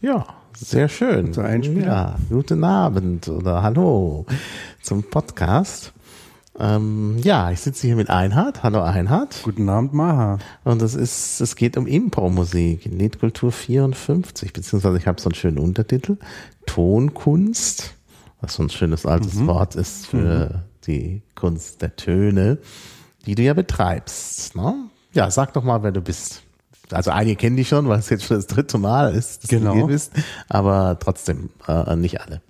Ja, sehr schön. So ein Spiel. Ja, guten Abend oder hallo zum Podcast. Ähm, ja, ich sitze hier mit Einhard. Hallo Einhard. Guten Abend, Maha. Und es ist, es geht um Impro-Musik, Liedkultur 54, beziehungsweise ich habe so einen schönen Untertitel, Tonkunst, was so ein schönes altes Mhm. Wort ist für die Kunst der Töne, die du ja betreibst. Ne? Ja, sag doch mal, wer du bist. Also einige kennen dich schon, weil es jetzt schon das dritte Mal ist, dass Genau. du hier bist, aber trotzdem äh, nicht alle.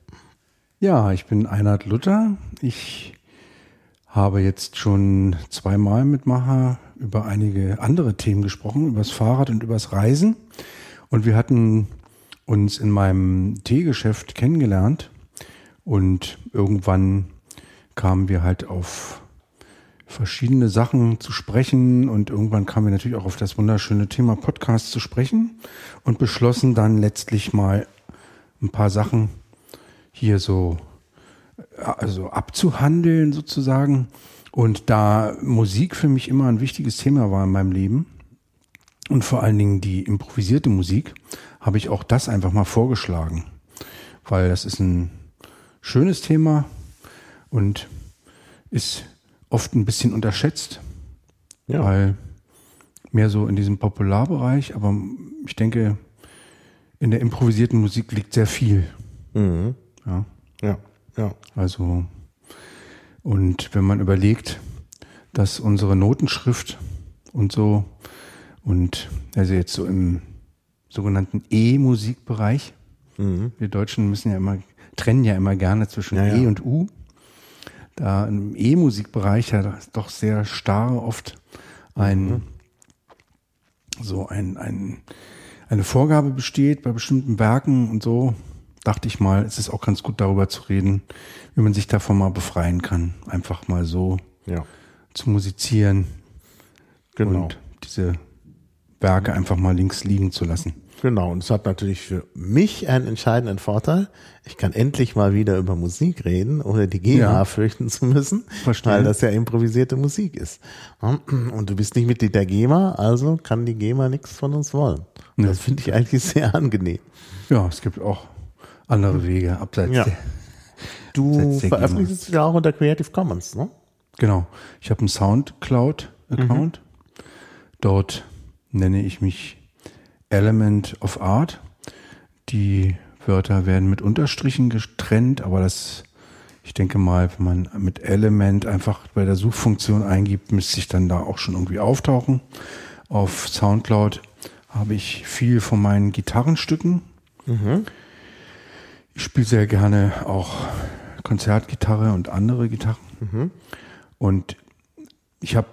Ja, ich bin Einhard Luther. Ich habe jetzt schon zweimal mit Maha über einige andere Themen gesprochen, übers Fahrrad und übers Reisen. Und wir hatten uns in meinem Teegeschäft kennengelernt und irgendwann kamen wir halt auf verschiedene Sachen zu sprechen und irgendwann kamen wir natürlich auch auf das wunderschöne Thema Podcast zu sprechen und beschlossen dann letztlich mal ein paar Sachen hier so also abzuhandeln sozusagen. Und da Musik für mich immer ein wichtiges Thema war in meinem Leben und vor allen Dingen die improvisierte Musik, habe ich auch das einfach mal vorgeschlagen, weil das ist ein schönes Thema und ist oft ein bisschen unterschätzt, Ja. weil mehr so in diesem Popularbereich, aber ich denke, in der improvisierten Musik liegt sehr viel. Mhm. Ja. Ja, ja. Also, und wenn man überlegt, dass unsere Notenschrift und so, und also jetzt so im sogenannten E-Musikbereich, Mhm. wir Deutschen müssen ja immer, trennen ja immer gerne zwischen Ja, E und U. Da im E-Musikbereich ja doch sehr starr oft ein, Mhm. so ein, ein, eine Vorgabe besteht bei bestimmten Werken und so, dachte ich mal, es ist auch ganz gut darüber zu reden, wie man sich davon mal befreien kann. Einfach mal so Ja, zu musizieren genau. und diese Werke einfach mal links liegen zu lassen. Genau, und es hat natürlich für mich einen entscheidenden Vorteil. Ich kann endlich mal wieder über Musik reden, ohne die GEMA Ja. fürchten zu müssen, Verstehe. weil das ja improvisierte Musik ist. Und du bist nicht Mitglied der GEMA, also kann die GEMA nichts von uns wollen. Und Das finde ich eigentlich sehr angenehm. Ja, es gibt auch andere Wege abseits Ja. der. Du Abseits der veröffentlichst ja auch unter Creative Commons, ne? Genau. Ich habe einen Soundcloud-Account. Dort nenne ich mich Element of Art. Die Wörter werden mit Unterstrichen getrennt, aber das, ich denke mal, wenn man mit Element einfach bei der Suchfunktion eingibt, müsste sich dann da auch schon irgendwie auftauchen. Auf Soundcloud habe ich viel von meinen Gitarrenstücken. Ich spiele sehr gerne auch Konzertgitarre und andere Gitarren. Und ich habe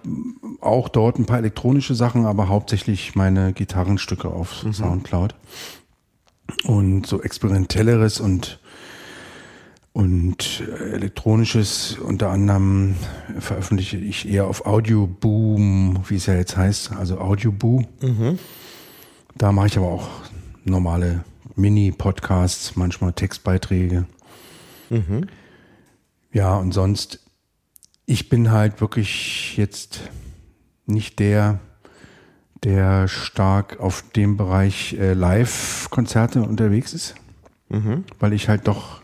auch dort ein paar elektronische Sachen, aber hauptsächlich meine Gitarrenstücke auf Soundcloud. Und so experimentelleres und und äh, elektronisches unter anderem veröffentliche ich eher auf Audio Boom, wie es ja jetzt heißt, also Audio Boo. Da mache ich aber auch normale Mini-Podcasts, manchmal Textbeiträge. Ja, und sonst, ich bin halt wirklich jetzt nicht der, der stark auf dem Bereich äh, Live-Konzerte unterwegs ist, weil ich halt doch,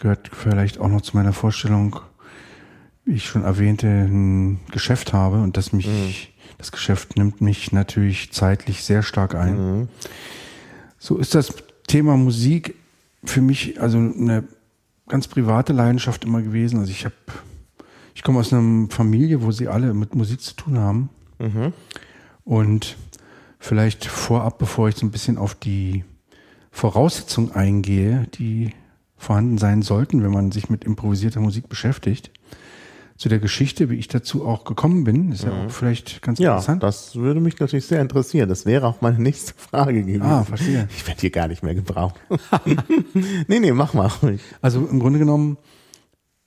gehört vielleicht auch noch zu meiner Vorstellung, wie ich schon erwähnte, ein Geschäft habe und das mich, das Geschäft nimmt mich natürlich zeitlich sehr stark ein. So ist das Thema Musik für mich also eine ganz private Leidenschaft immer gewesen. Also ich habe, ich komme aus einer Familie, wo sie alle mit Musik zu tun haben. Und vielleicht vorab, bevor ich so ein bisschen auf die Voraussetzungen eingehe, die vorhanden sein sollten, wenn man sich mit improvisierter Musik beschäftigt, zu der Geschichte, wie ich dazu auch gekommen bin, ist ja auch vielleicht ganz Ja, interessant. das würde mich natürlich sehr interessieren. Das wäre auch meine nächste Frage gewesen. Ah, verstehe. Ich werde hier gar nicht mehr gebraucht. nee, nee, mach mal. Also im Grunde genommen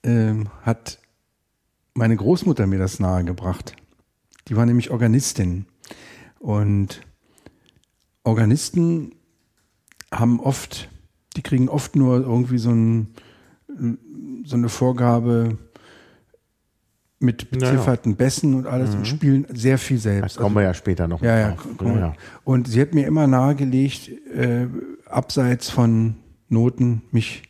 ähm, hat meine Großmutter mir das nahegebracht. Die war nämlich Organistin. Und Organisten haben oft, die kriegen oft nur irgendwie so, ein, so eine Vorgabe mit Ja, ja. bezifferten Bässen und alles und spielen sehr viel Da selbst. kommen wir ja später noch Ja, ja, mal. Und sie hat mir immer nahegelegt, äh, abseits von Noten, mich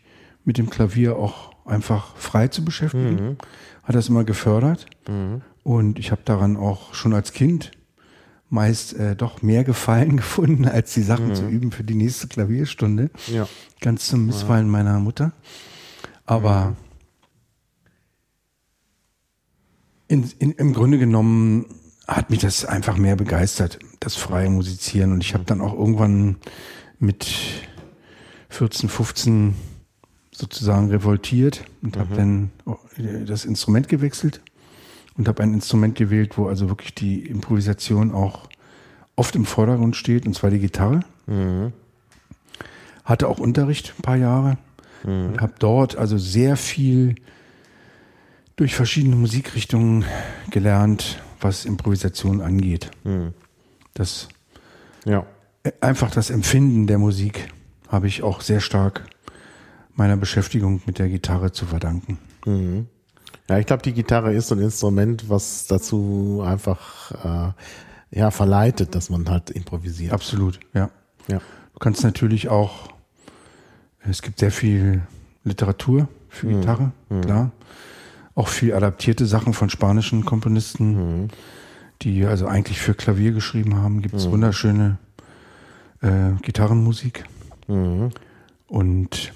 mit dem Klavier auch einfach frei zu beschäftigen. Hat das immer gefördert. Und ich habe daran auch schon als Kind meist äh, doch mehr Gefallen gefunden, als die Sachen zu üben für die nächste Klavierstunde. Ja. Ganz zum Missfallen meiner Mutter. Aber in, in, im Grunde genommen hat mich das einfach mehr begeistert, das freie Musizieren. Und ich habe dann auch irgendwann mit 14, 15 sozusagen revoltiert und habe dann das Instrument gewechselt und habe ein Instrument gewählt, wo also wirklich die Improvisation auch oft im Vordergrund steht, und zwar die Gitarre. Hatte auch Unterricht ein paar Jahre und habe dort also sehr viel durch verschiedene Musikrichtungen gelernt, was Improvisation angeht. Das Ja. äh, einfach das Empfinden der Musik habe ich auch sehr stark meiner Beschäftigung mit der Gitarre zu verdanken. Ja, ich glaube, die Gitarre ist so ein Instrument, was dazu einfach äh, ja verleitet, dass man halt improvisiert. Absolut, ja. Ja. Du kannst natürlich auch, es gibt sehr viel Literatur für Gitarre, klar. Auch viel adaptierte Sachen von spanischen Komponisten, die also eigentlich für Klavier geschrieben haben. Gibt es wunderschöne äh, Gitarrenmusik und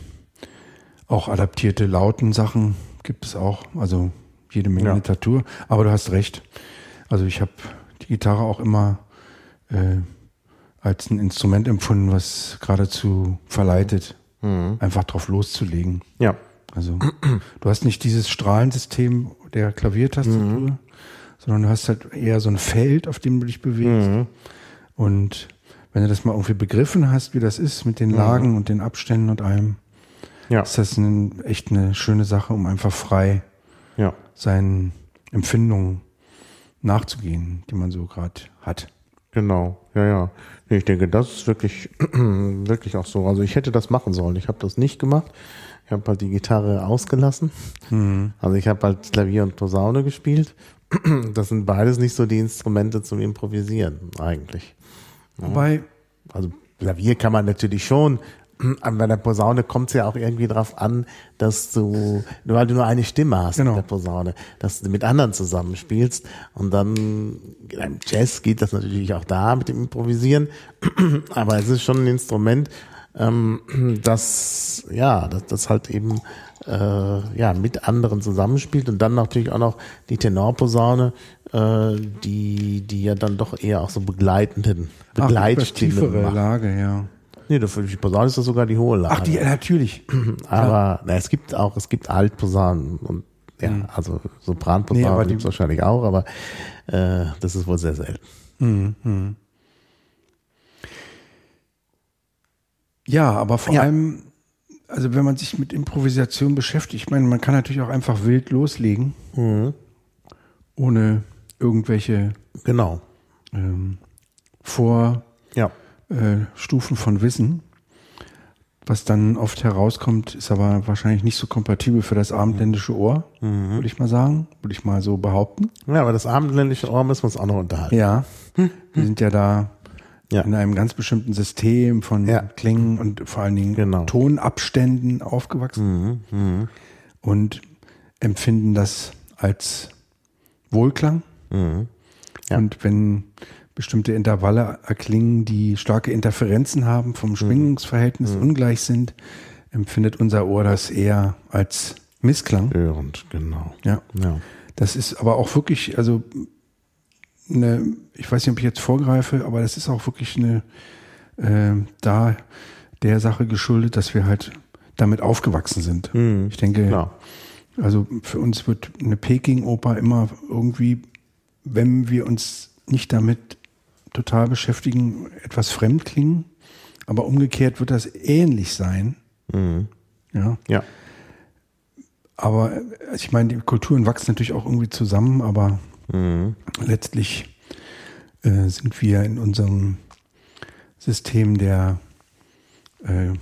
auch adaptierte Lautensachen gibt es auch. Also jede Menge Ja. Literatur. Aber du hast recht. Also ich habe die Gitarre auch immer äh, als ein Instrument empfunden, was geradezu verleitet, einfach drauf loszulegen. Ja. Also du hast nicht dieses Strahlensystem der Klaviertastatur, sondern du hast halt eher so ein Feld, auf dem du dich bewegst. Und wenn du das mal irgendwie begriffen hast, wie das ist mit den Lagen und den Abständen und allem, Ja. ist das ein, echt eine schöne Sache, um einfach frei Ja. seinen Empfindungen nachzugehen, die man so gerade hat. Genau, ja, ja. Ich denke, das ist wirklich, wirklich auch so. Also ich hätte das machen sollen. Ich habe das nicht gemacht. Ich habe halt die Gitarre ausgelassen. Also ich habe halt Klavier und Posaune gespielt. Das sind beides nicht so die Instrumente zum Improvisieren eigentlich. Wobei, Also Klavier kann man natürlich schon, bei der Posaune kommt es ja auch irgendwie drauf an, dass du, nur weil du nur eine Stimme hast Genau. mit der Posaune, dass du mit anderen zusammenspielst und dann im Jazz geht das natürlich auch da mit dem Improvisieren, aber es ist schon ein Instrument, ähm, das ja, das, das halt eben äh, ja mit anderen zusammenspielt und dann natürlich auch noch die Tenorposaune, äh, die die ja dann doch eher auch so begleitenden ach, Begleitstimmen tiefere macht. Lage, ja. Nee, dafür die Posaune ist das sogar die hohe Lage. Ach, die, natürlich. aber na, es gibt auch, es gibt Altposaunen und ja, also Sopranposaunen Nee, gibt's die- wahrscheinlich auch, aber äh, das ist wohl sehr selten. Ja, aber vor Ja. allem, also wenn man sich mit Improvisation beschäftigt, ich meine, man kann natürlich auch einfach wild loslegen, ohne irgendwelche Genau. ähm, Vorstufen Ja. Äh, Stufen von Wissen. was dann oft herauskommt, ist aber wahrscheinlich nicht so kompatibel für das abendländische Ohr, Mhm. würde ich mal sagen, würde ich mal so behaupten. Ja, aber das abendländische Ohr müssen wir uns auch noch unterhalten. Ja, wir sind ja da Ja. in einem ganz bestimmten System von Ja. Klängen und vor allen Dingen Genau. Tonabständen aufgewachsen Mhm. Mhm. und empfinden das als Wohlklang. Mhm. Ja. Und wenn bestimmte Intervalle erklingen, die starke Interferenzen haben, Mhm. vom Schwingungsverhältnis ungleich sind, empfindet unser Ohr das eher als Missklang. Hörend, genau. Ja. Ja. Das ist aber auch wirklich, also eine, ich weiß nicht, ob ich jetzt vorgreife, aber das ist auch wirklich eine, äh, da der Sache geschuldet, dass wir halt damit aufgewachsen sind. Mhm. Ich denke, Klar. also für uns wird eine Peking-Oper immer irgendwie, wenn wir uns nicht damit total beschäftigen, etwas fremd klingen. Aber umgekehrt wird das ähnlich sein. Mhm. Ja. Ja. Aber äh, ich meine, die Kulturen wachsen natürlich auch irgendwie zusammen, aber Mhm. letztlich äh, sind wir in unserem System der äh,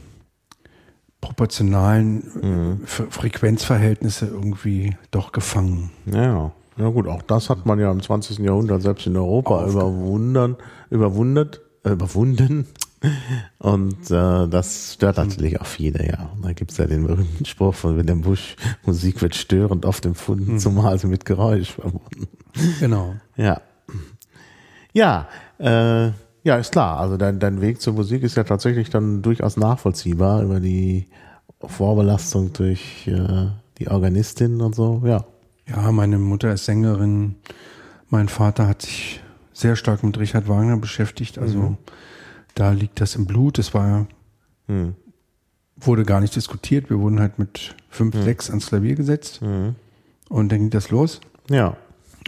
proportionalen äh, Fre Frequenzverhältnisse irgendwie doch gefangen. Ja. Ja gut, auch das hat man ja im 20. Jahrhundert selbst in Europa überwundern, überwundert, äh, überwunden. Und äh, das stört natürlich auch viele, ja. Und da gibt's ja den berühmten Spruch von Wilhelm Busch, Musik wird störend oft empfunden, zumal sie mit Geräusch verbunden. Genau. Ja. Ja, äh, ja, ist klar. Also dein, dein Weg zur Musik ist ja tatsächlich dann durchaus nachvollziehbar über die Vorbelastung durch äh, die Organistin und so, ja. Ja, meine Mutter ist Sängerin. Mein Vater hat sich sehr stark mit Richard Wagner beschäftigt. Also da liegt das im Blut. Es war, Hm. wurde gar nicht diskutiert. Wir wurden halt mit fünf, sechs ans Klavier gesetzt. Mhm. Und dann ging das los. Ja.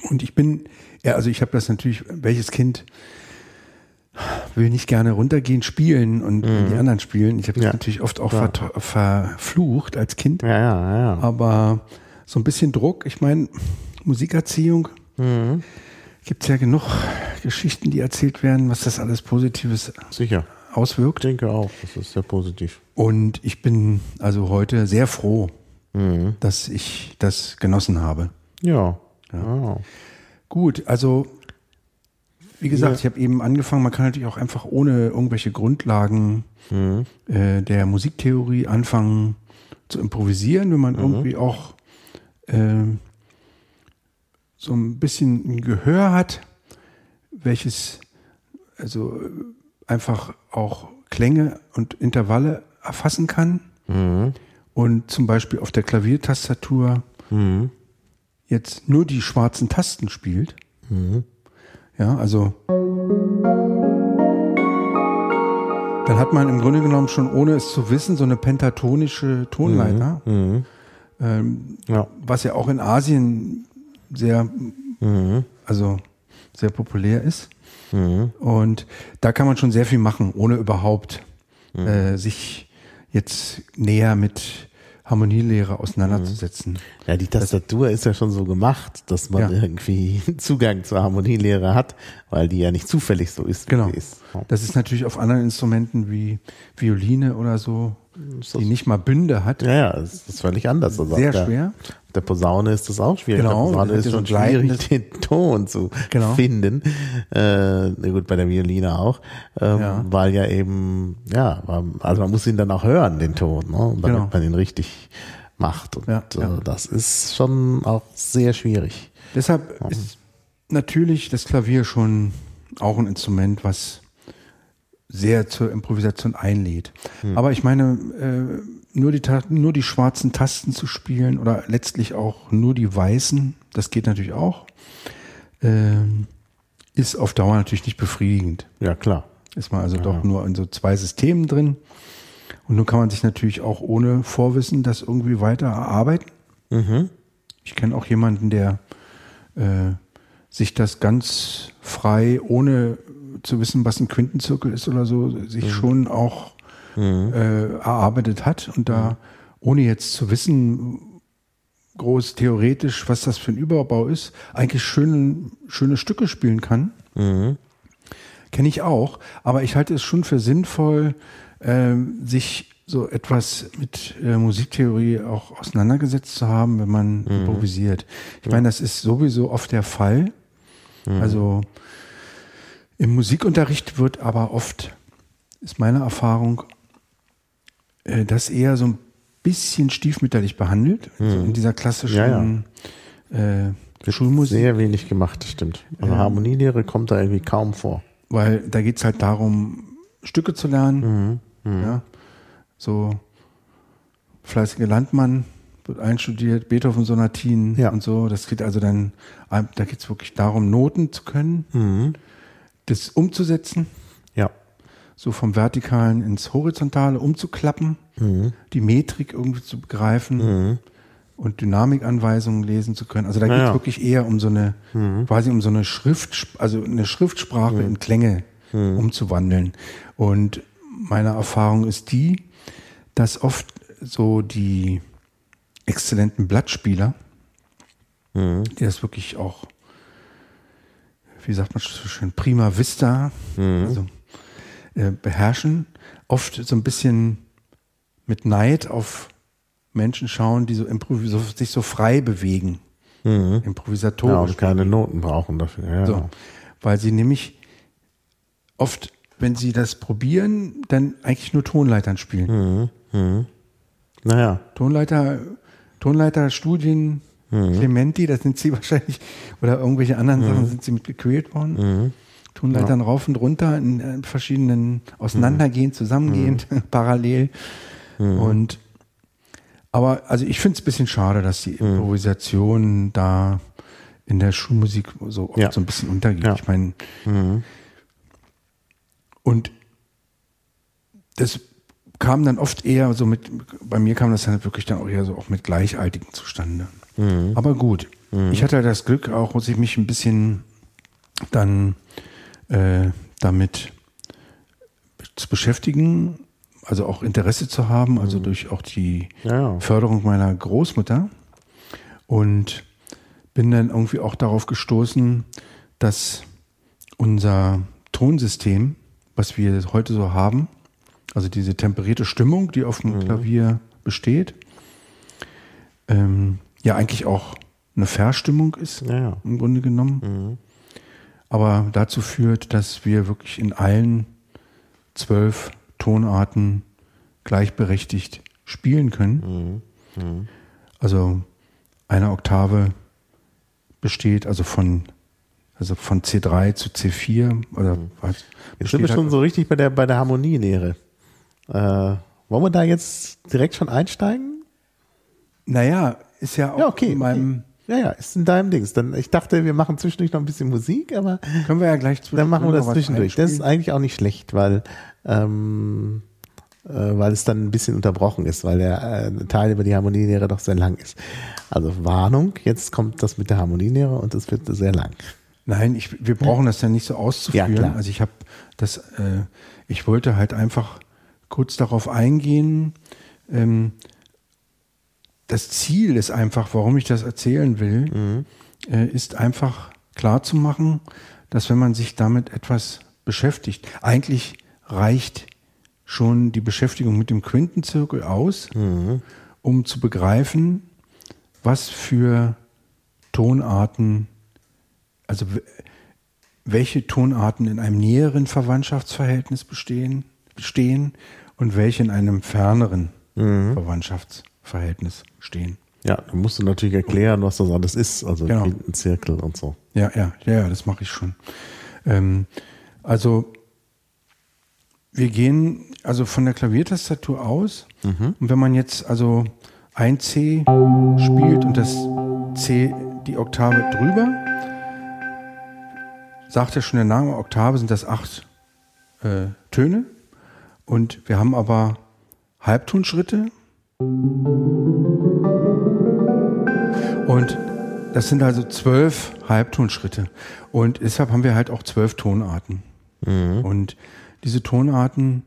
Und ich bin, ja, also ich habe das natürlich, welches Kind will nicht gerne runtergehen, spielen und die anderen spielen. Ich habe das Ja, natürlich oft auch klar. ver verflucht als Kind. Ja, ja, ja. Aber so ein bisschen Druck, ich meine, Musikerziehung, Mhm. gibt es ja genug Geschichten, die erzählt werden, was das alles Positives Sicher. Ich auswirkt. denke auch, das ist sehr positiv. Und ich bin also heute sehr froh, Mhm. dass ich das genossen habe. Ja. ja. Gut, also wie gesagt, Ja. ich habe eben angefangen, man kann natürlich auch einfach ohne irgendwelche Grundlagen Mhm. äh, der Musiktheorie anfangen zu improvisieren, wenn man irgendwie auch so ein bisschen ein Gehör hat, welches also einfach auch Klänge und Intervalle erfassen kann Mhm. und zum Beispiel auf der Klaviertastatur Mhm. jetzt nur die schwarzen Tasten spielt. Mhm. Ja, also dann hat man im Grunde genommen schon, ohne es zu wissen, so eine pentatonische Tonleiter, Mhm. Ähm, Ja. was ja auch in Asien sehr, Mhm. also sehr populär ist. Mhm. Und da kann man schon sehr viel machen, ohne überhaupt äh, sich jetzt näher mit Harmonielehre auseinanderzusetzen. Ja, die Tastatur ist ja schon so gemacht, dass man Ja. irgendwie Zugang zur Harmonielehre hat, weil die ja nicht zufällig so ist, Genau. ist. Ja. Das ist natürlich auf anderen Instrumenten wie Violine oder so, das- die nicht mal Bünde hat, Ja, ja, das ist völlig anders. Also sehr schwer. Auf der Posaune ist das auch schwierig. Genau, der Posaune ist schon schwierig, den Ton zu Genau. finden. Äh, gut, bei der Violine auch. Ähm, Ja. Weil ja eben, ja, also man muss ihn dann auch hören, den Ton, ne? damit Genau. man ihn richtig macht. Und Ja, äh, ja. das ist schon auch sehr schwierig. Deshalb ist natürlich das Klavier schon auch ein Instrument, was sehr zur Improvisation einlädt. Aber ich meine, äh, nur, die, nur die schwarzen Tasten zu spielen oder letztlich auch nur die weißen, das geht natürlich auch, ähm, ist auf Dauer natürlich nicht befriedigend. Ja, klar. Ist man also doch nur in so zwei Systemen drin. Und nun kann man sich natürlich auch ohne Vorwissen das irgendwie weiter erarbeiten. Mhm. Ich kenne auch jemanden, der äh, sich das ganz frei, ohne zu wissen, was ein Quintenzirkel ist oder so, sich schon auch äh, erarbeitet hat und da, ohne jetzt zu wissen, groß theoretisch, was das für ein Überbau ist, eigentlich schöne, schöne Stücke spielen kann. Mhm. Kenne ich auch, aber ich halte es schon für sinnvoll, ähm, sich so etwas mit äh, Musiktheorie auch auseinandergesetzt zu haben, wenn man improvisiert. Ich meine, das ist sowieso oft der Fall. Also im Musikunterricht wird aber oft, ist meine Erfahrung, äh, das eher so ein bisschen stiefmütterlich behandelt. Also in dieser klassischen Äh, Schulmusik. Sehr wenig gemacht, das stimmt. Also Harmonielehre kommt da irgendwie kaum vor. weil da geht's halt darum, Stücke zu lernen. Ja, so fleißige Landmann wird einstudiert, Beethoven Sonatinen Ja. und so. Das geht also dann, da geht's wirklich darum, Noten zu können, das umzusetzen, Ja. So vom Vertikalen ins Horizontale umzuklappen, die Metrik irgendwie zu begreifen und Dynamikanweisungen lesen zu können. Also da geht's ja. wirklich eher um so eine, quasi um so eine Schrift, also eine Schriftsprache in Klänge umzuwandeln. Und meine Erfahrung ist die, dass oft so die exzellenten Blattspieler, die das wirklich auch, wie sagt man so schön, prima vista, also äh, beherrschen, oft so ein bisschen mit Neid auf Menschen schauen, die so, so sich so frei bewegen, Ja, improvisatorisch. und keine Noten brauchen dafür. Ja, So, weil sie nämlich oft, wenn sie das probieren, dann eigentlich nur Tonleitern spielen. Naja. Tonleiter, Tonleiterstudien, Clementi, da sind sie wahrscheinlich, oder irgendwelche anderen Sachen sind sie mit gequält worden. Tonleitern rauf und runter in äh, verschiedenen auseinandergehend, zusammengehend, parallel. Und aber also ich finde es ein bisschen schade, dass die Improvisation da in der Schulmusik so oft Ja. so ein bisschen untergeht. Ja. Ich meine, und das kam dann oft eher so mit, bei mir kam das dann wirklich dann auch eher so auch mit Gleichaltigen zustande. Aber gut, ich hatte das Glück auch, sich mich ein bisschen dann äh, damit zu beschäftigen, also auch Interesse zu haben, also durch auch die Ja. Förderung meiner Großmutter. Und bin dann irgendwie auch darauf gestoßen, dass unser Tonsystem, was wir heute so haben, also diese temperierte Stimmung, die auf dem Klavier besteht, ähm, ja eigentlich auch eine Verstimmung ist, Ja, im Grunde genommen. Aber dazu führt, dass wir wirklich in allen zwölf Tonarten gleichberechtigt spielen können. Also eine Oktave besteht also von also von C3 zu C4 oder was? Jetzt sind wir schon halt- so richtig bei der, bei der Harmonielehre. Äh, wollen wir da jetzt direkt schon einsteigen? Naja, ist ja auch Ja, okay. in meinem, Ja, ja, ist in deinem Dings. Dann, ich dachte, wir machen zwischendurch noch ein bisschen Musik, aber können wir ja gleich dann machen wir das zwischendurch. Das ist eigentlich auch nicht schlecht, weil, ähm, äh, weil es dann ein bisschen unterbrochen ist, weil der äh, Teil über die Harmonielehre doch sehr lang ist. Also Warnung, jetzt kommt das mit der Harmonielehre und es wird sehr lang. Nein, ich, wir brauchen das ja nicht so auszuführen. Ja, klar. Also ich habe das, äh, ich wollte halt einfach kurz darauf eingehen. Ähm, das Ziel ist einfach, warum ich das erzählen will, äh, ist einfach klar zu machen, dass wenn man sich damit etwas beschäftigt, eigentlich reicht schon die Beschäftigung mit dem Quintenzirkel aus, um zu begreifen, was für Tonarten also welche Tonarten in einem näheren Verwandtschaftsverhältnis bestehen, stehen und welche in einem ferneren Verwandtschaftsverhältnis stehen. Ja, dann musst du natürlich erklären, was das alles ist, also Genau. Quintenzirkel und so. Ja, ja, ja, das mache ich schon. Ähm, also wir gehen also von der Klaviertastatur aus und wenn man jetzt also ein C spielt und das C die Oktave drüber, sagt ja schon der Name Oktave, sind das acht äh, Töne und wir haben aber Halbtonschritte und das sind also zwölf Halbtonschritte. Und deshalb haben wir halt auch zwölf Tonarten. Und diese Tonarten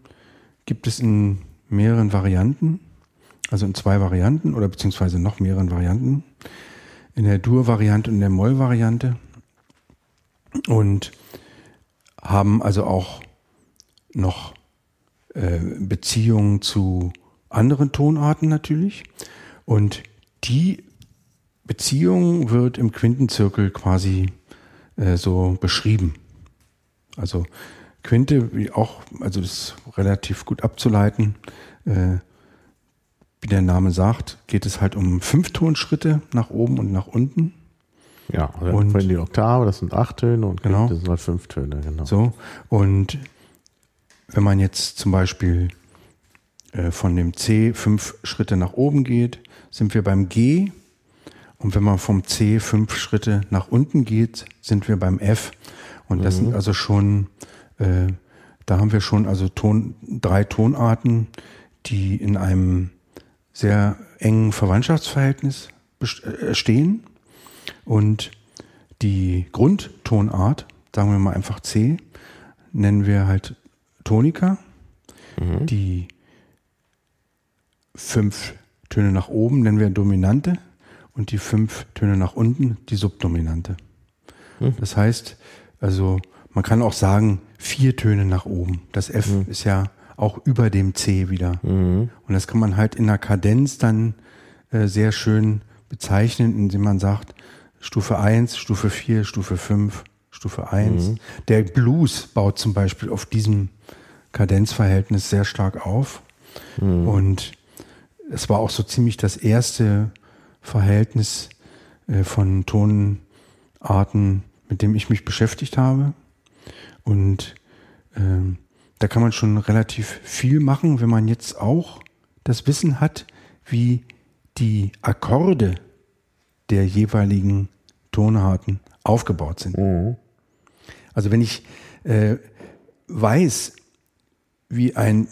gibt es in mehreren Varianten, also in zwei Varianten oder beziehungsweise noch mehreren Varianten. In der Dur-Variante und in der Moll-Variante. Und haben also auch noch äh, Beziehungen zu anderen Tonarten natürlich. Und die Beziehung wird im Quintenzirkel quasi äh, so beschrieben. Also Quinte, wie auch, also das ist relativ gut abzuleiten. Äh, wie der Name sagt, geht es halt um fünf Tonschritte nach oben und nach unten. Ja, also und die Oktave, das sind acht Töne und genau. das sind halt fünf Töne, genau. So, und wenn man jetzt zum Beispiel von dem C fünf Schritte nach oben geht, sind wir beim G. Und wenn man vom C fünf Schritte nach unten geht, sind wir beim F. Und das mhm. sind also schon, äh, da haben wir schon also Ton, drei Tonarten, die in einem sehr engen Verwandtschaftsverhältnis äh, stehen. Und die Grundtonart, sagen wir mal einfach C, nennen wir halt Tonika. Mhm. Die fünf Töne nach oben nennen wir Dominante und die fünf Töne nach unten die Subdominante. Mhm. Das heißt, also man kann auch sagen, vier Töne nach oben. Das F mhm. ist ja auch über dem C wieder. Mhm. Und das kann man halt in der Kadenz dann äh, sehr schön bezeichnen, indem man sagt, Stufe 1, Stufe 4, Stufe 5, Stufe 1. Mhm. Der Blues baut zum Beispiel auf diesem Kadenzverhältnis sehr stark auf. Mhm. Und es war auch so ziemlich das erste Verhältnis äh, von Tonarten, mit dem ich mich beschäftigt habe. Und ähm, da kann man schon relativ viel machen, wenn man jetzt auch das Wissen hat, wie die Akkorde der jeweiligen Tonarten aufgebaut sind. Mhm. Also wenn ich äh, weiß, wie ein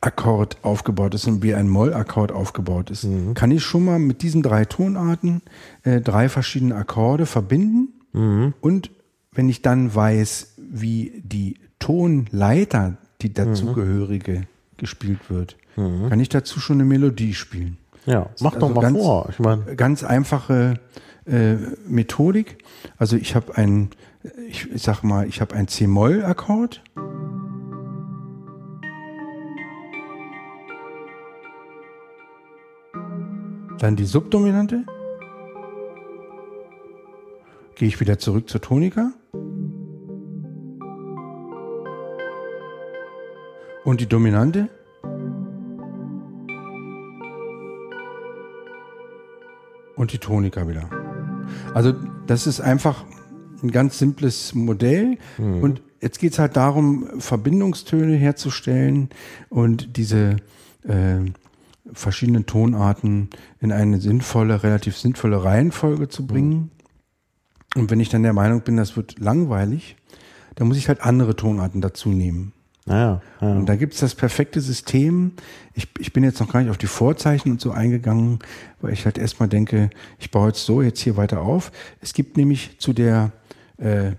Dur-Akkord aufgebaut ist und wie ein Moll-Akkord aufgebaut ist, mhm. kann ich schon mal mit diesen drei Tonarten äh, drei verschiedene Akkorde verbinden. Mhm. Und wenn ich dann weiß, wie die Tonleiter, die dazugehörige, mhm. gespielt wird, mhm. kann ich dazu schon eine Melodie spielen. Ja, mach also doch mal ganz, vor. Ich meine, ganz einfache äh, Methodik. Also ich habe ein, ich, ich sag mal, ich habe ein C-Moll-Akkord. Dann die Subdominante. Gehe ich wieder zurück zur Tonika. Und die Dominante. Und die Tonika wieder. Also das ist einfach ein ganz simples Modell. Mhm. Und jetzt geht es halt darum, Verbindungstöne herzustellen und diese äh, verschiedenen Tonarten in eine sinnvolle, relativ sinnvolle Reihenfolge zu bringen. Mhm. Und wenn ich dann der Meinung bin, das wird langweilig, dann muss ich halt andere Tonarten dazu nehmen. Ja, ja. Und da gibt's das perfekte System. Ich, ich bin jetzt noch gar nicht auf die Vorzeichen und so eingegangen, weil ich halt erstmal denke, ich baue jetzt so jetzt hier weiter auf. Es gibt nämlich zu der äh,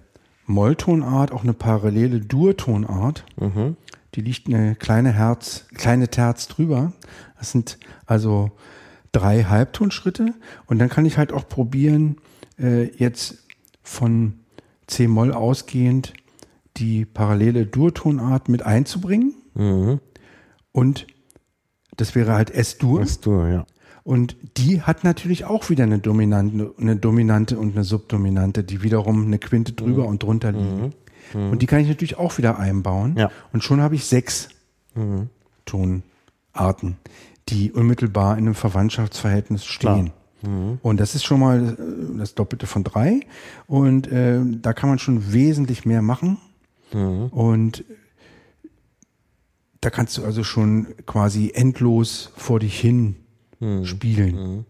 Molltonart auch eine parallele Durtonart. Mhm. Die liegt eine kleine Herz, kleine Terz drüber. Das sind also drei Halbtonschritte. Und dann kann ich halt auch probieren, äh, jetzt von C-Moll ausgehend die parallele Dur-Tonart mit einzubringen. Mhm. Und das wäre halt S-Dur. S-Dur, ja. Und die hat natürlich auch wieder eine dominante, eine dominante und eine Subdominante, die wiederum eine Quinte drüber mhm. und drunter liegen. Mhm. Mhm. Und die kann ich natürlich auch wieder einbauen. Ja. Und schon habe ich sechs mhm. Tonarten, die unmittelbar in einem Verwandtschaftsverhältnis stehen. Mhm. Und das ist schon mal äh, das Doppelte von drei. Und äh, da kann man schon wesentlich mehr machen. Mhm. Und da kannst du also schon quasi endlos vor dich hin mhm. spielen. Mhm.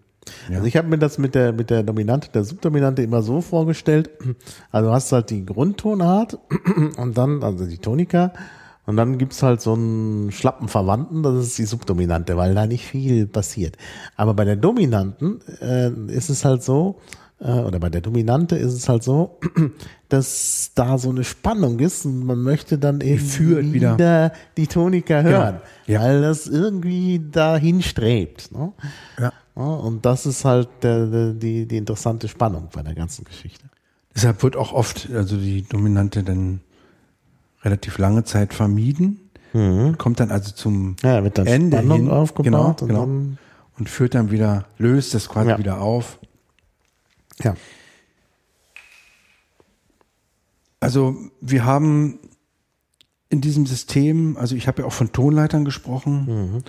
Ja. Also ich habe mir das mit der mit der Dominante, der Subdominante immer so vorgestellt. Also du hast halt die Grundtonart und dann also die Tonika und dann gibt's halt so einen schlappen Verwandten, das ist die Subdominante, weil da nicht viel passiert. Aber bei der Dominanten äh, ist es halt so, äh, oder bei der Dominante ist es halt so, dass da so eine Spannung ist und man möchte dann eben Führt wieder, wieder die Tonika hören, ja. Ja. weil das irgendwie dahin strebt. Ne? Ja. Und das ist halt der, der, die, die interessante Spannung bei der ganzen Geschichte. Deshalb wird auch oft also die Dominante dann relativ lange Zeit vermieden, kommt dann also zum Ja, wird dann Ende Spannung hin, aufgebaut genau, und genau, dann- und führt dann wieder, löst das quasi Ja. wieder auf. Ja. Also wir haben in diesem System, also ich habe ja auch von Tonleitern gesprochen,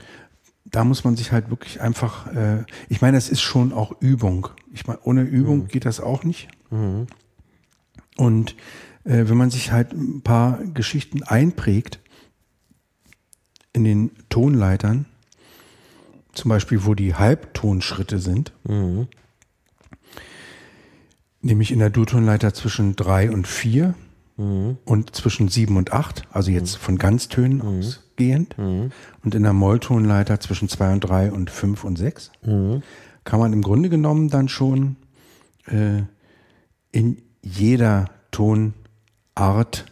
da muss man sich halt wirklich einfach, äh, ich meine, es ist schon auch Übung. Ich meine, ohne Übung geht das auch nicht. Und äh, wenn man sich halt ein paar Geschichten einprägt in den Tonleitern, zum Beispiel wo die Halbtonschritte sind, nämlich in der Durtonleiter zwischen drei und vier und zwischen sieben und acht, also jetzt von Ganztönen ausgehend, und in der Molltonleiter zwischen zwei und drei und fünf und sechs, kann man im Grunde genommen dann schon äh, in jeder Tonart,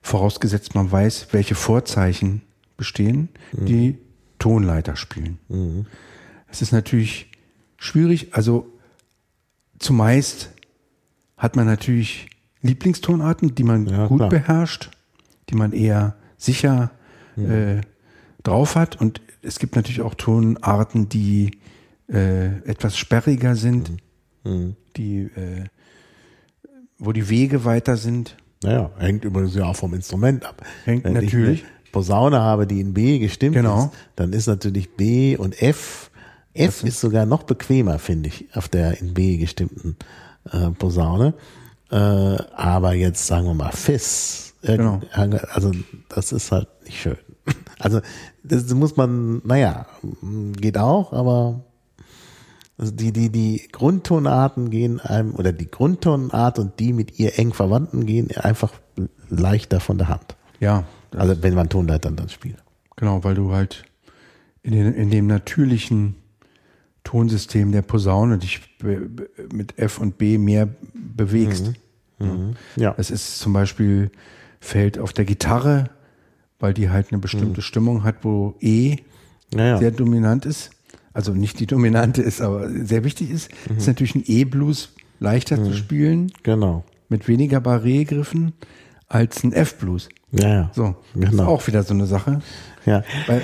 vorausgesetzt man weiß, welche Vorzeichen bestehen, die Tonleiter spielen. Es ist natürlich schwierig, also zumeist hat man natürlich Lieblingstonarten, die man Ja, gut klar. beherrscht, die man eher sicher äh, drauf hat. Und es gibt natürlich auch Tonarten, die äh, etwas sperriger sind, Mhm. die, äh, wo die Wege weiter sind. Naja, hängt übrigens ja auch vom Instrument ab. Hängt Wenn natürlich. ich eine Posaune habe, die in B gestimmt Genau. ist, dann ist natürlich B und F. F ist sogar noch bequemer, finde ich, auf der in B gestimmten äh, Posaune. Äh, aber jetzt sagen wir mal Fis. Genau. Also das ist halt nicht schön. Also das muss man, naja, geht auch, aber also die, die, die Grundtonarten gehen einem, oder die Grundtonart und die mit ihr eng verwandten gehen einfach leichter von der Hand. Ja, Also wenn man Tonleitern dann spielt. genau, weil du halt in, den, in dem natürlichen Tonsystem der Posaune dich mit F und B mehr bewegst. Ja. Es ist zum Beispiel fällt auf der Gitarre, weil die halt eine bestimmte Stimmung hat, wo E Ja, sehr dominant ist. Also nicht die dominante ist, aber sehr wichtig ist. Ist natürlich ein E-Blues leichter zu spielen, Genau. mit weniger Barré-Griffen, als ein F-Blues. Ja, ja. So, das ist Genau. auch wieder so eine Sache. ja. Weil,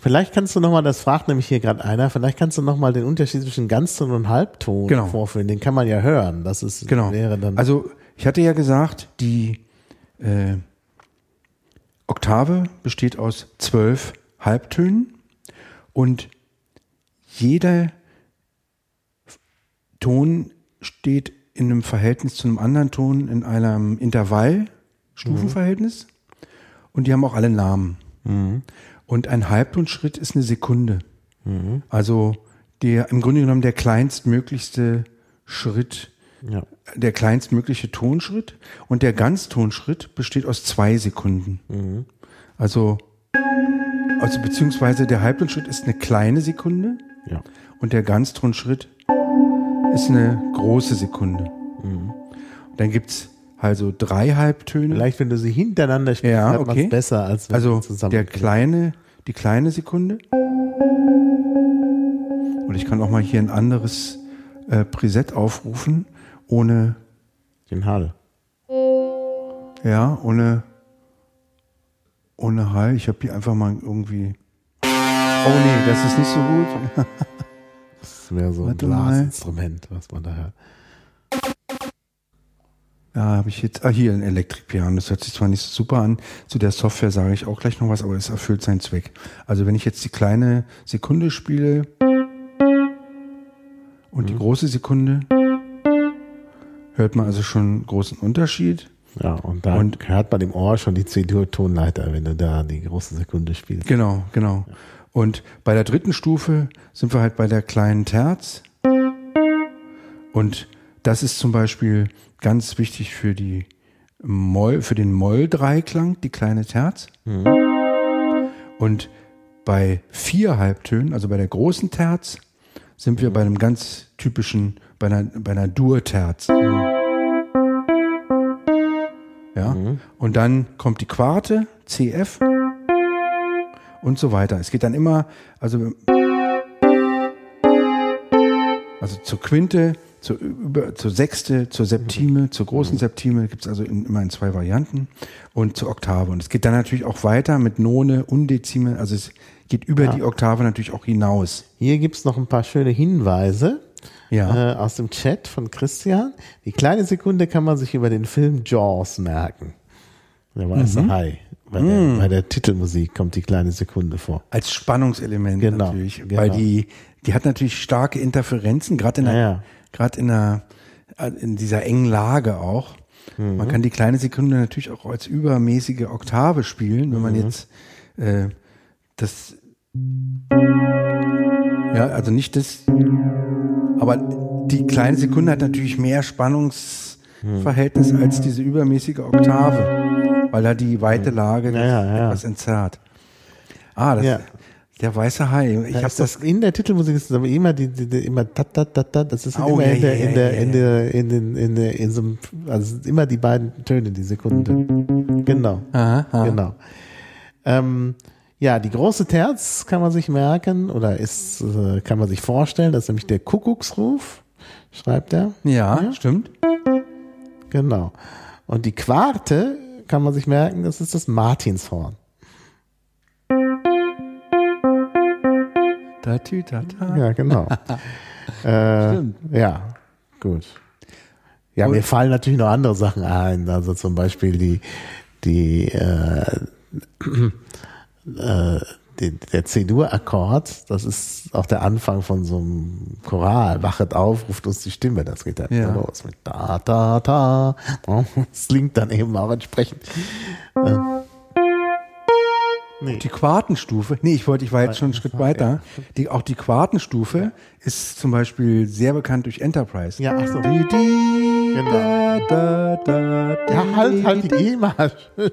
Vielleicht kannst du nochmal, das fragt nämlich hier gerade einer, vielleicht kannst du nochmal den Unterschied zwischen Ganzton und Halbton Genau. vorführen. Den kann man ja hören. Das ist, genau. wäre dann. Also, ich hatte ja gesagt, die äh, Oktave besteht aus zwölf Halbtönen und jeder Ton steht in einem Verhältnis zu einem anderen Ton in einem Intervall-Stufenverhältnis und die haben auch alle Namen. Und ein Halbtonschritt ist eine Sekunde. Also der im Grunde genommen der kleinstmöglichste Schritt, ja. der kleinstmögliche Tonschritt und der Ganztonschritt besteht aus zwei Sekunden. Also, also beziehungsweise der Halbtonschritt ist eine kleine Sekunde ja. und der Ganztonschritt ist eine große Sekunde. Mhm. Und dann gibt's also drei Halbtöne. Vielleicht, wenn du sie hintereinander spielst, Ja, man okay. es besser, als wenn Also zusammen der kleine, die kleine Sekunde. Und ich kann auch mal hier ein anderes äh, Preset aufrufen, ohne, den Hall. ja, ohne, ohne Hall. Ich habe hier einfach mal irgendwie. Oh nee, das ist nicht so gut. Das wäre so ein. Blasinstrument, was man da hört. Da habe ich jetzt, ah hier ein Elektrikpiano. Das hört sich zwar nicht so super an. Zu der Software sage ich auch gleich noch was, aber es erfüllt seinen Zweck. Also wenn ich jetzt die kleine Sekunde spiele und die große Sekunde, hört man also schon einen großen Unterschied. Ja, und da Und- hört man im Ohr schon die C-Dur-Tonleiter, wenn du da die große Sekunde spielst. Genau, genau. Und bei der dritten Stufe sind wir halt bei der kleinen Terz. Und das ist zum Beispiel ganz wichtig für die Moll, für den Moll-Dreiklang, die kleine Terz. Und bei vier Halbtönen, also bei der großen Terz, sind wir bei einem ganz typischen, bei einer, bei einer Dur-Terz. Ja. Und dann kommt die Quarte, CF und so weiter. Es geht dann immer, also, also zur Quinte zur, über, zur Sechste, zur Septime, zur großen Mhm. Septime gibt es also in, immer in zwei Varianten und zur Oktave. Und es geht dann natürlich auch weiter mit None, Undezime, also es geht über die Oktave natürlich auch hinaus. Hier gibt's noch ein paar schöne Hinweise Ja. äh, aus dem Chat von Christian. Die kleine Sekunde kann man sich über den Film Jaws merken. Der weiße Mhm. Hai. Bei, der, bei der Titelmusik kommt die kleine Sekunde vor. Als Spannungselement Genau, natürlich. genau. Weil die, die hat natürlich starke Interferenzen, gerade in Ja, ja. gerade in der, in dieser engen Lage auch. Mhm. Man kann die kleine Sekunde natürlich auch als übermäßige Oktave spielen, wenn man Mhm. jetzt äh, das ja, also nicht das, aber die kleine Sekunde hat natürlich mehr Spannungsverhältnis Mhm. als diese übermäßige Oktave, weil da die weite Lage Ja, ja, ja. etwas entzerrt. Ah, das, Ja. der weiße Hai. Ich Ich habe das, in der Titelmusik ist aber immer die, die, die immer tat tat tat tat das ist Oh, immer ja, in der ja, in der ja, in der in den in der in so einem, also immer die beiden Töne die Sekunde genau Aha, aha. genau ähm, ja die große Terz kann man sich merken oder ist äh, kann man sich vorstellen das ist nämlich der Kuckucksruf schreibt er ja, stimmt. genau und die Quarte kann man sich merken das ist das Martinshorn Da, tü, ta, ta. Ja, genau. äh, Stimmt. ja, gut. Ja, Und- mir fallen natürlich noch andere Sachen ein. Also zum Beispiel die, die, äh, äh, die der C-Dur-Akkord, das ist auch der Anfang von so einem Choral. Wachet auf, ruft uns die Stimme. Das geht dann Ja. los mit da, da, da. Das klingt dann eben auch entsprechend. Äh, nee. Die Quartenstufe, nee, ich wollte, ich war jetzt schon einen Schritt weiter. Die, auch die Quartenstufe ist zum Beispiel sehr bekannt durch Enterprise. Ja, ach so. Die, die, Genau. da, da, da, Ja, halt, halt die. GEMA.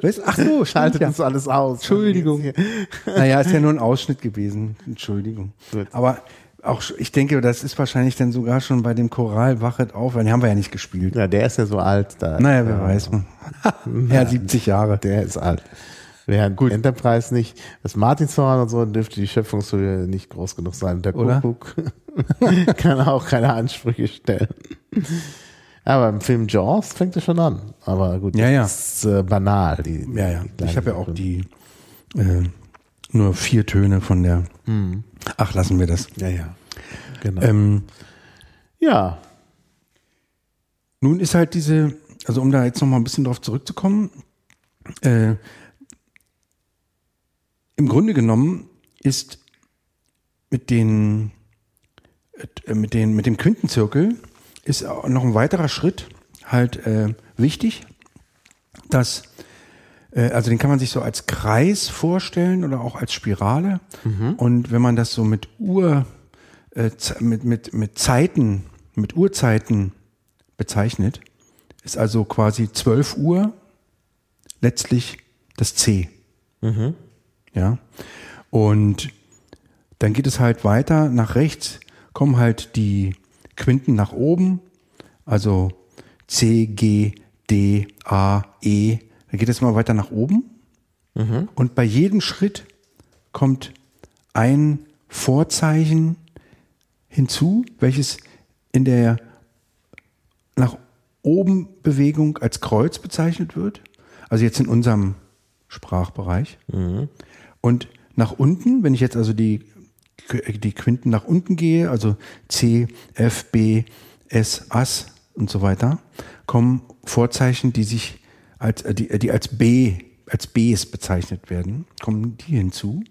Was? Ach so, Schaltet ja. uns alles aus. Entschuldigung. Naja, ist ja nur ein Ausschnitt gewesen. Entschuldigung. Gut. Aber auch, ich denke, das ist wahrscheinlich dann sogar schon bei dem Choral Wachet auf, weil den haben wir ja nicht gespielt. Ja, der ist ja so alt da. Naja, wer weiß. ja, 70 Jahre. Der ist alt. Während Gut. Enterprise nicht, das Martinshorn und so dürfte die Schöpfungshöhe nicht groß genug sein. Der Oder? Kuckuck kann auch keine Ansprüche stellen. Aber im Film Jaws fängt es schon an. Aber gut, Ja, ja. das ist äh, banal. Die, Ja, ja. die Ich habe ja auch die äh, nur vier Töne von der. Ach, lassen wir das. Ja, ja. Genau. Ähm, ja. nun ist halt diese, also um da jetzt noch mal ein bisschen drauf zurückzukommen, äh, im Grunde genommen ist mit den äh, mit den mit dem Quintenzirkel ist noch ein weiterer Schritt halt äh, wichtig, dass äh, also den kann man sich so als Kreis vorstellen oder auch als Spirale. Und wenn man das so mit Uhr, äh, mit, mit, mit Zeiten, mit Uhrzeiten bezeichnet, ist also quasi 12 Uhr letztlich das C. Ja. Und dann geht es halt weiter nach rechts, kommen halt die Quinten nach oben, also C, G, D, A, E. Dann geht es mal weiter nach oben. Und bei jedem Schritt kommt ein Vorzeichen hinzu, welches in der nach oben Bewegung als Kreuz bezeichnet wird. Also jetzt in unserem Sprachbereich. Und nach unten, wenn ich jetzt also die, die Quinten nach unten gehe, also C, F, B, S, As und so weiter, kommen Vorzeichen, die sich als, äh, die, die als B, als Bs bezeichnet werden, kommen die hinzu.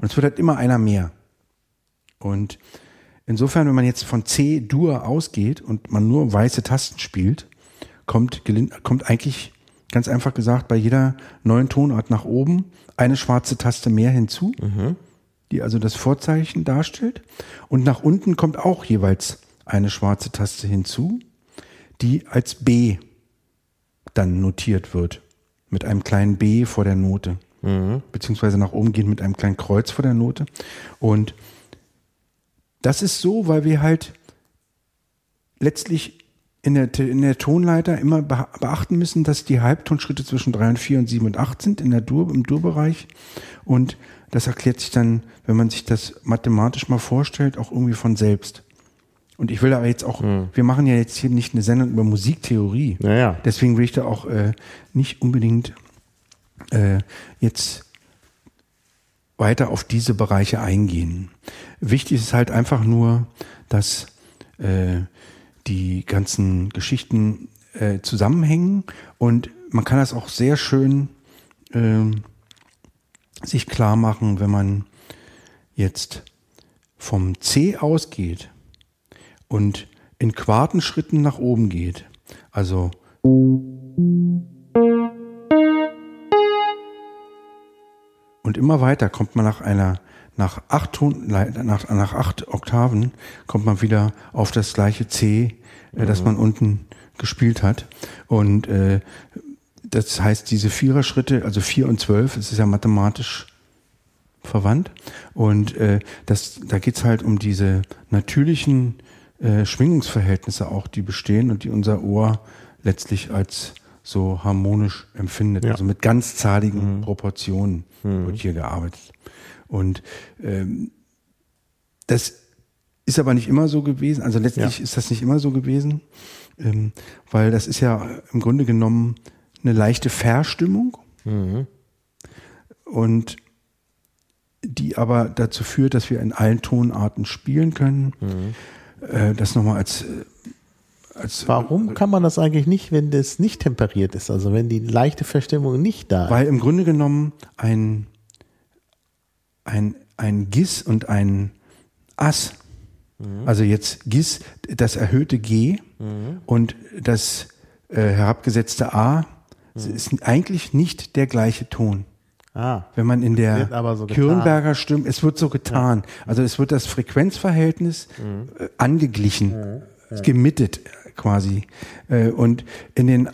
Und es wird halt immer einer mehr. Und insofern, wenn man jetzt von C-Dur ausgeht und man nur weiße Tasten spielt, kommt, kommt eigentlich ganz einfach gesagt bei jeder neuen Tonart nach oben eine schwarze Taste mehr hinzu, die also das Vorzeichen darstellt. Und nach unten kommt auch jeweils eine schwarze Taste hinzu, die als B dann notiert wird. Mit einem kleinen B vor der Note. Beziehungsweise nach oben gehen mit einem kleinen Kreuz vor der Note. Und das ist so, weil wir halt letztlich in der, in der Tonleiter immer bea- beachten müssen, dass die Halbtonschritte zwischen 3 und 4 und 7 und 8 sind in der Dur, im Durbereich. Und das erklärt sich dann, wenn man sich das mathematisch mal vorstellt, auch irgendwie von selbst. Und ich will aber jetzt auch, wir machen ja jetzt hier nicht eine Sendung über Musiktheorie. Ja, ja. Deswegen will ich da auch äh, nicht unbedingt äh, jetzt weiter auf diese Bereiche eingehen. Wichtig ist halt einfach nur, dass äh, die ganzen Geschichten äh, zusammenhängen und man kann das auch sehr schön äh, sich klar machen, wenn man jetzt vom C ausgeht und in Quartenschritten nach oben geht. Also und immer weiter kommt man nach einer nach acht nach, nach acht Oktaven kommt man wieder auf das gleiche C, äh, das man unten gespielt hat. Und äh, das heißt, diese Viererschritte, also vier und zwölf, es ist ja mathematisch verwandt. Und äh, das, da geht's halt um diese natürlichen äh, Schwingungsverhältnisse auch, die bestehen und die unser Ohr letztlich als so harmonisch empfindet. Ja. Also mit ganzzahligen Proportionen wird hier gearbeitet. Und ähm, das ist aber nicht immer so gewesen. Also letztlich Ja. ist das nicht immer so gewesen, ähm, weil das ist ja im Grunde genommen eine leichte Verstimmung und die aber dazu führt, dass wir in allen Tonarten spielen können. Äh, das nochmal als, äh, als Warum kann man das eigentlich nicht, wenn das nicht temperiert ist? Also wenn die leichte Verstimmung nicht da ist? Weil im Grunde genommen ein, ein, ein Gis und ein Ass, also jetzt Gis, das erhöhte G und das äh, herabgesetzte A, es ist eigentlich nicht der gleiche Ton. Ah, Wenn man in der so. Kirnberger Stimme, es wird so getan. Also es wird das Frequenzverhältnis äh, angeglichen, gemittet äh, quasi. Äh, und in den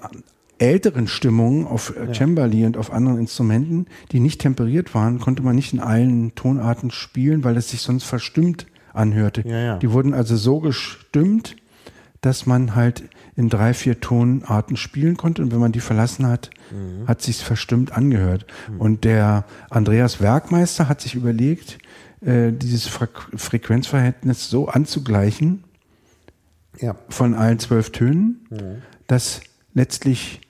älteren Stimmungen auf äh, Cembali und auf anderen Instrumenten, die nicht temperiert waren, konnte man nicht in allen Tonarten spielen, weil es sich sonst verstimmt anhörte. Ja, ja. Die wurden also so gestimmt, dass man halt in drei, vier Tonarten spielen konnte und wenn man die verlassen hat, hat sich's verstimmt angehört. Und der Andreas Werkmeister hat sich überlegt, äh, dieses Fre Frequenzverhältnis so anzugleichen ja. von allen zwölf Tönen, dass letztlich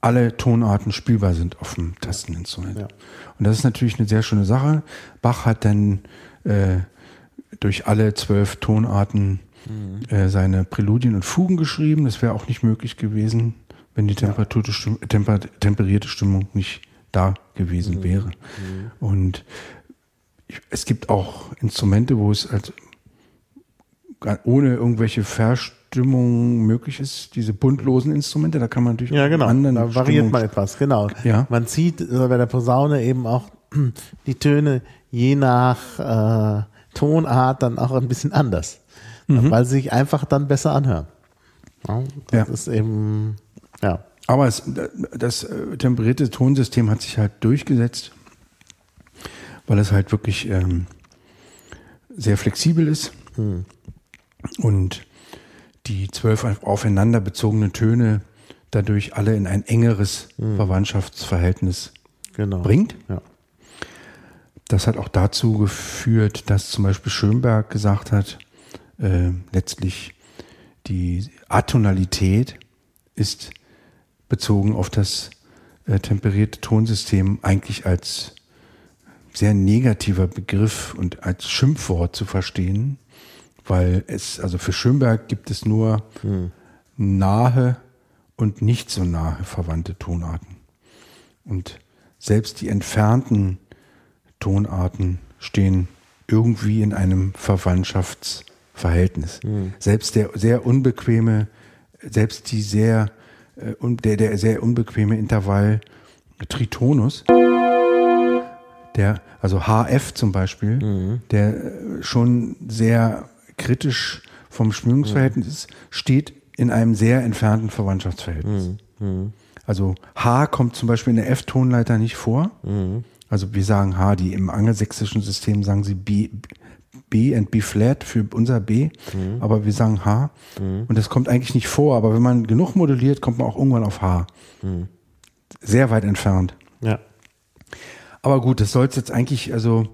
alle Tonarten spielbar sind auf dem Tasteninstrument. Ja. Und das ist natürlich eine sehr schöne Sache. Bach hat dann äh, durch alle zwölf Tonarten äh, seine Präludien und Fugen geschrieben. Das wäre auch nicht möglich gewesen, wenn die temperaturte Stimm temper temperierte Stimmung nicht da gewesen wäre. Und ich, es gibt auch Instrumente, wo es gar- ohne irgendwelche Verstimmung möglich ist. Diese buntlosen Instrumente, da kann man natürlich Ja, auch genau. anderen Da variiert man etwas, genau. Ja. Man zieht äh, bei der Posaune eben auch die Töne je nach äh, Tonart dann auch ein bisschen anders, weil sie sich einfach dann besser anhören. Ja, das Ja. ist eben, ja. Aber es, das äh, temperierte Tonsystem hat sich halt durchgesetzt, weil es halt wirklich ähm, sehr flexibel ist und die zwölf auf- aufeinander bezogenen Töne dadurch alle in ein engeres Verwandtschaftsverhältnis Genau. bringt. Ja. Das hat auch dazu geführt, dass zum Beispiel Schönberg gesagt hat, äh, letztlich die Atonalität ist bezogen auf das äh, temperierte Tonsystem eigentlich als sehr negativer Begriff und als Schimpfwort zu verstehen, weil es, also für Schönberg gibt es nur nahe und nicht so nahe verwandte Tonarten. Und selbst die entfernten Tonarten stehen irgendwie in einem Verwandtschaftsverhältnis. Selbst der sehr unbequeme, selbst die sehr, äh, der, der sehr unbequeme Intervall Tritonus, der, also HF zum Beispiel, der äh, schon sehr kritisch vom Schwingungsverhältnis ist, steht in einem sehr entfernten Verwandtschaftsverhältnis. Also H kommt zum Beispiel in der F-Tonleiter nicht vor. Also wir sagen H, die im angelsächsischen System sagen sie B, B and B flat für unser B, aber wir sagen H. Und das kommt eigentlich nicht vor, aber wenn man genug moduliert, kommt man auch irgendwann auf H. Sehr weit entfernt. Ja. Aber gut, das soll es jetzt eigentlich, also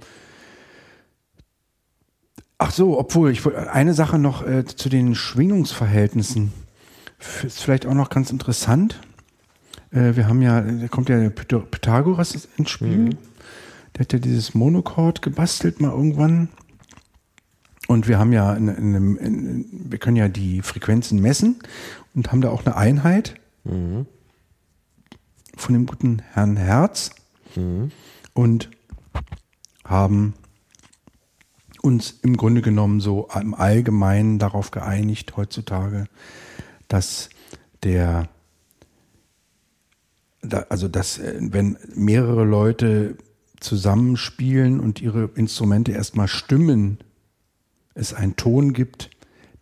Ach so, obwohl, ich wollte eine Sache noch äh, zu den Schwingungsverhältnissen. Ist vielleicht auch noch ganz interessant. Äh, wir haben ja, da kommt ja der Pytha- Pythagoras ins Spiel. Der hat ja dieses Monochord gebastelt mal irgendwann. Und wir haben ja, in, in, in, wir können ja die Frequenzen messen und haben da auch eine Einheit von dem guten Herrn Herz und haben uns im Grunde genommen so im Allgemeinen darauf geeinigt heutzutage, dass der, da, also dass äh, wenn mehrere Leute zusammenspielen und ihre Instrumente erstmal stimmen, es einen Ton gibt,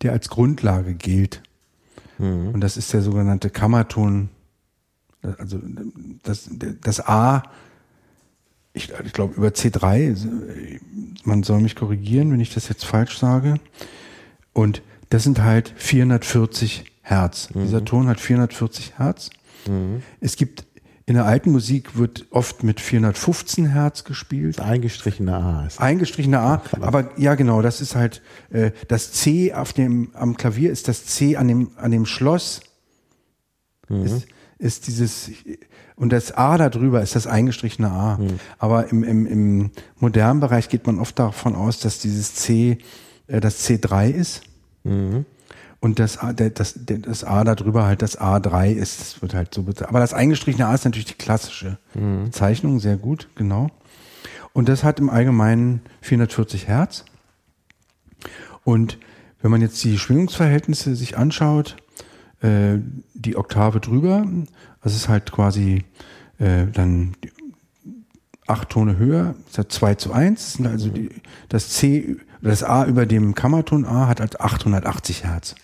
der als Grundlage gilt. Und das ist der sogenannte Kammerton. Also das, das A, ich, ich glaube über C3, man soll mich korrigieren, wenn ich das jetzt falsch sage. Und das sind halt 440 Hertz. Dieser Ton hat 440 Hertz. Es gibt in der alten Musik wird oft mit 415 Hertz gespielt. Das eingestrichene A ist. Eingestrichene A, aber ja genau, das ist halt äh, das C auf dem am Klavier ist das C an dem an dem Schloss ist, ist dieses und das A da drüber ist das eingestrichene A. Aber im, im, im modernen Bereich geht man oft davon aus, dass dieses C äh, das C3 ist. Und das A, das, das A da drüber halt das A3 ist. Das wird halt so bezeichnet. Aber das eingestrichene A ist natürlich die klassische Bezeichnung, sehr gut, genau. Und das hat im Allgemeinen 440 Hertz. Und wenn man jetzt die Schwingungsverhältnisse sich anschaut, äh, die Oktave drüber, das ist halt quasi äh, dann acht Tone höher, ist ja 2 zu 1, das, sind also die, das C, das A über dem Kammerton A hat halt 880 Hertz.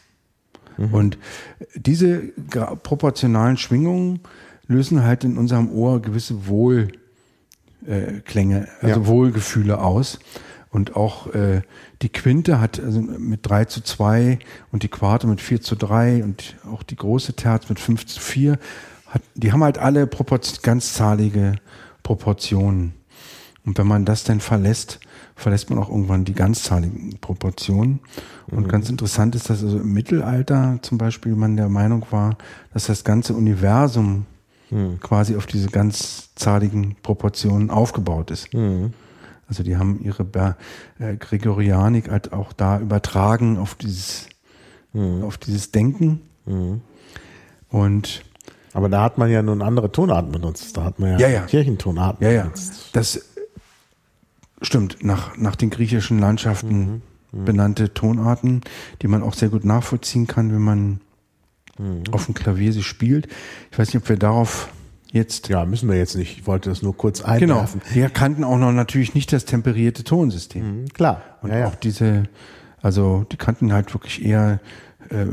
Und diese proportionalen Schwingungen lösen halt in unserem Ohr gewisse Wohlklänge, äh, also Ja. Wohlgefühle aus. Und auch äh, die Quinte hat also mit 3 zu 2 und die Quarte mit 4 zu 3 und auch die große Terz mit 5 zu 4, hat, die haben halt alle Propor- ganzzahlige Proportionen. Und wenn man das dann verlässt, verlässt man auch irgendwann die ganzzahligen Proportionen. Und ganz interessant ist, dass also im Mittelalter zum Beispiel man der Meinung war, dass das ganze Universum quasi auf diese ganzzahligen Proportionen aufgebaut ist. Also die haben ihre äh, Gregorianik halt auch da übertragen auf dieses, auf dieses Denken. Und Aber da hat man ja nun andere Tonarten benutzt. Da hat man ja, Ja, ja. Kirchentonarten Ja, ja. benutzt. Das stimmt. Nach, nach den griechischen Landschaften benannte Tonarten, die man auch sehr gut nachvollziehen kann, wenn man auf dem Klavier sie spielt. Ich weiß nicht, ob wir darauf jetzt. Ja, müssen wir jetzt nicht. Ich wollte das nur kurz Genau. einwerfen. Wir kannten auch noch natürlich nicht das temperierte Tonsystem. Mhm, Klar. Und ja, ja. auch diese, also die kannten halt wirklich eher äh,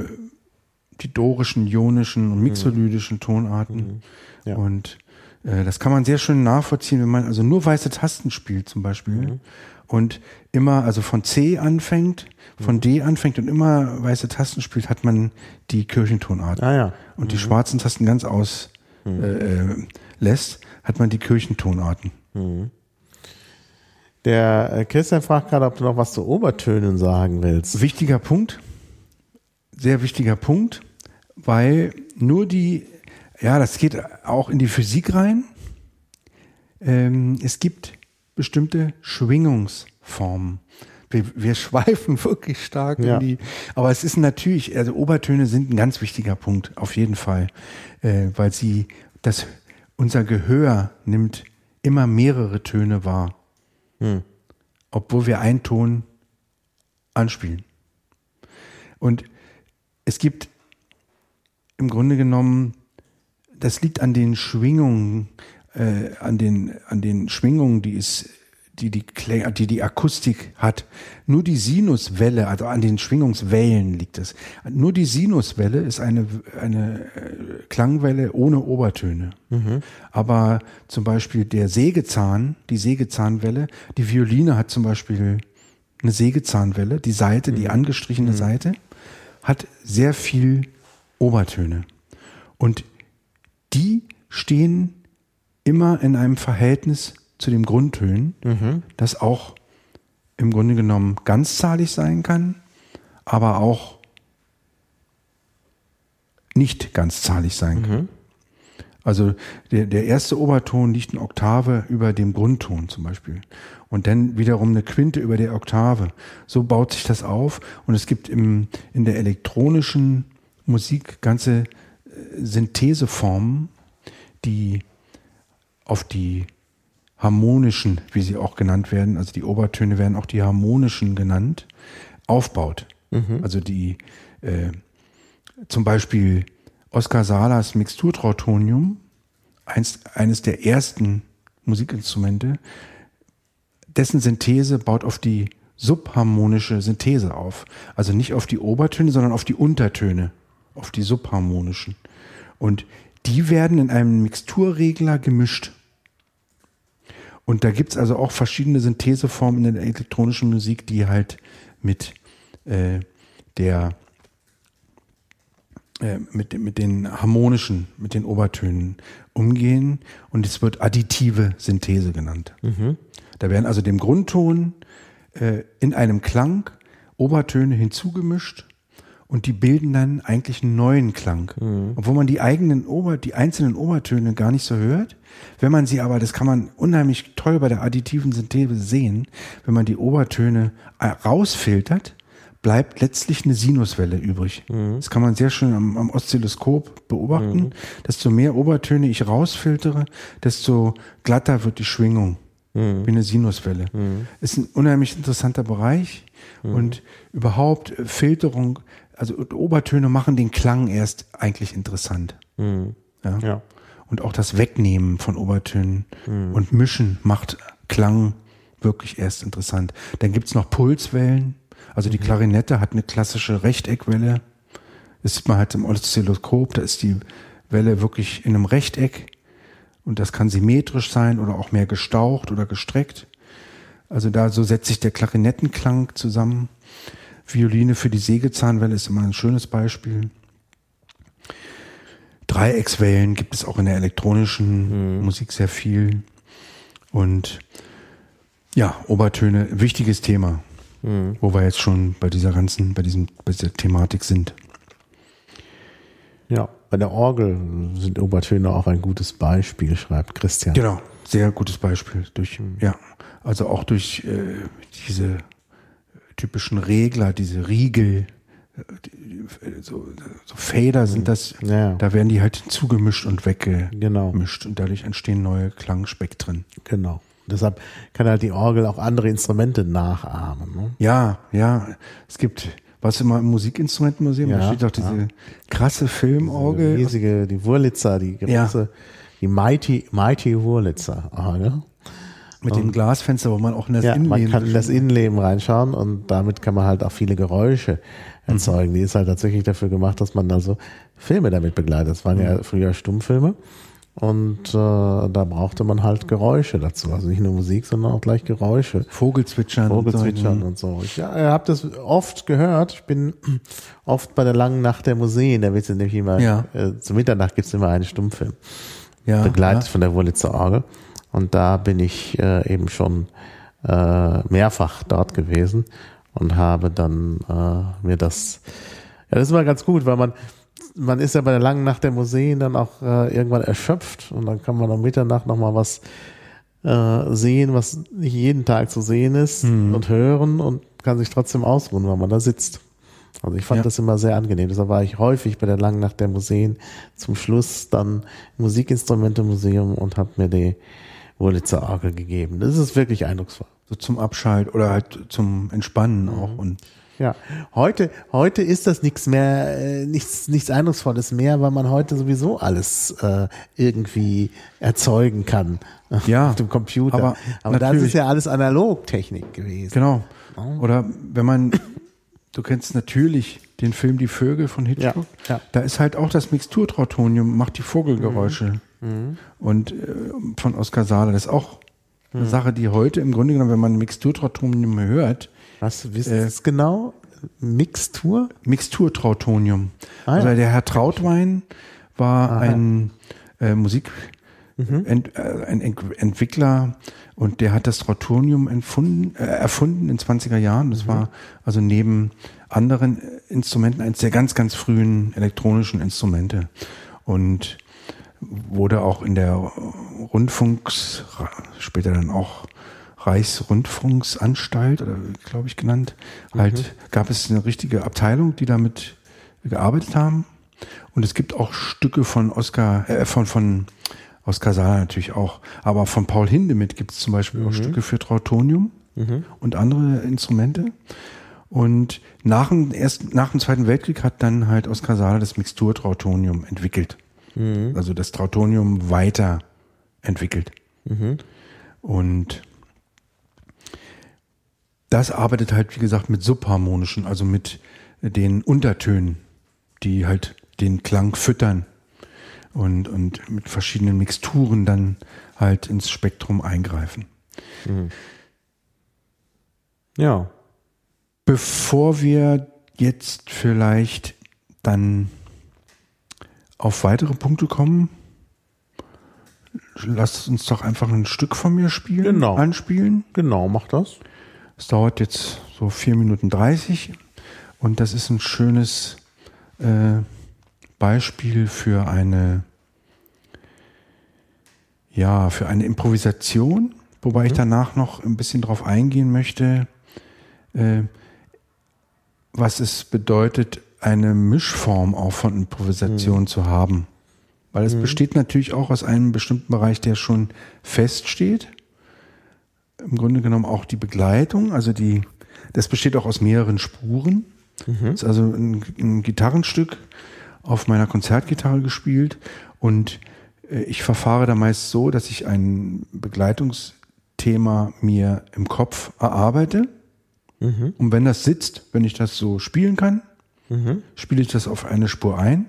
die dorischen, ionischen und mixolydischen Tonarten. Ja. Und das kann man sehr schön nachvollziehen, wenn man also nur weiße Tasten spielt zum Beispiel und immer also von C anfängt, von D anfängt und immer weiße Tasten spielt, hat man die Kirchentonart. Ah, ja. Und die schwarzen Tasten ganz aus äh, äh, lässt, hat man die Kirchentonarten. Der äh, Christian fragt gerade, ob du noch was zu Obertönen sagen willst. Wichtiger Punkt, sehr wichtiger Punkt, weil nur die, ja, das geht auch in die Physik rein. Ähm, es gibt bestimmte Schwingungsformen. Wir, wir schweifen wirklich stark Ja. in die, aber es ist natürlich, also Obertöne sind ein ganz wichtiger Punkt, auf jeden Fall, äh, weil sie, das, unser Gehör nimmt immer mehrere Töne wahr, obwohl wir einen Ton anspielen. Und es gibt im Grunde genommen, das liegt an den Schwingungen, äh, an den an den Schwingungen, die es, die die, Klä- die die Akustik hat. Nur die Sinuswelle, also an den Schwingungswellen liegt es. Nur die Sinuswelle ist eine eine äh, Klangwelle ohne Obertöne. Aber zum Beispiel der Sägezahn, die Sägezahnwelle, die Violine hat zum Beispiel eine Sägezahnwelle, die Seite, die angestrichene Seite, hat sehr viel Obertöne. Und die stehen immer in einem Verhältnis zu den Grundtönen, das auch im Grunde genommen ganzzahlig sein kann, aber auch nicht ganzzahlig sein kann. Also der, der erste Oberton liegt eine Oktave über dem Grundton zum Beispiel. Und dann wiederum eine Quinte über der Oktave. So baut sich das auf. Und es gibt im, in der elektronischen Musik ganze Syntheseformen, die auf die harmonischen, wie sie auch genannt werden, also die Obertöne werden auch die harmonischen genannt, aufbaut. Also die äh, zum Beispiel Oskar Salas Mixturtrautonium, eins, eines der ersten Musikinstrumente, dessen Synthese baut auf die subharmonische Synthese auf. Also nicht auf die Obertöne, sondern auf die Untertöne, auf die subharmonischen. Und die werden in einem Mixturregler gemischt. Und da gibt's also auch verschiedene Syntheseformen in der elektronischen Musik, die halt mit äh, der äh, mit, mit den harmonischen, mit den Obertönen umgehen. Und es wird additive Synthese genannt. Da werden also dem Grundton äh, in einem Klang Obertöne hinzugemischt und die bilden dann eigentlich einen neuen Klang. Obwohl man die eigenen Ober, die einzelnen Obertöne gar nicht so hört. Wenn man sie aber, das kann man unheimlich toll bei der additiven Synthese sehen, wenn man die Obertöne äh, rausfiltert, bleibt letztlich eine Sinuswelle übrig. Das kann man sehr schön am, am Oszilloskop beobachten. Desto mehr Obertöne ich rausfiltere, desto glatter wird die Schwingung. Wie eine Sinuswelle. Ist ein unheimlich interessanter Bereich. Und überhaupt äh, Filterung, also Obertöne machen den Klang erst eigentlich interessant. Ja. Ja. Und auch das Wegnehmen von Obertönen und Mischen macht Klang wirklich erst interessant. Dann gibt's noch Pulswellen. Also die Klarinette hat eine klassische Rechteckwelle. Das sieht man halt im Oszilloskop. Da ist die Welle wirklich in einem Rechteck. Und das kann symmetrisch sein oder auch mehr gestaucht oder gestreckt. Also da so setzt sich der Klarinettenklang zusammen. Violine für die Sägezahnwelle ist immer ein schönes Beispiel. Dreieckswellen gibt es auch in der elektronischen Musik sehr viel. Und ja, Obertöne, wichtiges Thema, wo wir jetzt schon bei dieser ganzen, bei diesem, bei dieser Thematik sind. Ja, bei der Orgel sind Obertöne auch ein gutes Beispiel, schreibt Christian. Genau, sehr gutes Beispiel. Durch, ja, also auch durch äh, diese typischen Regler, diese Riegel, äh, so, so Fader sind das, Ja. da werden die halt hinzugemischt und weggemischt Genau. und dadurch entstehen neue Klangspektren. Genau. Deshalb kann halt die Orgel auch andere Instrumente nachahmen. Ne? Ja, ja, es gibt, was immer im Musikinstrumentenmuseum, da Ja, steht doch diese krasse Filmorgel. Die riesige, die Wurlitzer, die Ja. große, die Mighty, Mighty Wurlitzer Orgel. Mit dem Glasfenster, wo man auch in das Ja, man Innenleben kann in das Innenleben reinschauen und damit kann man halt auch viele Geräusche erzeugen. Die ist halt tatsächlich dafür gemacht, dass man also Filme damit begleitet. Das waren ja früher Stummfilme und äh, da brauchte man halt Geräusche dazu. Also nicht nur Musik, sondern auch gleich Geräusche. Vogelzwitschern. Vogelzwitschern und so. Ich ja, habe das oft gehört. Ich bin oft bei der langen Nacht der Museen. Da wird nämlich immer, Ja. äh, zu Mitternacht gibt's immer einen Stummfilm Ja, begleitet ja. von der Wurlitzer Orgel. Und da bin ich äh, eben schon äh, mehrfach dort gewesen und habe dann äh, mir das, ja, das ist immer ganz gut, weil man, man ist ja bei der langen Nacht der Museen dann auch äh, irgendwann erschöpft und dann kann man um Mitternacht nochmal was äh, sehen, was nicht jeden Tag zu sehen ist Mhm. und hören und kann sich trotzdem ausruhen, weil man da sitzt. Also ich fand Ja. das immer sehr angenehm. Deshalb war ich häufig bei der langen Nacht der Museen zum Schluss dann im Musikinstrumente-Museum und habe mir die Wurlitzer Orgel gegeben. Das ist wirklich eindrucksvoll. So zum Abschalt oder halt zum Entspannen auch. Und Ja, heute, heute ist das nichts mehr, äh, nichts, nichts Eindrucksvolles mehr, weil man heute sowieso alles äh, irgendwie erzeugen kann Ja, auf dem Computer. aber aber das ist ja alles Analogtechnik gewesen. genau. Oder wenn man, du kennst natürlich den Film Die Vögel von Hitchcock. Ja, ja. Da ist halt auch das Mixturtrautonium, macht die Vogelgeräusche. Mhm. Und äh, von Oskar Sahler, das ist auch eine Mhm. Sache, die heute im Grunde genommen, wenn man Mixturtrautonium hört, Was wisst Äh, ihr es genau? Mixtur? Mixturtrautonium. Ah, ja. Also der Herr Trautwein war ein äh, Musikmeister Ent, äh, ein Ent Entwickler und der hat das Trautonium äh, erfunden in 20er Jahren. Das war also neben anderen Instrumenten eines der ganz, ganz frühen elektronischen Instrumente und wurde auch in der Rundfunks, später dann auch Reichsrundfunksanstalt oder glaube ich genannt, halt gab es eine richtige Abteilung, die damit gearbeitet haben. Und es gibt auch Stücke von Oskar, äh, von, von Oskar Sala natürlich auch, aber von Paul Hindemith gibt es zum Beispiel auch Stücke für Trautonium und andere Instrumente. Und nach dem, ersten, nach dem Zweiten Weltkrieg hat dann halt Oskar Sala das Mixturtrautonium entwickelt. Also das Trautonium weiterentwickelt. Und das arbeitet halt, wie gesagt, mit subharmonischen, also mit den Untertönen, die halt den Klang füttern und, und mit verschiedenen Mixturen dann halt ins Spektrum eingreifen. Ja. Bevor wir jetzt vielleicht dann auf weitere Punkte kommen, lasst uns doch einfach ein Stück von mir spielen, Genau. anspielen. Genau, mach das. Es dauert jetzt so 4 Minuten 30 und das ist ein schönes äh, Beispiel für eine ja, für eine Improvisation, wobei ich danach noch ein bisschen drauf eingehen möchte, äh, was es bedeutet, eine Mischform auch von Improvisation zu haben. Weil es besteht natürlich auch aus einem bestimmten Bereich, der schon feststeht. Im Grunde genommen auch die Begleitung, also die, das besteht auch aus mehreren Spuren. Das ist also ein, ein Gitarrenstück auf meiner Konzertgitarre gespielt und äh, ich verfahre da meist so, dass ich ein Begleitungsthema mir im Kopf erarbeite. Und wenn das sitzt, wenn ich das so spielen kann, spiele ich das auf eine Spur ein.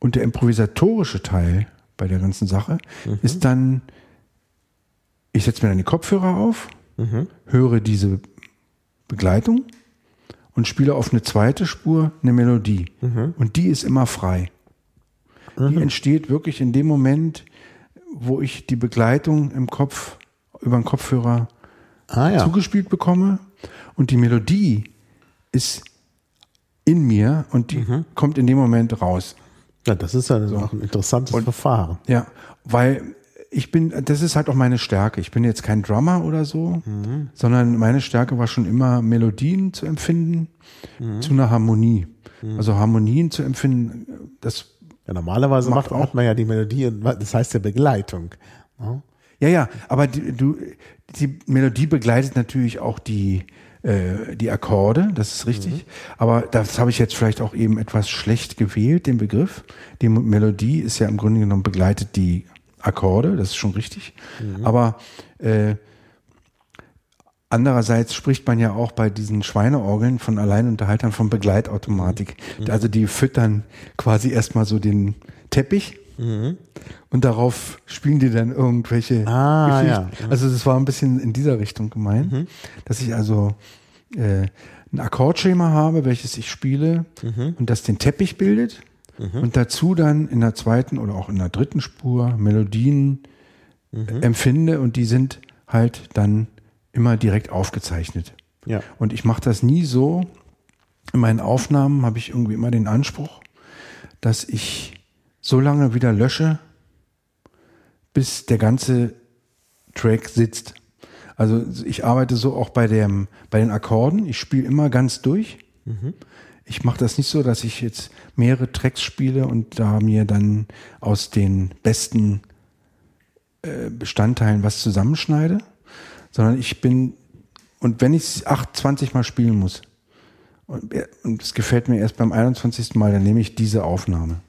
Und der improvisatorische Teil bei der ganzen Sache ist dann, ich setze mir dann die Kopfhörer auf, höre diese Begleitung und spiele auf eine zweite Spur eine Melodie. Und die ist immer frei. Die entsteht wirklich in dem Moment, wo ich die Begleitung im Kopf über den Kopfhörer Ah ja. zugespielt bekomme und die Melodie ist in mir und die kommt in dem Moment raus. ja das ist ja auch ein interessantes Verfahren. Ja, weil ich bin, das ist halt auch meine Stärke. Ich bin jetzt kein Drummer oder so, sondern meine Stärke war schon immer Melodien zu empfinden zu einer Harmonie. Also Harmonien zu empfinden, das Ja, normalerweise Macht macht, macht man ja die Melodie, und das heißt ja Begleitung. Ja. Ja, ja, aber die, du, die Melodie begleitet natürlich auch die, äh, die Akkorde, das ist richtig. Aber das habe ich jetzt vielleicht auch eben etwas schlecht gewählt, den Begriff. Die Melodie ist ja im Grunde genommen begleitet die Akkorde, das ist schon richtig. Aber äh, Andererseits spricht man ja auch bei diesen Schweineorgeln von Alleinunterhaltern von Begleitautomatik. Also die füttern quasi erstmal so den Teppich und darauf spielen die dann irgendwelche Ah, Geschichten. ja. Also das war ein bisschen in dieser Richtung gemeint, dass ich also äh, ein Akkordschema habe, welches ich spiele und das den Teppich bildet und dazu dann in der zweiten oder auch in der dritten Spur Melodien äh, empfinde und die sind halt dann immer direkt aufgezeichnet. Ja. Und ich mache das nie so. In meinen Aufnahmen habe ich irgendwie immer den Anspruch, dass ich so lange wieder lösche, bis der ganze Track sitzt. Also ich arbeite so auch bei, dem, bei den Akkorden. Ich spiele immer ganz durch. Ich mache das nicht so, dass ich jetzt mehrere Tracks spiele und da mir dann aus den besten äh, Bestandteilen was zusammenschneide, sondern ich bin, und wenn ich es 28 Mal spielen muss, und, und es gefällt mir erst beim 21. Mal, dann nehme ich diese Aufnahme.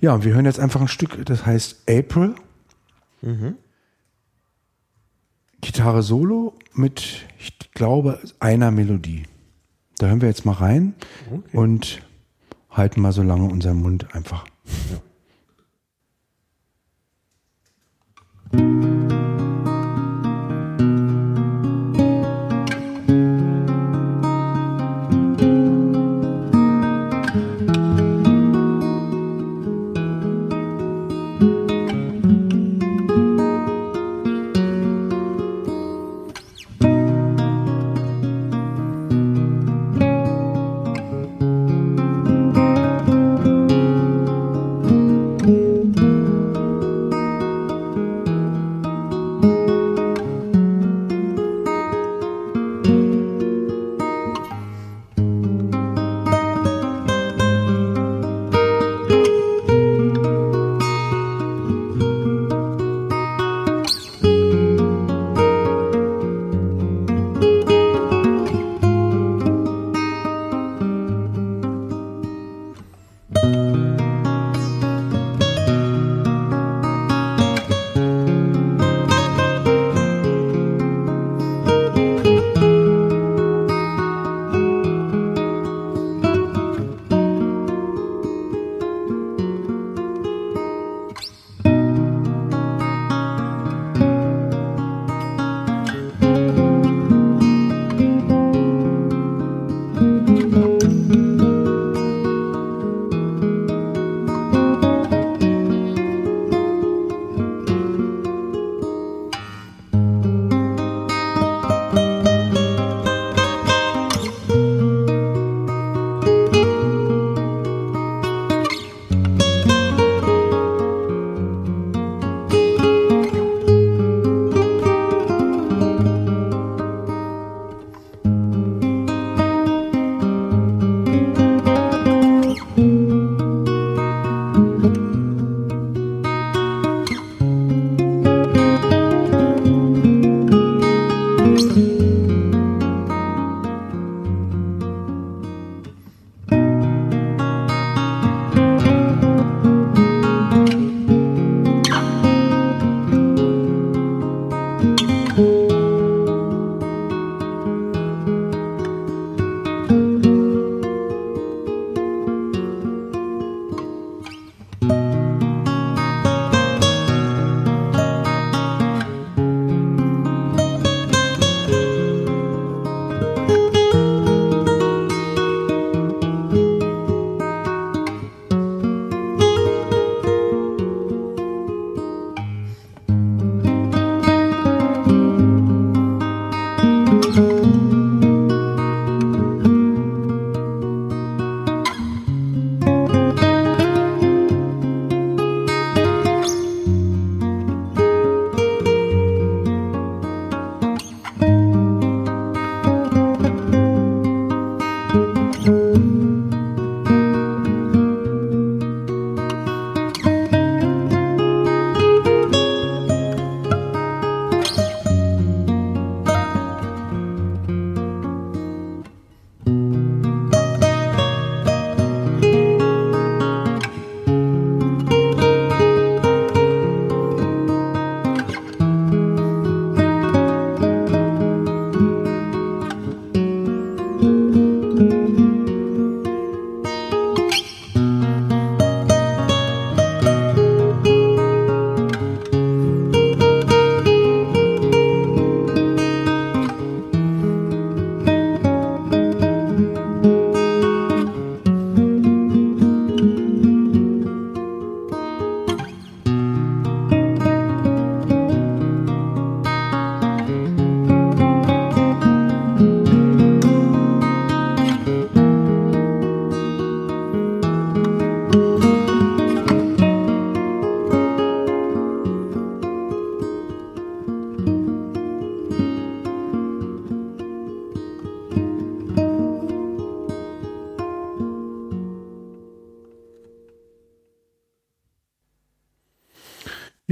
Ja, und wir hören jetzt einfach ein Stück, das heißt April. Gitarre Solo mit, ich glaube, einer Melodie. Da hören wir jetzt mal rein und halten mal so lange unseren Mund einfach. April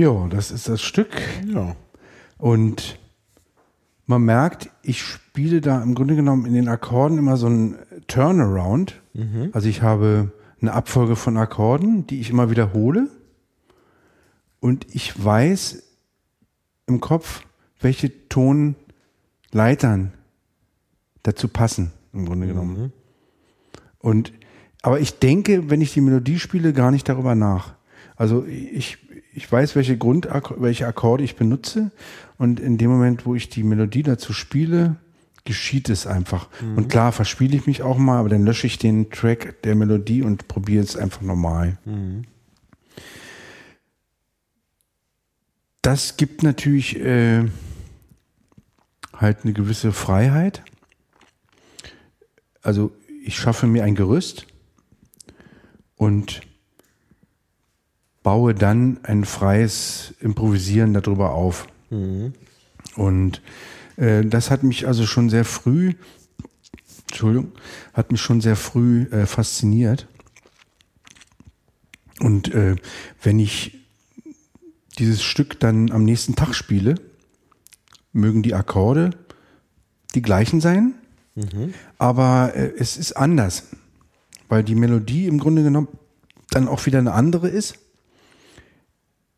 Ja, das ist das Stück. Ja. Und man merkt, ich spiele da im Grunde genommen in den Akkorden immer so einen Turnaround. Also ich habe eine Abfolge von Akkorden, die ich immer wiederhole. Und ich weiß im Kopf, welche Tonleitern dazu passen, im Grunde genommen. Und, aber ich denke, wenn ich die Melodie spiele, gar nicht darüber nach. Also ich, ich weiß, welche Grund, welche Akkorde ich benutze. Und in dem Moment, wo ich die Melodie dazu spiele, geschieht es einfach. Und klar, verspiele ich mich auch mal, aber dann lösche ich den Track der Melodie und probiere es einfach normal. Das gibt natürlich äh, halt eine gewisse Freiheit. Also ich schaffe mir ein Gerüst und baue dann ein freies Improvisieren darüber auf. Und äh, das hat mich also schon sehr früh, Entschuldigung, hat mich schon sehr früh äh, fasziniert. Und äh, wenn ich dieses Stück dann am nächsten Tag spiele, mögen die Akkorde die gleichen sein, aber äh, es ist anders, weil die Melodie im Grunde genommen dann auch wieder eine andere ist,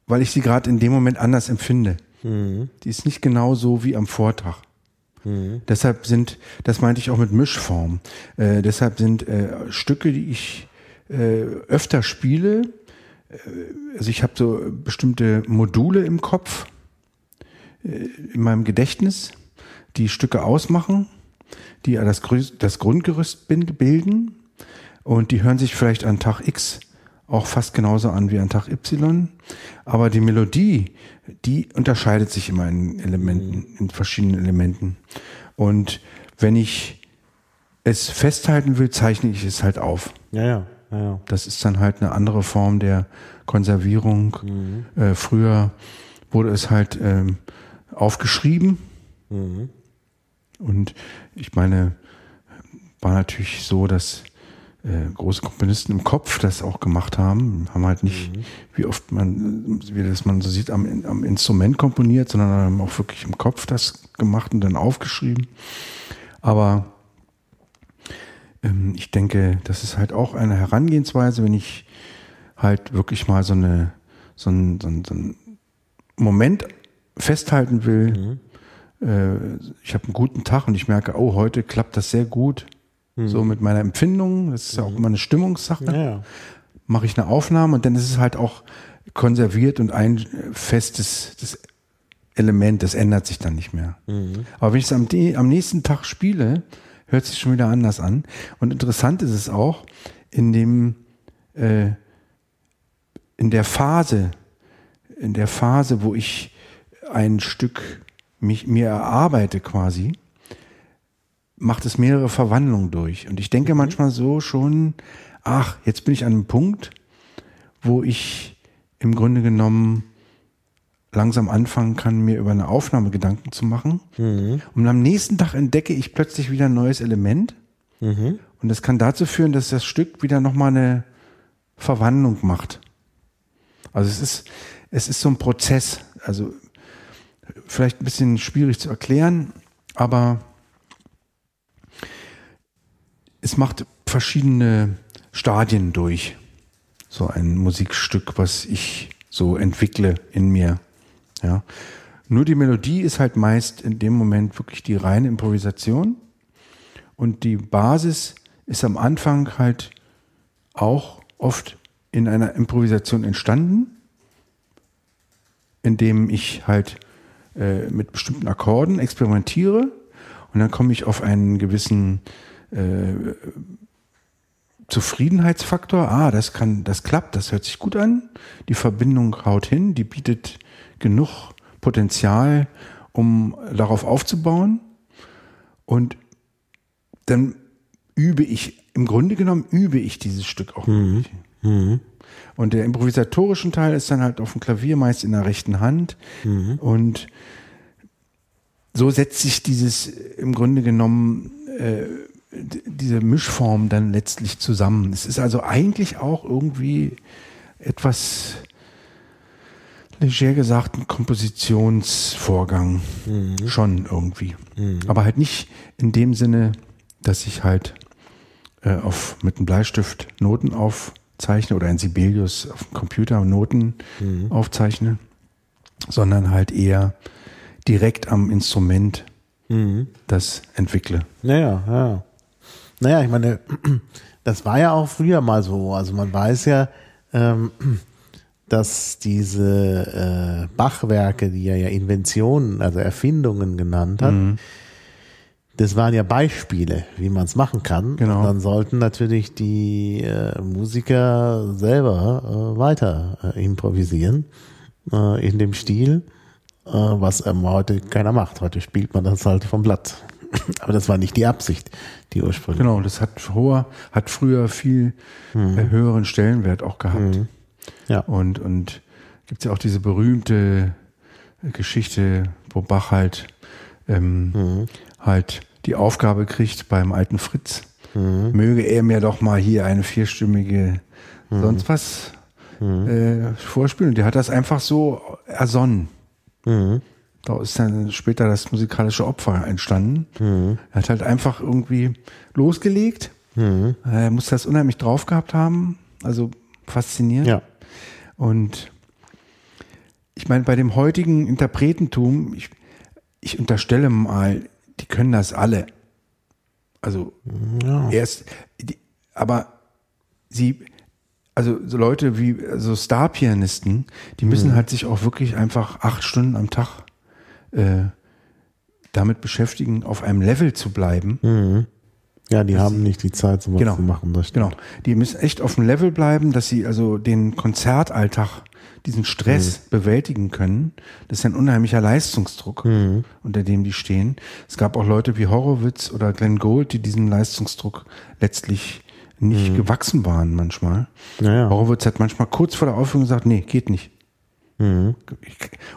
weil ich sie gerade in dem Moment anders empfinde. Die ist nicht genau so wie am Vortag. Deshalb sind, das meinte ich auch mit Mischform, äh, deshalb sind äh, Stücke, die ich äh, öfter spiele, äh, also ich habe so bestimmte Module im Kopf, äh, in meinem Gedächtnis, die Stücke ausmachen, die ja das, das Grundgerüst bilden und die hören sich vielleicht an Tag X auch fast genauso an wie an Tag Y. Aber die Melodie, die unterscheidet sich immer in Elementen, in verschiedenen Elementen. Und wenn ich es festhalten will, zeichne ich es halt auf. Ja, ja, ja, ja. Das ist dann halt eine andere Form der Konservierung. Äh, früher wurde es halt ähm, aufgeschrieben. Und ich meine, war natürlich so, dass äh, große Komponisten im Kopf das auch gemacht haben. Haben halt nicht, wie oft man, wie das man so sieht, am, am Instrument komponiert, sondern haben auch wirklich im Kopf das gemacht und dann aufgeschrieben. Aber ähm, ich denke, das ist halt auch eine Herangehensweise, wenn ich halt wirklich mal so eine so einen, so einen, so einen Moment festhalten will. Äh, ich habe einen guten Tag und ich merke, oh, heute klappt das sehr gut. So mit meiner Empfindung, das ist ja auch immer eine Stimmungssache. Ja. Mache ich eine Aufnahme und dann ist es halt auch konserviert und ein festes das Element, das ändert sich dann nicht mehr. Aber wenn ich es am, am nächsten Tag spiele, hört sich schon wieder anders an. Und interessant ist es auch, in dem, äh, in der Phase, in der Phase, wo ich ein Stück mich, mir erarbeite quasi, macht es mehrere Verwandlungen durch. Und ich denke manchmal so schon, ach, jetzt bin ich an einem Punkt, wo ich im Grunde genommen langsam anfangen kann, mir über eine Aufnahme Gedanken zu machen. Und am nächsten Tag entdecke ich plötzlich wieder ein neues Element. Und das kann dazu führen, dass das Stück wieder nochmal eine Verwandlung macht. Also es ist, es ist so ein Prozess. Also vielleicht ein bisschen schwierig zu erklären, aber es macht verschiedene Stadien durch. So ein Musikstück, was ich so entwickle in mir. Ja. Nur die Melodie ist halt meist in dem Moment wirklich die reine Improvisation. Und die Basis ist am Anfang halt auch oft in einer Improvisation entstanden, indem ich halt äh, mit bestimmten Akkorden experimentiere und dann komme ich auf einen gewissen äh, Zufriedenheitsfaktor. Ah, das kann, das klappt, das hört sich gut an. Die Verbindung haut hin, die bietet genug Potenzial, um darauf aufzubauen. Und dann übe ich, im Grunde genommen übe ich dieses Stück auch. wirklich. Und der improvisatorischen Teil ist dann halt auf dem Klavier meist in der rechten Hand. Und so setzt sich dieses im Grunde genommen äh, diese Mischform dann letztlich zusammen. Es ist also eigentlich auch irgendwie etwas leger gesagt ein Kompositionsvorgang. Schon irgendwie. Aber halt nicht in dem Sinne, dass ich halt äh, auf, mit einem Bleistift Noten aufzeichne oder ein Sibelius auf dem Computer Noten aufzeichne, sondern halt eher direkt am Instrument das entwickle. Naja, ja. Naja, ich meine, das war ja auch früher mal so. Also man weiß ja, ähm, dass diese äh, Bachwerke, die er ja Inventionen, also Erfindungen genannt hat, das waren ja Beispiele, wie man es machen kann. Genau. Und dann sollten natürlich die äh, Musiker selber äh, weiter äh, improvisieren äh, in dem Stil, äh, was ähm, heute keiner macht. Heute spielt man das halt vom Blatt. Aber das war nicht die Absicht, die ursprünglich. Genau, das hat hoher, hat früher viel äh, höheren Stellenwert auch gehabt. Ja. Und, und gibt ja auch diese berühmte Geschichte, wo Bach halt, ähm, halt die Aufgabe kriegt beim alten Fritz, möge er mir doch mal hier eine vierstimmige sonst was äh, vorspielen. Und der hat das einfach so ersonnen. Da ist dann später das musikalische Opfer entstanden. Er hat halt einfach irgendwie losgelegt. Er muss das unheimlich drauf gehabt haben. Also faszinierend. Ja. Und ich meine, bei dem heutigen Interpretentum, ich, ich unterstelle mal, die können das alle. Also erst, die, aber sie, also so Leute wie so Star-Pianisten, die müssen halt sich auch wirklich einfach acht Stunden am Tag äh, damit beschäftigen, auf einem Level zu bleiben. Ja, die haben nicht die Zeit, sowas Genau. zu machen. Genau. Die müssen echt auf dem Level bleiben, dass sie also den Konzertalltag, diesen Stress bewältigen können. Das ist ein unheimlicher Leistungsdruck, unter dem die stehen. Es gab auch Leute wie Horowitz oder Glenn Gould, die diesem Leistungsdruck letztlich nicht gewachsen waren manchmal. Naja. Horowitz hat manchmal kurz vor der Aufführung gesagt, nee, geht nicht.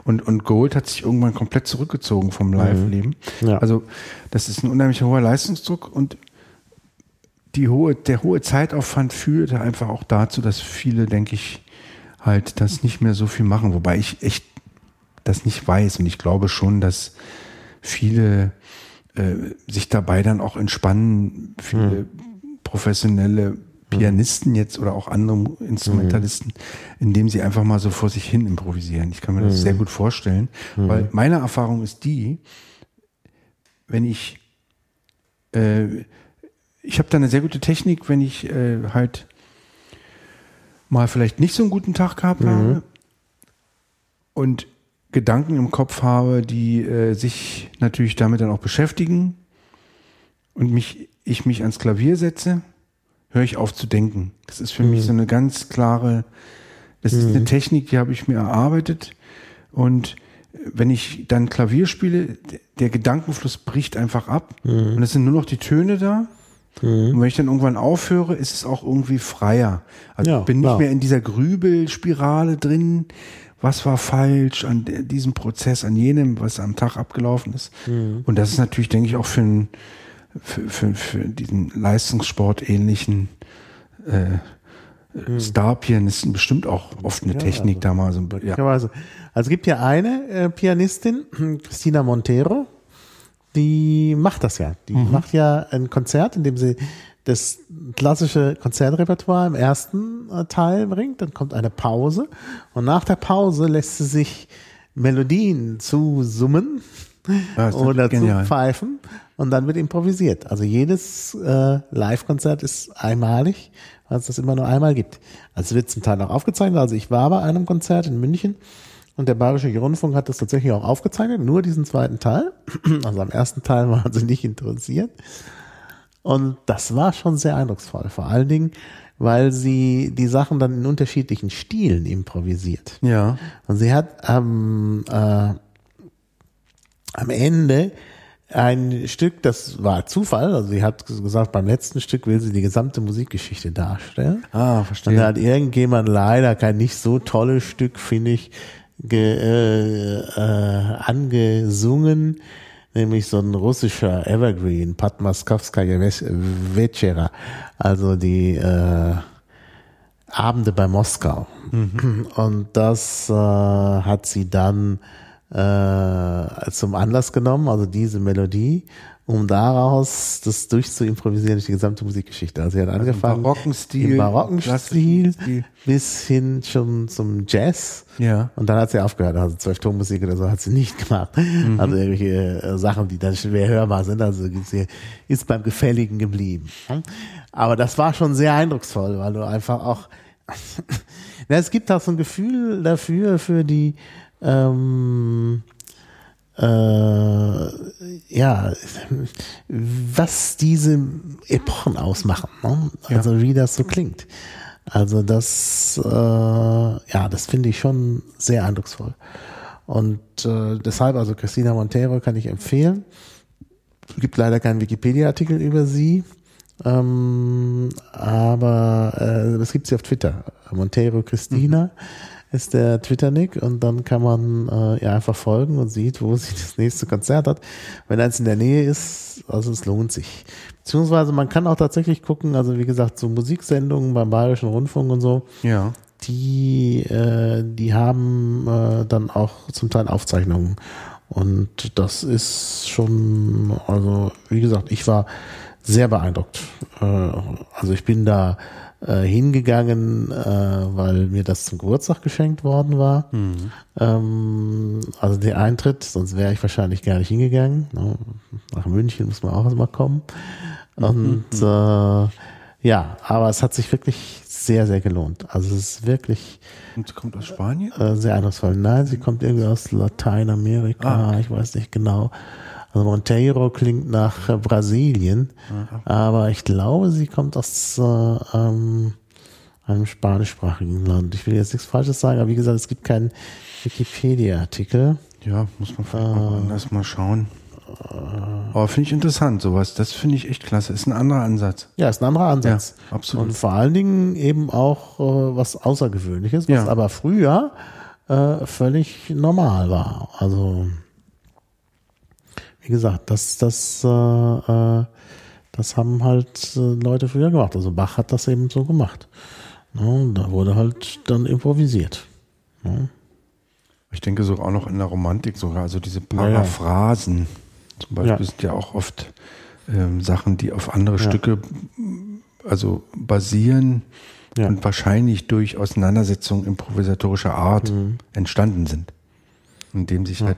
Und, und Gold hat sich irgendwann komplett zurückgezogen vom Live-Leben. Ja. Also das ist ein unheimlich hoher Leistungsdruck und die hohe, der hohe Zeitaufwand führte einfach auch dazu, dass viele, denke ich, halt das nicht mehr so viel machen. Wobei ich echt das nicht weiß und ich glaube schon, dass viele äh, sich dabei dann auch entspannen, viele professionelle Pianisten jetzt oder auch andere Instrumentalisten, indem sie einfach mal so vor sich hin improvisieren. Ich kann mir das sehr gut vorstellen, weil meine Erfahrung ist die, wenn ich äh, ich habe da eine sehr gute Technik, wenn ich äh, halt mal vielleicht nicht so einen guten Tag gehabt habe und Gedanken im Kopf habe, die äh, sich natürlich damit dann auch beschäftigen und mich, ich mich ans Klavier setze, höre ich auf zu denken. Das ist für mich so eine ganz klare, das ist eine Technik, die habe ich mir erarbeitet und wenn ich dann Klavier spiele, der Gedankenfluss bricht einfach ab und es sind nur noch die Töne da. Und wenn ich dann irgendwann aufhöre, ist es auch irgendwie freier. Also Ja, ich bin klar. nicht mehr in dieser Grübelspirale drin. Was war falsch an diesem Prozess, an jenem, was am Tag abgelaufen ist. Und das ist natürlich, denke ich, auch für, einen, für, für, für diesen Leistungssport ähnlichen äh, Star-Pianisten bestimmt auch oft eine Technik da mal so. ein be- Ja. Also, also es gibt ja eine äh, Pianistin, Christina Montero, die macht das ja. Die macht ja ein Konzert, in dem sie das klassische Konzertrepertoire im ersten äh, Teil bringt, dann kommt eine Pause und nach der Pause lässt sie sich Melodien zu summen Ja, ist oder zu pfeifen und dann wird improvisiert. Also jedes äh, Live-Konzert ist einmalig, weil es das immer nur einmal gibt. Also es wird zum Teil auch aufgezeichnet. Also ich war bei einem Konzert in München und der Bayerische Rundfunk hat das tatsächlich auch aufgezeichnet, nur diesen zweiten Teil. Also am ersten Teil waren sie nicht interessiert. Und das war schon sehr eindrucksvoll. Vor allen Dingen, weil sie die Sachen dann in unterschiedlichen Stilen improvisiert. Ja. Und sie hat am, äh, am Ende ein Stück, das war Zufall, also sie hat gesagt, beim letzten Stück will sie die gesamte Musikgeschichte darstellen. Ah, Und verstehe. da hat irgendjemand leider kein nicht so tolles Stück, finde ich, ge, äh, äh, angesungen, nämlich so ein russischer Evergreen, Padmaskowskaja Vechera, also die äh, Abende bei Moskau. Und das äh, hat sie dann äh, zum Anlass genommen, also diese Melodie, um daraus das durchzuimprovisieren durch die gesamte Musikgeschichte. Also sie hat angefangen barocken Stil, im barocken Stil Stil. bis hin schon zum Jazz. Ja. Und dann hat sie aufgehört. Also zwölf Tonmusik oder so hat sie nicht gemacht. Also irgendwelche äh, Sachen, die dann schwer hörbar sind. Also sie ist beim Gefälligen geblieben. Aber das war schon sehr eindrucksvoll, weil du einfach auch ja, es gibt auch so ein Gefühl dafür, für die ähm, äh, ja, was diese Epochen ausmachen, ne? also wie das so klingt. Also das, äh, ja, das finde ich schon sehr eindrucksvoll. Und äh, deshalb, also Christina Montero kann ich empfehlen. Es gibt leider keinen Wikipedia-Artikel über sie, ähm, aber äh, das gibt sie auf Twitter. Montero Christina ist der Twitter-Nick und dann kann man äh, ihr einfach folgen und sieht, wo sie das nächste Konzert hat. Wenn eins in der Nähe ist, also es lohnt sich. Beziehungsweise man kann auch tatsächlich gucken, also wie gesagt, so Musiksendungen beim Bayerischen Rundfunk und so, Ja. die, äh, die haben äh, dann auch zum Teil Aufzeichnungen. Und das ist schon, also wie gesagt, ich war sehr beeindruckt. Äh, also ich bin da äh, hingegangen, äh, weil mir das zum Geburtstag geschenkt worden war. Ähm, also der Eintritt, sonst wäre ich wahrscheinlich gar nicht hingegangen. Ne? Nach München muss man auch erstmal kommen. Und äh, ja, aber es hat sich wirklich sehr, sehr gelohnt. Also es ist wirklich Und sie kommt aus Spanien? äh, sehr eindrucksvoll. Nein, sie kommt irgendwie aus Lateinamerika, Ah. ich weiß nicht genau. Also Monteiro klingt nach äh, Brasilien, aber ich glaube, sie kommt aus äh, ähm, einem spanischsprachigen Land. Ich will jetzt nichts Falsches sagen, aber wie gesagt, es gibt keinen Wikipedia-Artikel. Ja, muss man vielleicht mal anders mal schauen. Aber finde ich interessant, sowas. Das finde ich echt klasse. Ist ein anderer Ansatz. Ja, ist ein anderer Ansatz. Ja, absolut. Und vor allen Dingen eben auch äh, was Außergewöhnliches, was Ja. aber früher äh, völlig normal war. Also wie gesagt, das, das, äh, äh, das haben halt äh, Leute früher gemacht. Also Bach hat das eben so gemacht. Ne, da wurde halt dann improvisiert. Ne? Ich denke sogar auch noch in der Romantik sogar. Also diese ja. Paraphrasen zum Beispiel Ja. sind ja auch oft ähm, Sachen, die auf andere Stücke also basieren Ja. und wahrscheinlich durch Auseinandersetzungen improvisatorischer Art Mhm. entstanden sind. Indem sich halt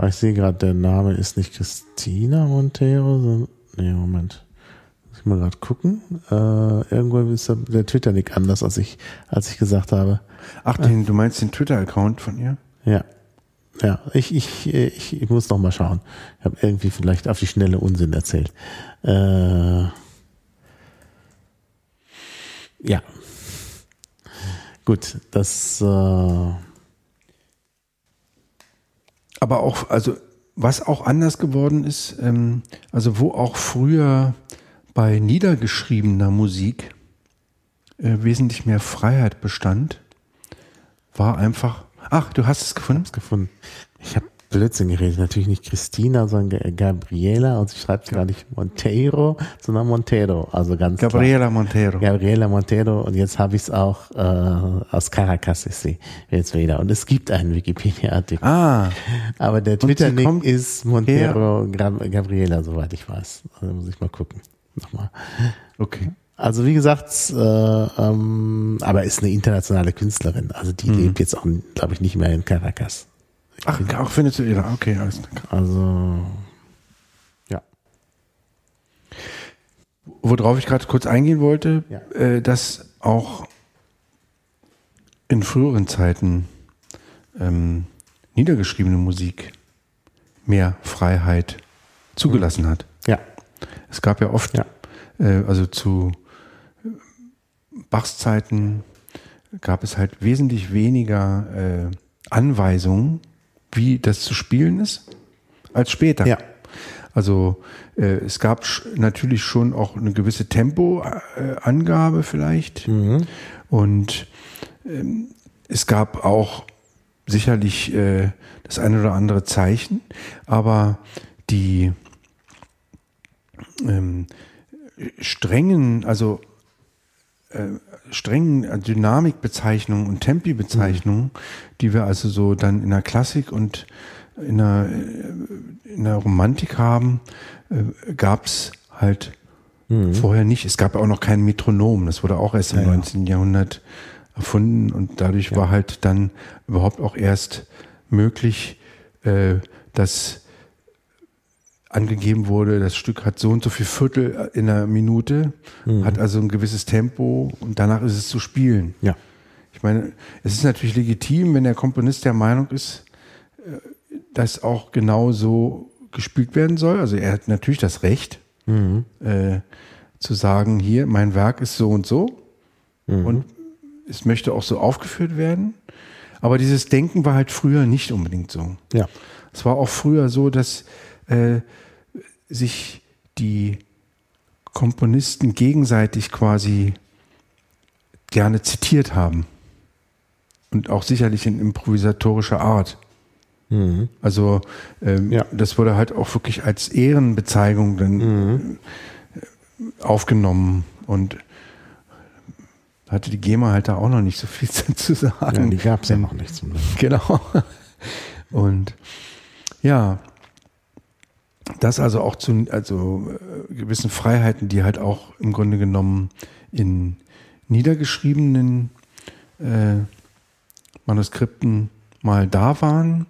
Aber ich sehe gerade, der Name ist nicht Christina Montero, sondern, nee, Moment. Muss ich mal gerade gucken. Äh, irgendwo ist der, der Twitter-Nick anders, als ich, als ich gesagt habe. Ach, den, du meinst den Twitter-Account von ihr? Ja. Ja, ich, ich, ich, ich muss noch mal schauen. Ich habe irgendwie vielleicht auf die schnelle Unsinn erzählt. Äh, ja. Gut, das, äh, Aber auch, also was auch anders geworden ist, ähm, also wo auch früher bei niedergeschriebener Musik äh, wesentlich mehr Freiheit bestand, war einfach. Ach, du hast es gefunden? gefunden. Ich habe Blödsinn geredet. Natürlich nicht Christina, sondern Ga- Gabriela. Und sie schreibt gar nicht Monteiro, sondern Montero. Also ganz klar. Gabriela Montero. Gabriela Montero. Und jetzt habe ich es auch äh, aus Caracas ist sie jetzt wieder. Und es gibt einen Wikipedia-Artikel. Ah, Aber der Twitter-Nick ist Montero Gabriela, soweit ich weiß. Also muss ich mal gucken. Nochmal. okay. Also wie gesagt, äh, ähm, aber ist eine internationale Künstlerin. Also die lebt jetzt auch, glaube ich, nicht mehr in Caracas. Ach, auch Venezuela. Okay, alles klar. Also ja. Worauf ich gerade kurz eingehen wollte, Ja. äh, dass auch in früheren Zeiten ähm, niedergeschriebene Musik mehr Freiheit zugelassen hat. Ja. Es gab ja oft, Ja. äh, also zu Bachs Zeiten gab es halt wesentlich weniger äh, Anweisungen, wie das zu spielen ist, als später. Ja. Also äh, es gab sch natürlich schon auch eine gewisse Tempoangabe vielleicht und ähm, es gab auch sicherlich äh, das eine oder andere Zeichen, aber die ähm, strengen, also äh, strengen äh, Dynamikbezeichnungen und Tempi-Bezeichnungen, mhm. die wir also so dann in der Klassik und in der, äh, in der Romantik haben, äh, gab es halt mhm. vorher nicht. Es gab auch noch kein Metronom. Das wurde auch erst im ja, 19. Ja. Jahrhundert erfunden und dadurch ja. war halt dann überhaupt auch erst möglich, äh, dass angegeben wurde, das Stück hat so und so viel Viertel in einer Minute, mhm. hat also ein gewisses Tempo und danach ist es zu spielen. Ja. Ich meine, es ist natürlich legitim, wenn der Komponist der Meinung ist, äh, dass auch genau so gespielt werden soll. Also er hat natürlich das Recht, mhm. äh, zu sagen, hier, mein Werk ist so und so mhm. und es möchte auch so aufgeführt werden. Aber dieses Denken war halt früher nicht unbedingt so. Ja. Es war auch früher so, dass äh, sich die Komponisten gegenseitig quasi gerne zitiert haben. Und auch sicherlich in improvisatorischer Art. Mhm. Also ähm, ja. das wurde halt auch wirklich als Ehrenbezeigung dann mhm. aufgenommen und hatte die GEMA halt da auch noch nicht so viel zu sagen. Ja, die gab es ja noch nicht Genau. Und ja, das also auch zu also äh, gewissen Freiheiten, die halt auch im Grunde genommen in niedergeschriebenen äh, Manuskripten mal da waren.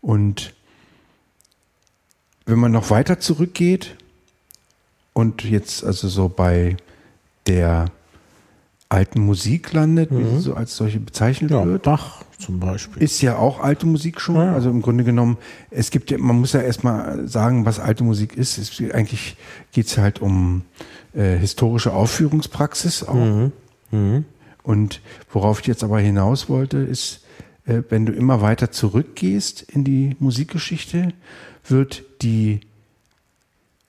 Und wenn man noch weiter zurückgeht und jetzt also so bei der alten Musik landet, mhm. wie sie so als solche bezeichnet ja, wird. Bach zum Beispiel. Ist ja auch alte Musik schon. Ja. Also im Grunde genommen, es gibt ja, man muss ja erstmal sagen, was alte Musik ist. Es, eigentlich geht es halt um äh, historische Aufführungspraxis auch. Mhm. Mhm. Und worauf ich jetzt aber hinaus wollte, ist, äh, wenn du immer weiter zurückgehst in die Musikgeschichte, wird die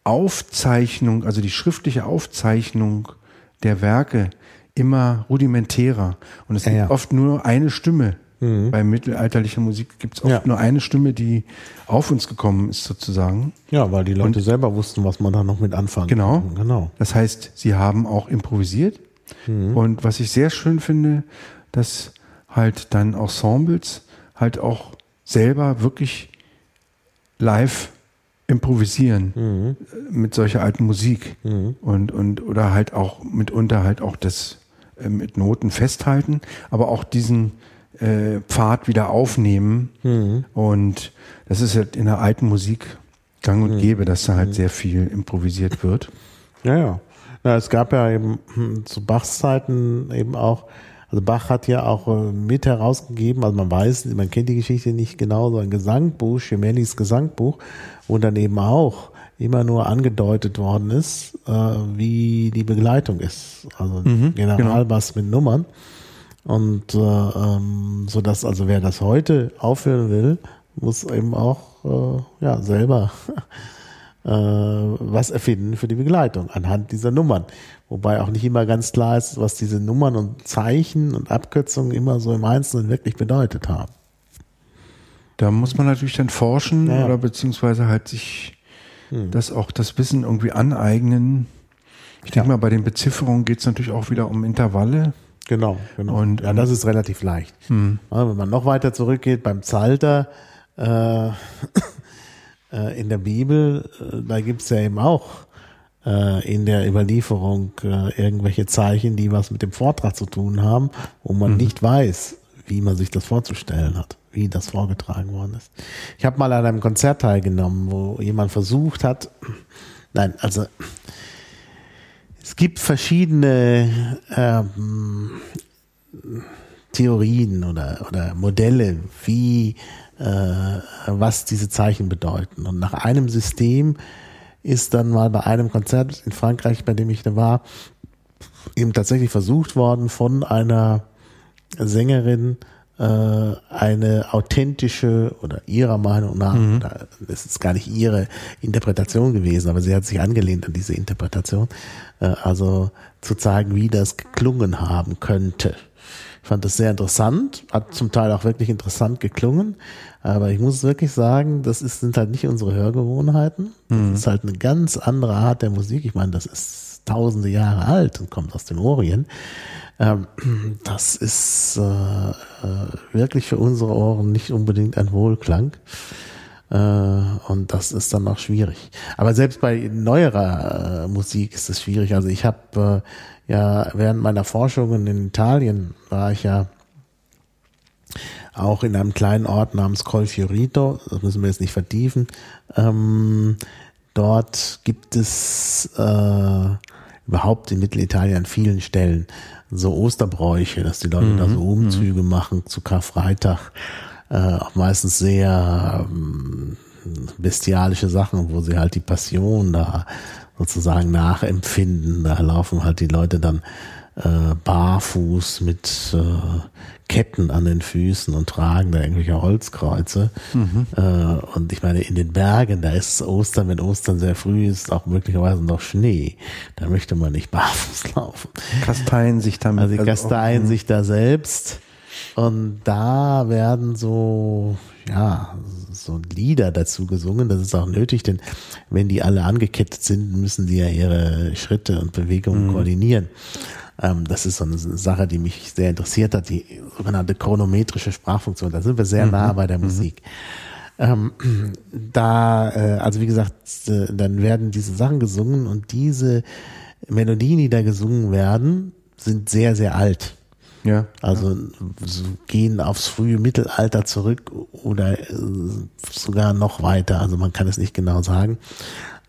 Aufzeichnung, also die schriftliche Aufzeichnung der Werke immer rudimentärer. Und es ja, gibt ja. oft nur eine Stimme. Mhm. Bei mittelalterlicher Musik gibt es oft ja. nur eine Stimme, die auf uns gekommen ist, sozusagen. Ja, weil die Leute Und, selber wussten, was man da noch mit anfangen genau, kann. Genau. Das heißt, sie haben auch improvisiert. Mhm. Und was ich sehr schön finde, dass halt dann Ensembles halt auch selber wirklich live improvisieren mhm. mit solcher alten Musik mhm. und, und oder halt auch mitunter halt auch das äh, mit Noten festhalten, aber auch diesen äh, Pfad wieder aufnehmen. Mhm. Und das ist halt in der alten Musik gang und mhm. gäbe, dass da halt mhm. sehr viel improvisiert wird. Ja, ja. Na, es gab ja eben hm, zu Bachs Zeiten eben auch, also Bach hat ja auch äh, mit herausgegeben, also man weiß, man kennt die Geschichte nicht genau, so ein Gesangbuch, Gemellis Gesangbuch, wo dann eben auch immer nur angedeutet worden ist, äh, wie die Begleitung ist. Also mhm, Generalbass genau. mit Nummern. Und äh, ähm, so dass also wer das heute aufhören will, muss eben auch äh, ja selber äh, was erfinden für die Begleitung anhand dieser Nummern. Wobei auch nicht immer ganz klar ist, was diese Nummern und Zeichen und Abkürzungen immer so im Einzelnen wirklich bedeutet haben. Da muss man natürlich dann forschen ja. oder beziehungsweise halt sich hm. das auch das Wissen irgendwie aneignen. Ich denke ja. mal, bei den Bezifferungen geht es natürlich auch wieder um Intervalle. Genau, genau. Und ja, das ist relativ leicht. Hm. wenn man noch weiter zurückgeht, beim Psalter äh, äh, in der Bibel, äh, da gibt es ja eben auch äh, in der Überlieferung irgendwelche Zeichen, die was mit dem Vortrag zu tun haben, wo man mhm. nicht weiß, wie man sich das vorzustellen hat wie das vorgetragen worden ist. Ich habe mal an einem Konzert teilgenommen, wo jemand versucht hat, nein, also es gibt verschiedene ähm, Theorien oder, oder Modelle, wie äh, was diese Zeichen bedeuten. Und nach einem System ist dann mal bei einem Konzert in Frankreich, bei dem ich da war, eben tatsächlich versucht worden von einer Sängerin eine authentische oder ihrer Meinung nach, mhm. das ist gar nicht ihre Interpretation gewesen, aber sie hat sich angelehnt an diese Interpretation, äh, also zu zeigen, wie das geklungen haben könnte. Ich fand das sehr interessant, hat zum Teil auch wirklich interessant geklungen, aber ich muss wirklich sagen, das ist, sind halt nicht unsere Hörgewohnheiten. Das mhm. ist halt eine ganz andere Art der Musik. Ich meine, das ist tausende Jahre alt und kommt aus dem Orient. Ähm, das ist äh, äh, wirklich für unsere Ohren nicht unbedingt ein Wohlklang. Äh, und das ist dann auch schwierig. Aber selbst bei neuerer Musik ist es schwierig. Also ich habe ja während meiner Forschungen in Italien war ich ja auch in einem kleinen Ort namens Colfiorito, das müssen wir jetzt nicht vertiefen. Ähm, dort gibt es äh, überhaupt in Mittelitalien an vielen Stellen so Osterbräuche, dass die Leute mhm. da so Umzüge mhm. machen zu Karfreitag. Äh, auch meistens sehr ähm, bestialische Sachen, wo sie halt die Passion da sozusagen nachempfinden. Da laufen halt die Leute dann äh, barfuß mit äh, Ketten an den Füßen und tragen da irgendwelche Holzkreuze. Mhm. Äh, und ich meine, in den Bergen, da ist Ostern, wenn Ostern sehr früh ist, auch möglicherweise noch Schnee. Da möchte man nicht barfuß laufen. Kasteien sich damit. Also die also kasteien sich da selbst. Und da werden so, ja, so Lieder dazu gesungen. Das ist auch nötig, denn wenn die alle angekettet sind, müssen die ja ihre Schritte und Bewegungen mhm. koordinieren. Ähm, das ist so eine Sache, die mich sehr interessiert hat, die sogenannte chronometrische Sprachfunktion. Da sind wir sehr mhm. nah bei der mhm. Musik. Ähm, da, äh, also wie gesagt, äh, dann werden diese Sachen gesungen und diese Melodien, die da gesungen werden, sind sehr, sehr alt. Ja. Also ja. gehen aufs frühe Mittelalter zurück oder äh, sogar noch weiter. Also man kann es nicht genau sagen.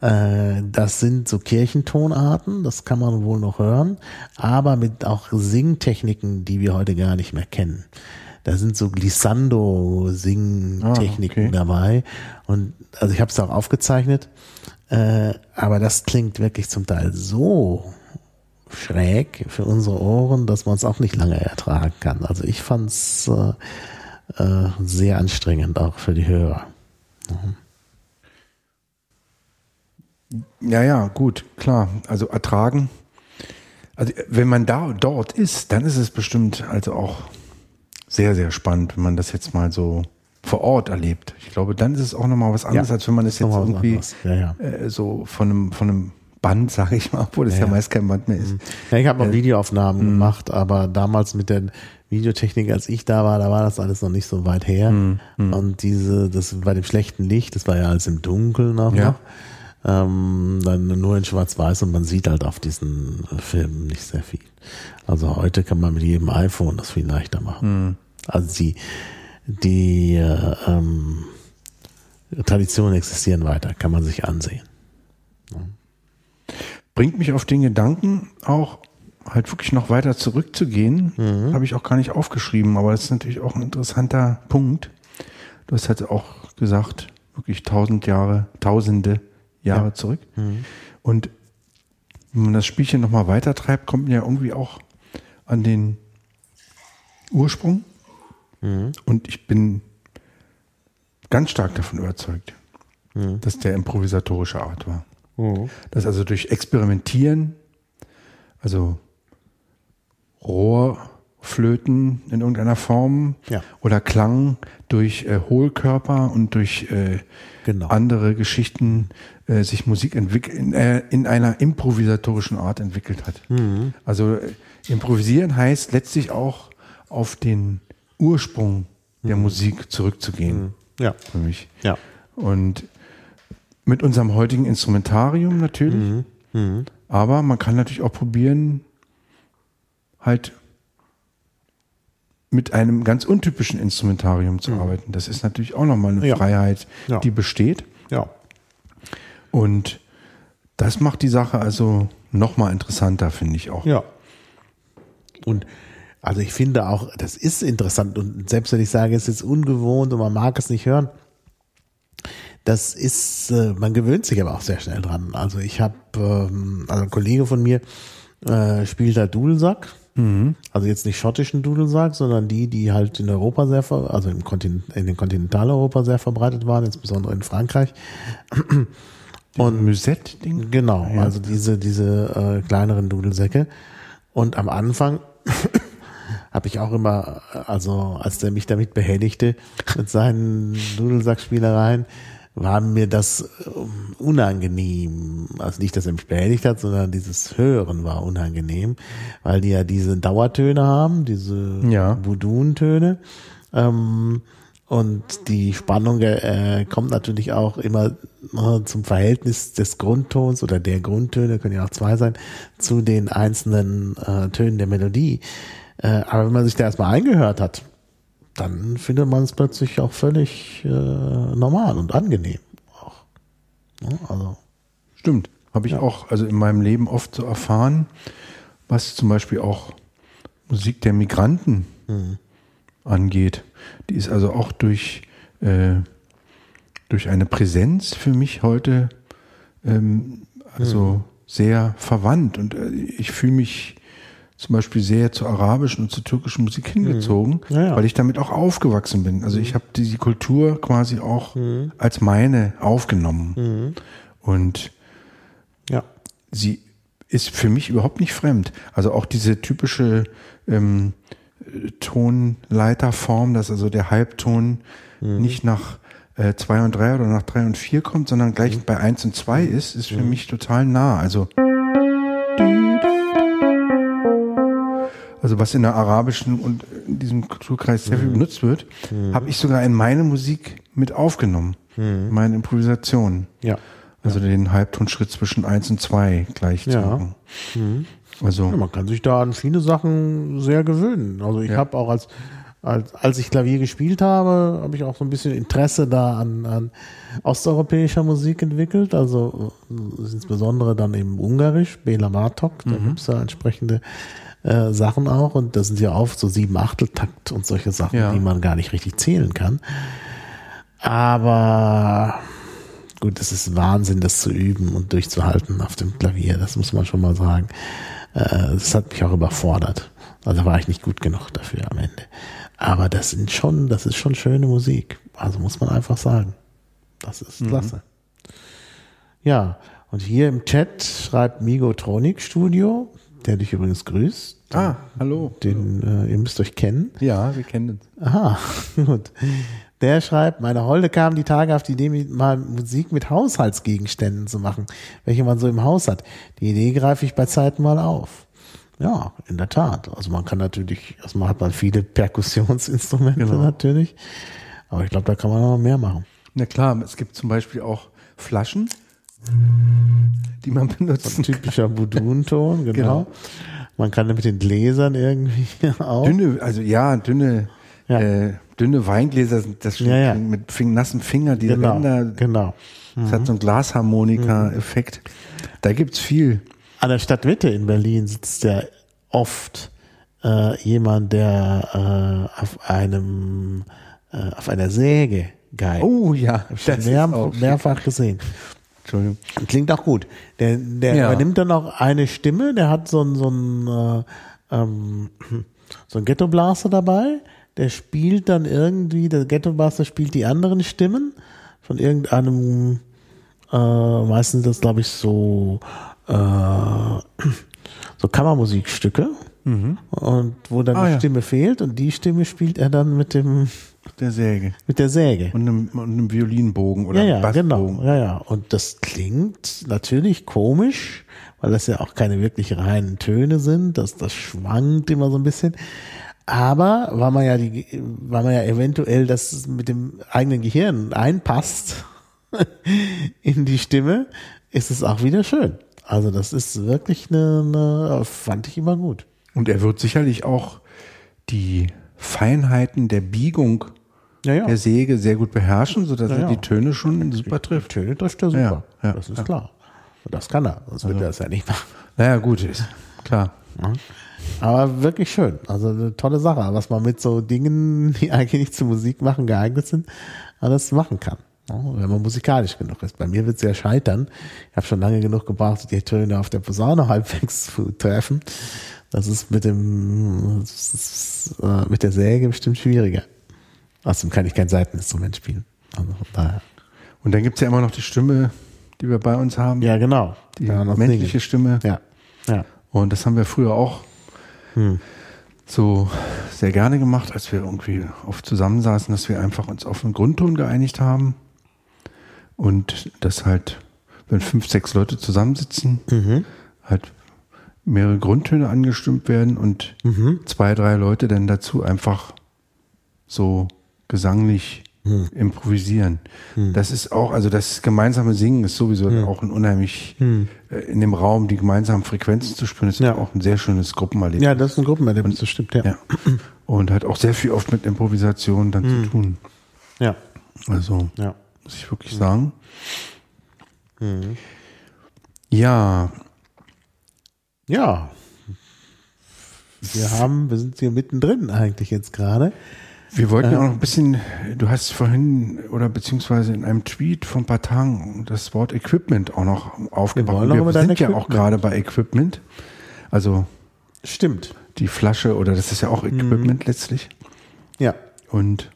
Äh, das sind so Kirchentonarten, das kann man wohl noch hören, aber mit auch Singtechniken, die wir heute gar nicht mehr kennen. Da sind so Glissando-Singtechniken ah, okay. dabei. Und also ich habe es auch aufgezeichnet, äh, aber das klingt wirklich zum Teil so schräg für unsere Ohren, dass man es auch nicht lange ertragen kann. Also ich fand es äh, äh, sehr anstrengend auch für die Hörer. Mhm. Ja, ja, gut, klar. Also ertragen. Also wenn man da dort ist, dann ist es bestimmt also auch sehr, sehr spannend, wenn man das jetzt mal so vor Ort erlebt. Ich glaube, dann ist es auch nochmal was anderes, ja, als wenn man das jetzt irgendwie ja, ja. Äh, so von einem, von einem Band, sage ich mal, obwohl es ja, meist kein Band mehr ist. Mhm. Ja, ich habe auch äh, Videoaufnahmen mh. gemacht, aber damals mit der Videotechnik, als ich da war, da war das alles noch nicht so weit her. Mh, mh. Und diese, das bei dem schlechten Licht, das war ja alles im Dunkeln auch noch ähm, dann nur in Schwarz-Weiß und man sieht halt auf diesen Filmen nicht sehr viel. Also heute kann man mit jedem iPhone das viel leichter machen. Mhm. Also die, die äh, ähm, Traditionen existieren weiter, kann man sich ansehen. Ja. Bringt mich auf den Gedanken auch halt wirklich noch weiter zurückzugehen. Mhm. Habe ich auch gar nicht aufgeschrieben, aber das ist natürlich auch ein interessanter Punkt. Du hast halt auch gesagt, wirklich tausend Jahre, tausende Jahre ja. zurück. Mhm. Und wenn man das Spielchen nochmal weiter treibt, kommt man ja irgendwie auch an den Ursprung. Mhm. Und ich bin ganz stark davon überzeugt, mhm. dass der improvisatorische Art war. Mhm. Dass also durch Experimentieren, also Rohr, Flöten in irgendeiner Form ja. oder Klang durch äh, Hohlkörper und durch äh, genau. andere Geschichten äh, sich Musik in, äh, in, einer improvisatorischen Art entwickelt hat. Mhm. Also äh, improvisieren heißt letztlich auch auf den Ursprung der mhm. Musik zurückzugehen. Mhm. Ja. Für mich. Ja. Und mit unserem heutigen Instrumentarium natürlich. Mhm. Mhm. Aber man kann natürlich auch probieren, halt mit einem ganz untypischen Instrumentarium zu mhm. arbeiten. Das ist natürlich auch nochmal eine ja. Freiheit, ja. die besteht. Ja. Und das macht die Sache also nochmal interessanter, finde ich auch. Ja. Und also ich finde auch, das ist interessant und selbst wenn ich sage, es ist ungewohnt und man mag es nicht hören, das ist, äh, man gewöhnt sich aber auch sehr schnell dran. Also ich habe, ähm, also ein Kollege von mir äh, spielt da Dudelsack Mhm. Also jetzt nicht schottischen Dudelsack, sondern die, die halt in Europa sehr, also im Kontinent, in den Kontinentaleuropa sehr verbreitet waren, insbesondere in Frankreich. Und Musette-Ding? Genau, ja. also diese, diese äh, kleineren Dudelsäcke. Und am Anfang habe ich auch immer, also als der mich damit behelligte mit seinen Dudelsackspielereien, war mir das ähm, unangenehm. Also nicht, dass er mich behelligt hat, sondern dieses Hören war unangenehm, weil die ja diese Dauertöne haben, diese Ja. Budun-Töne. Ähm, und die Spannung äh, kommt natürlich auch immer äh, zum Verhältnis des Grundtons oder der Grundtöne, können ja auch zwei sein, zu den einzelnen äh, Tönen der Melodie. Äh, aber wenn man sich da erstmal eingehört hat, dann findet man es plötzlich auch völlig äh, normal und angenehm. Auch. Ja, also, Stimmt. Habe ich auch also in meinem Leben oft so erfahren, was zum Beispiel auch Musik der Migranten angeht. Die ist also auch durch, äh, durch eine Präsenz für mich heute ähm, also sehr verwandt. Und äh, ich fühle mich zum Beispiel sehr zur arabischen und zur türkischen Musik hingezogen, Ja, ja. weil ich damit auch aufgewachsen bin. Also ich habe die Kultur quasi auch als meine aufgenommen. Und ja. sie ist für mich überhaupt nicht fremd. Also auch diese typische ähm, äh, Tonleiterform, dass also der Halbton nicht nach äh, zwei und drei oder nach drei und vier kommt, sondern gleich bei eins und zwei ist, ist für mich total nah. Also also was in der arabischen und in diesem Kulturkreis sehr viel benutzt wird, habe ich sogar in meine Musik mit aufgenommen, in meine Improvisationen. Ja. Also den Halbtonschritt zwischen eins und zwei gleich zu Ja. machen. Also Ja, man kann sich da an viele Sachen sehr gewöhnen. Also ich Ja. habe auch als, als als ich Klavier gespielt habe, habe ich auch so ein bisschen Interesse da an, an osteuropäischer Musik entwickelt. Also äh, insbesondere dann eben Ungarisch, Bela Bartok, da gibt's da entsprechende äh, Sachen auch und das sind ja oft so sieben Achteltakt und solche Sachen, Ja. die man gar nicht richtig zählen kann. Aber gut, es ist Wahnsinn, das zu üben und durchzuhalten auf dem Klavier. Das muss man schon mal sagen. Äh, Das hat mich auch überfordert. Also war ich nicht gut genug dafür am Ende. Aber das sind schon, das ist schon schöne Musik. Also muss man einfach sagen. Das ist klasse. Ja, und hier im Chat schreibt Migotronic Studio, der dich übrigens grüßt. Ah, hallo. Den, äh, ihr müsst euch kennen. Ja, wir kennen uns. Aha, gut. Der schreibt, meine Holde kam die Tage auf die Idee, mal Musik mit Haushaltsgegenständen zu machen, welche man so im Haus hat. Die Idee greife ich bei Zeiten mal auf. Ja, in der Tat. Also man kann natürlich, erstmal hat man viele Perkussionsinstrumente Genau. natürlich. Aber ich glaube, da kann man noch mehr machen. Na klar, es gibt zum Beispiel auch Flaschen, die man benutzen kann. Typischer Budun-Ton, genau. Genau. Man kann mit den Gläsern irgendwie auch. Dünne, also ja, dünne, Ja. Äh, dünne Weingläser sind das Ja, ja. mit fing, nassen Finger, die genau, Ränder, genau. das hat so einen Glasharmonika-Effekt. Da gibt's viel. An der Stadtmitte in Berlin sitzt ja oft äh, jemand, der äh, auf einem äh, auf einer Säge geigt. Oh ja, das mehr, ist auch schick. mehrfach gesehen. Entschuldigung. Klingt auch gut. Der, der Ja. übernimmt dann auch eine Stimme, der hat so ein, so ein, äh, ähm, so ein Ghetto-Blaster dabei, der spielt dann irgendwie, der Ghetto-Blaster spielt die anderen Stimmen von irgendeinem, äh, meistens das glaube ich so, äh, so Kammermusikstücke. Und wo dann Ah, die ja. Stimme fehlt und die Stimme spielt er dann mit dem, Der Säge. mit der Säge. Und einem, und einem Violinbogen oder Ja, ja, genau. Bassbogen. Ja, ja. Und das klingt natürlich komisch, weil das ja auch keine wirklich reinen Töne sind. Das, das schwankt immer so ein bisschen. Aber weil man ja die, weil man ja eventuell das mit dem eigenen Gehirn einpasst in die Stimme, ist es auch wieder schön. Also das ist wirklich eine, eine fand ich immer gut. Und er wird sicherlich auch die Feinheiten der Biegung Ja, ja. der Säge sehr gut beherrschen, sodass Ja, er die Töne schon super trifft. Töne trifft er super. Ja, das ist klar. Das kann er, sonst würde er das ja nicht machen. Naja, gut, ist klar. Aber wirklich schön. Also eine tolle Sache, was man mit so Dingen, die eigentlich nicht zur Musik machen geeignet sind, alles machen kann. Ja, Wenn man musikalisch genug ist. Bei mir wird es ja scheitern. Ich habe schon lange genug gebraucht, die Töne auf der Posaune halbwegs zu treffen. Das ist mit dem ist, äh, mit der Säge bestimmt schwieriger. Außerdem kann ich kein Seiteninstrument spielen. Also von daher. Und dann gibt's ja immer noch die Stimme, die wir bei uns haben. Ja, genau. Die noch menschliche singen. Stimme. Ja. Ja. Und das haben wir früher auch so sehr gerne gemacht, als wir irgendwie oft zusammensaßen, dass wir einfach uns auf einen Grundton geeinigt haben. Und das halt, wenn fünf, sechs Leute zusammensitzen, halt mehrere Grundtöne angestimmt werden und zwei, drei Leute dann dazu einfach so gesanglich improvisieren. Das ist auch, also das gemeinsame Singen ist sowieso auch ein unheimlich, äh, in dem Raum die gemeinsamen Frequenzen zu spüren, ist Ja. auch ein sehr schönes Gruppenerlebnis. Ja, das ist ein Gruppenerlebnis, das stimmt, ja. Ja. Und hat auch sehr viel oft mit Improvisation dann zu tun. Ja, Also, ja. Muss ich wirklich sagen. Ja, Ja. Wir haben, wir sind hier mittendrin eigentlich jetzt gerade. wir wollten ja auch noch ein bisschen, du hast vorhin oder beziehungsweise in einem Tweet vor ein paar Tagen das Wort Equipment auch noch aufgebracht. wir über sind ja auch Equipment. gerade bei Equipment. Also Stimmt. die Flasche oder das ist ja auch Equipment letztlich. Ja. Und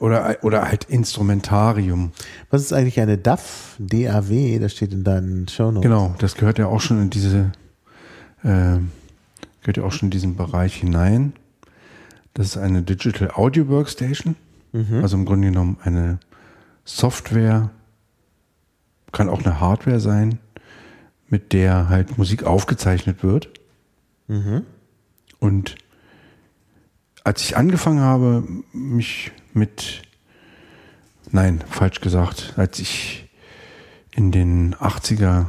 oder, oder halt Instrumentarium. Was ist eigentlich eine DAW? DAW, das steht in deinen Shownotes. Genau, das gehört ja auch schon in diese, äh, gehört ja auch schon in diesen Bereich hinein. Das ist eine Digital Audio Workstation, also im Grunde genommen eine Software, kann auch eine Hardware sein, mit der halt Musik aufgezeichnet wird. Und als ich angefangen habe, mich mit, nein, falsch gesagt, als ich in den 80er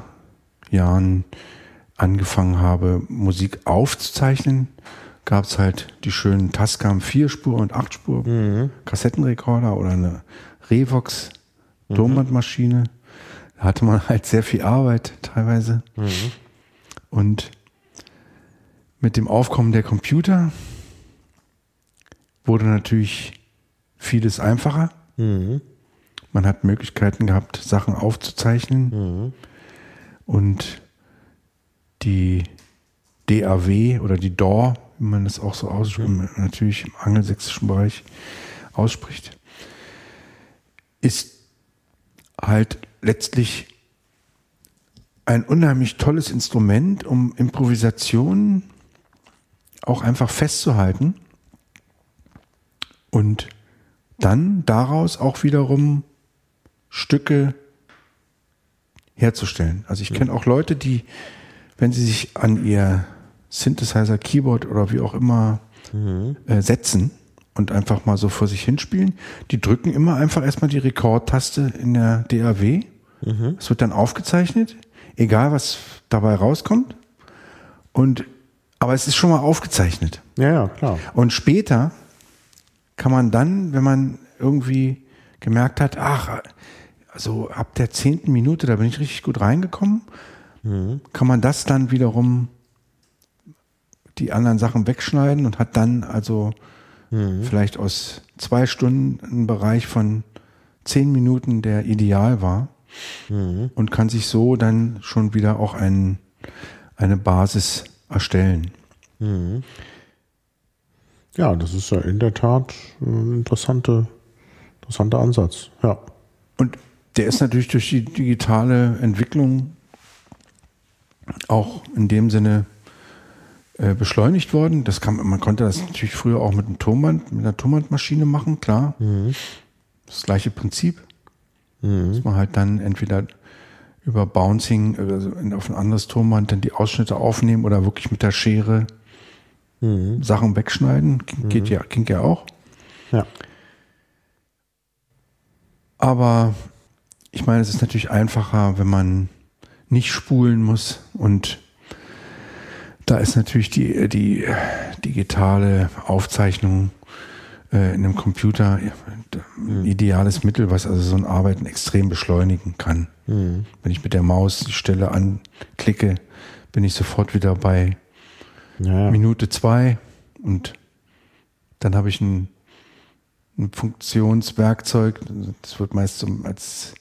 Jahren angefangen habe, Musik aufzuzeichnen, gab es halt die schönen Tascam 4-Spur und 8-Spur Kassettenrekorder oder eine Revox Tonbandmaschine. Da hatte man halt sehr viel Arbeit teilweise. Und mit dem Aufkommen der Computer wurde natürlich vieles einfacher. Man hat Möglichkeiten gehabt, Sachen aufzuzeichnen. Und die DAW oder die DAW, wie man das auch so ausspricht, natürlich im angelsächsischen Bereich ausspricht, ist halt letztlich ein unheimlich tolles Instrument, um Improvisationen auch einfach festzuhalten und dann daraus auch wiederum Stücke herzustellen. Also ich kenne auch Leute, die, wenn sie sich an ihr Synthesizer, Keyboard oder wie auch immer äh, setzen und einfach mal so vor sich hinspielen, die drücken immer einfach erstmal die Rekordtaste in der DAW. Es wird dann aufgezeichnet, egal was dabei rauskommt. Und aber es ist schon mal aufgezeichnet. Ja, ja, klar. Und später kann man dann, wenn man irgendwie gemerkt hat, ach, also ab der zehnten Minute, da bin ich richtig gut reingekommen, kann man das dann wiederum die anderen Sachen wegschneiden und hat dann also vielleicht aus zwei Stunden einen Bereich von zehn Minuten, der ideal war und kann sich so dann schon wieder auch ein, eine Basis erstellen. Ja, das ist ja in der Tat ein interessante, interessanter Ansatz. Ja. Und der ist natürlich durch die digitale Entwicklung auch in dem Sinne äh, beschleunigt worden. Das kann, man konnte das natürlich früher auch mit einem Tonband, mit einer Tonbandmaschine machen, klar. Das gleiche Prinzip. Dass man halt dann entweder über Bouncing also auf ein anderes Tonband dann die Ausschnitte aufnehmen oder wirklich mit der Schere Sachen wegschneiden. Ge- Geht ja, ging ja auch. Ja. Aber ich meine, es ist natürlich einfacher, wenn man nicht spulen muss und da ist natürlich die, die digitale Aufzeichnung äh, in einem Computer ein ideales Mittel, was also so ein Arbeiten extrem beschleunigen kann. Wenn ich mit der Maus die Stelle anklicke, bin ich sofort wieder bei Ja. Minute zwei und dann habe ich ein, ein Funktionswerkzeug, das wird meist so als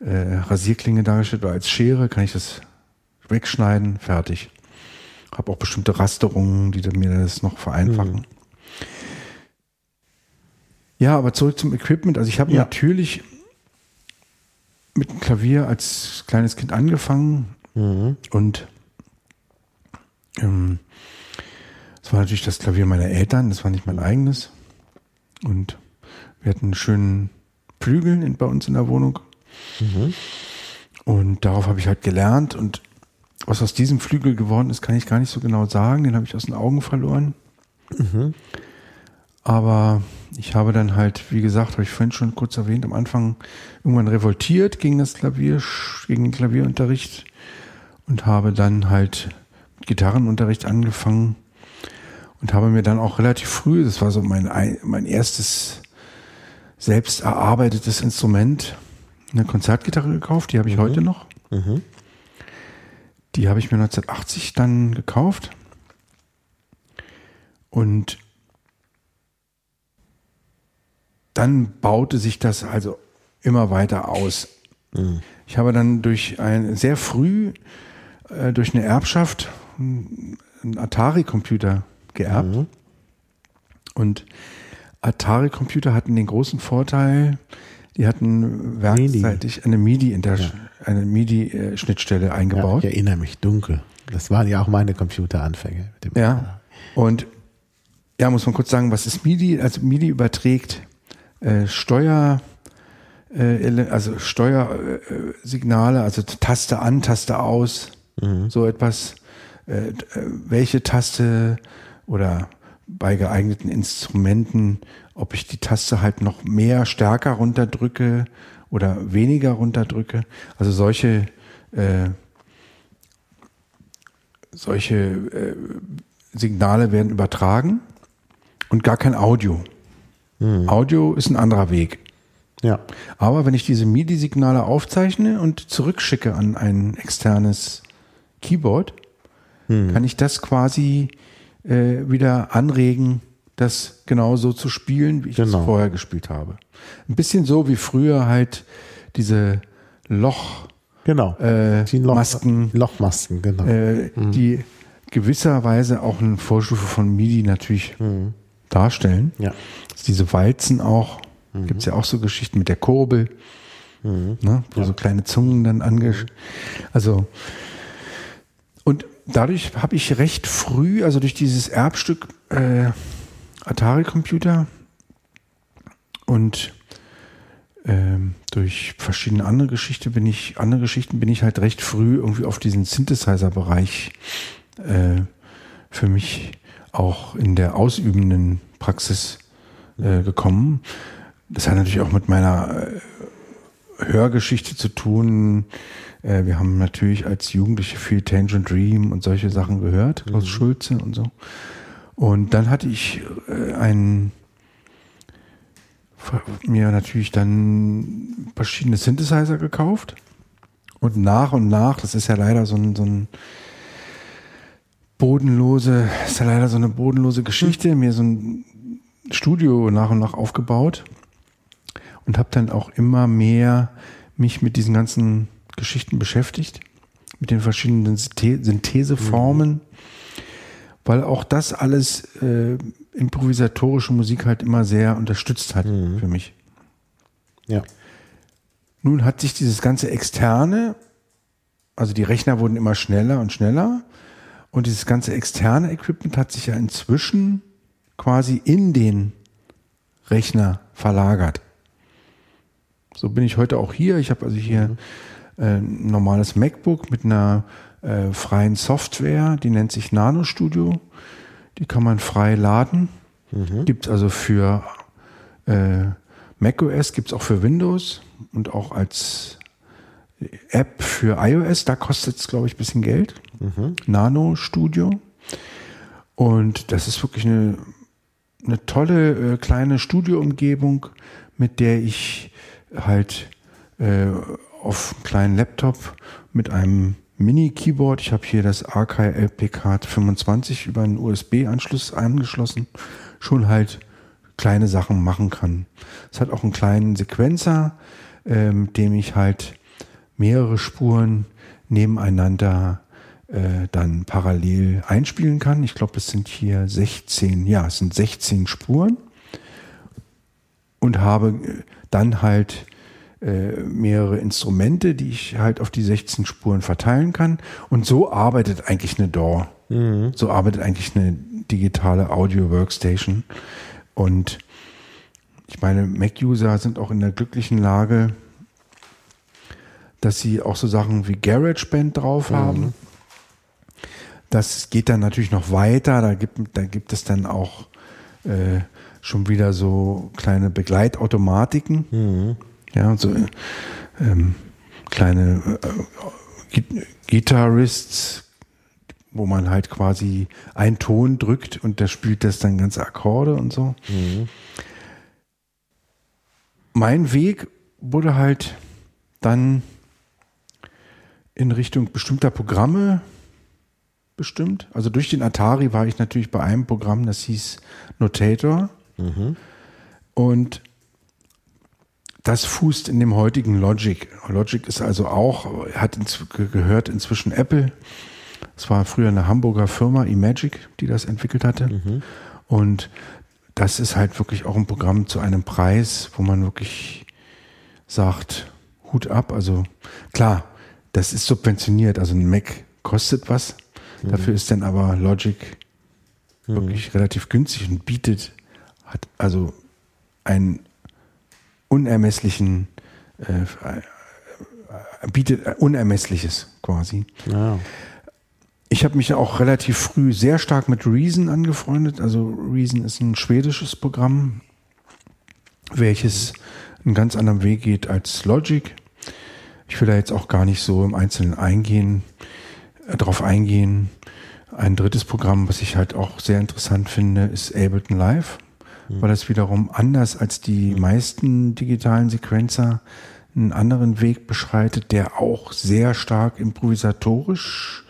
äh, Rasierklinge dargestellt oder als Schere, kann ich das wegschneiden, fertig. Habe auch bestimmte Rasterungen, die mir das noch vereinfachen. Ja, aber zurück zum Equipment. Also ich habe Ja. natürlich mit dem Klavier als kleines Kind angefangen und ähm, das war natürlich das Klavier meiner Eltern, das war nicht mein eigenes. Und wir hatten einen schönen Flügeln in, bei uns in der Wohnung. Und darauf habe ich halt gelernt und was aus diesem Flügel geworden ist, kann ich gar nicht so genau sagen. Den habe ich aus den Augen verloren. Aber ich habe dann halt, wie gesagt, habe ich vorhin schon kurz erwähnt, am Anfang irgendwann revoltiert gegen das Klavier, gegen den Klavierunterricht und habe dann halt Gitarrenunterricht angefangen und habe mir dann auch relativ früh, das war so mein, ein- mein erstes selbst erarbeitetes Instrument, eine Konzertgitarre gekauft, die habe ich heute noch. Die habe ich mir 1980 dann gekauft. Und dann baute sich das also immer weiter aus. Ich habe dann durch ein sehr früh äh, durch eine Erbschaft einen Atari-Computer geerbt. Und Atari-Computer hatten den großen Vorteil, die hatten werkseitig eine MIDI, in der, eine MIDI-Schnittstelle Ja, eingebaut. ich erinnere mich dunkel. Das waren ja auch meine Computeranfänge. Ja. Und ja, muss man kurz sagen, was ist MIDI? Also MIDI überträgt äh, Steuer, äh, also Steuersignale, äh, also Taste an, Taste aus, so etwas. Äh, äh, welche Taste oder bei geeigneten Instrumenten, ob ich die Taste halt noch mehr stärker runterdrücke oder weniger runterdrücke. Also solche äh, solche äh, Signale werden übertragen und gar kein Audio. Audio ist ein anderer Weg. Ja. Aber wenn ich diese MIDI-Signale aufzeichne und zurückschicke an ein externes Keyboard, kann ich das quasi äh, wieder anregen, das genauso zu spielen, wie ich Genau. es vorher gespielt habe. Ein bisschen so wie früher halt diese Loch, Genau. äh, Die Loch Masken, Lochmasken, genau. äh, die gewisserweise auch eine Vorstufe von MIDI natürlich darstellen. ja. Diese Walzen auch, gibt's ja auch so Geschichten mit der Kurbel, ne, wo so kleine Zungen dann ange... Also, und dadurch habe ich recht früh, also durch dieses Erbstück äh, Atari-Computer und ähm, durch verschiedene andere Geschichten bin ich, andere Geschichten bin ich halt recht früh irgendwie auf diesen Synthesizer-Bereich äh, für mich auch in der ausübenden Praxis äh, gekommen. Das hat natürlich auch mit meiner äh, Hörgeschichte zu tun. Äh, wir haben natürlich als Jugendliche viel Tangent Dream und solche Sachen gehört, Klaus Schulze und so. Und dann hatte ich äh, einen mir natürlich dann verschiedene Synthesizer gekauft. Und nach und nach, das ist ja leider so ein, so ein bodenlose, ist ja leider so eine bodenlose Geschichte, mir so ein Studio nach und nach aufgebaut und habe dann auch immer mehr mich mit diesen ganzen Geschichten beschäftigt, mit den verschiedenen Synthe- Syntheseformen, weil auch das alles äh, improvisatorische Musik halt immer sehr unterstützt hat für mich. Ja. Nun hat sich dieses ganze externe, also die Rechner wurden immer schneller und schneller und dieses ganze externe Equipment hat sich ja inzwischen quasi in den Rechner verlagert. So bin ich heute auch hier. Ich habe also hier äh, ein normales MacBook mit einer äh, freien Software, die nennt sich Nano Studio. Die kann man frei laden. Gibt also für äh, macOS, gibt es auch für Windows und auch als App für iOS. Da kostet es, glaube ich, ein bisschen Geld. Nano Studio. Und das ist wirklich eine, eine tolle äh, kleine Studioumgebung, mit der ich halt äh, auf einem kleinen Laptop mit einem Mini-Keyboard, ich habe hier das Arkai LPK 25 über einen USB-Anschluss angeschlossen, schon halt kleine Sachen machen kann. Es hat auch einen kleinen Sequenzer, äh, mit dem ich halt mehrere Spuren nebeneinander äh, dann parallel einspielen kann. Ich glaube, es sind hier 16, ja, es sind 16 Spuren und habe äh, dann halt äh, mehrere Instrumente, die ich halt auf die 16 Spuren verteilen kann. Und so arbeitet eigentlich eine DAW. So arbeitet eigentlich eine digitale Audio Workstation. Und ich meine, Mac-User sind auch in der glücklichen Lage, dass sie auch so Sachen wie GarageBand drauf Mhm. haben. Das geht dann natürlich noch weiter. Da gibt, da gibt es dann auch äh, schon wieder so kleine Begleitautomatiken. Mhm. Ja, so äh, ähm, kleine äh, Git- Guitarists, wo man halt quasi einen Ton drückt und der spielt das dann ganze Akkorde und so. Mhm. Mein Weg wurde halt dann in Richtung bestimmter Programme bestimmt. Also durch den Atari war ich natürlich bei einem Programm, das hieß Notator. Und das fußt in dem heutigen Logic. Logic ist also auch, hat ins, ge- gehört inzwischen Apple. Es war früher eine Hamburger Firma, eMagic, die das entwickelt hatte. Und das ist halt wirklich auch ein Programm zu einem Preis, wo man wirklich sagt, Hut ab. Also klar, das ist subventioniert. Also ein Mac kostet was. Dafür ist dann aber Logic wirklich relativ günstig und bietet, hat also einen unermesslichen, äh, bietet Unermessliches quasi. Ja. Ich habe mich auch relativ früh sehr stark mit Reason angefreundet. Also Reason ist ein schwedisches Programm, welches einen ganz anderen Weg geht als Logic. Ich will da jetzt auch gar nicht so im Einzelnen eingehen, äh, drauf eingehen. Ein drittes Programm, was ich halt auch sehr interessant finde, ist Ableton Live, weil das wiederum anders als die meisten digitalen Sequenzer einen anderen Weg beschreitet, der auch sehr stark improvisatorisch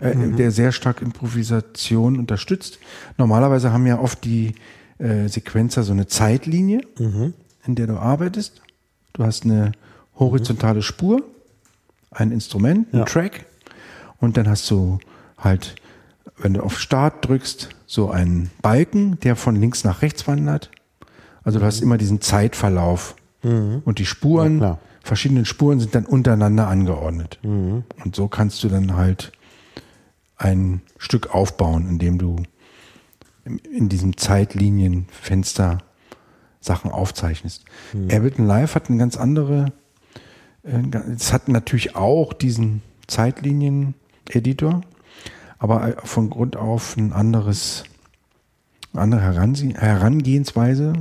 äh, der sehr stark Improvisation unterstützt. Normalerweise haben ja oft die äh, Sequenzer so eine Zeitlinie, in der du arbeitest. Du hast eine horizontale Spur, ein Instrument, ein Ja. Track und dann hast du halt, wenn du auf Start drückst, so einen Balken, der von links nach rechts wandert. Also du hast immer diesen Zeitverlauf und die Spuren, Ja, klar. verschiedene Spuren sind dann untereinander angeordnet. Und so kannst du dann halt ein Stück aufbauen, indem du in diesem Zeitlinienfenster Sachen aufzeichnest. Ableton Live hat eine ganz andere, äh, es hat natürlich auch diesen Zeitlinien-Editor, aber von Grund auf ein anderes, eine andere Herangehensweise.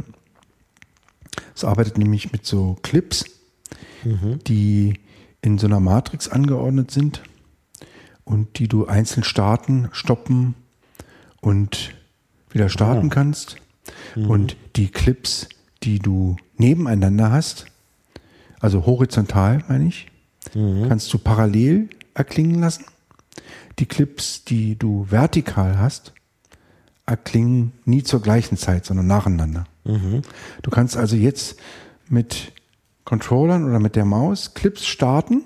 Es arbeitet nämlich mit so Clips, die in so einer Matrix angeordnet sind und die du einzeln starten, stoppen und wieder starten kannst. Und die Clips, die du nebeneinander hast, also horizontal meine ich, kannst du parallel erklingen lassen. Die Clips, die du vertikal hast, erklingen nie zur gleichen Zeit, sondern nacheinander. Du kannst also jetzt mit Controllern oder mit der Maus Clips starten.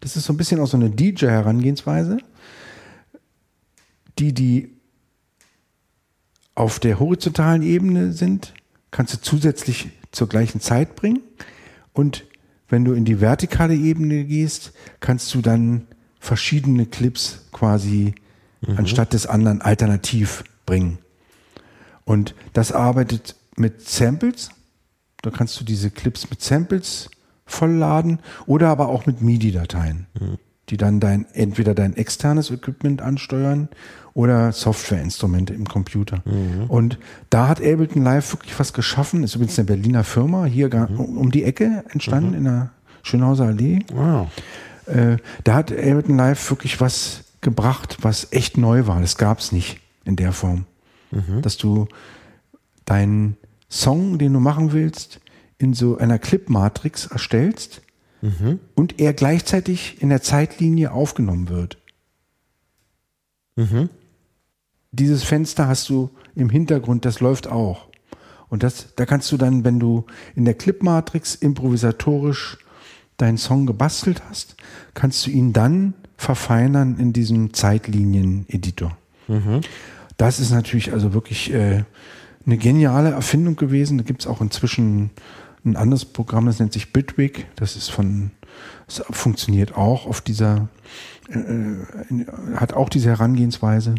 Das ist so ein bisschen auch so eine DJ-Herangehensweise, die, die auf der horizontalen Ebene sind, kannst du zusätzlich zur gleichen Zeit bringen. Und wenn du in die vertikale Ebene gehst, kannst du dann verschiedene Clips quasi anstatt des anderen alternativ bringen. Und das arbeitet mit Samples. Da kannst du diese Clips mit Samples vollladen oder aber auch mit MIDI-Dateien, die dann dein, entweder dein externes Equipment ansteuern oder Softwareinstrumente im Computer. Und da hat Ableton Live wirklich was geschaffen. Ist übrigens eine Berliner Firma, hier gar, um um die Ecke entstanden in der Schönhauser Allee. Wow. Äh, da hat Ableton Live wirklich was gebracht, was echt neu war. Das gab es nicht in der Form. Dass du deinen Song, den du machen willst, in so einer Clip-Matrix erstellst und er gleichzeitig in der Zeitlinie aufgenommen wird. Dieses Fenster hast du im Hintergrund, das läuft auch. Und das, da kannst du dann, wenn du in der Clip-Matrix improvisatorisch deinen Song gebastelt hast, kannst du ihn dann verfeinern in diesem Zeitlinien-Editor. Das ist natürlich also wirklich äh, eine geniale Erfindung gewesen. Da gibt es auch inzwischen ein anderes Programm, das nennt sich Bitwig. Das ist von, das funktioniert auch auf dieser, äh, in, hat auch diese Herangehensweise,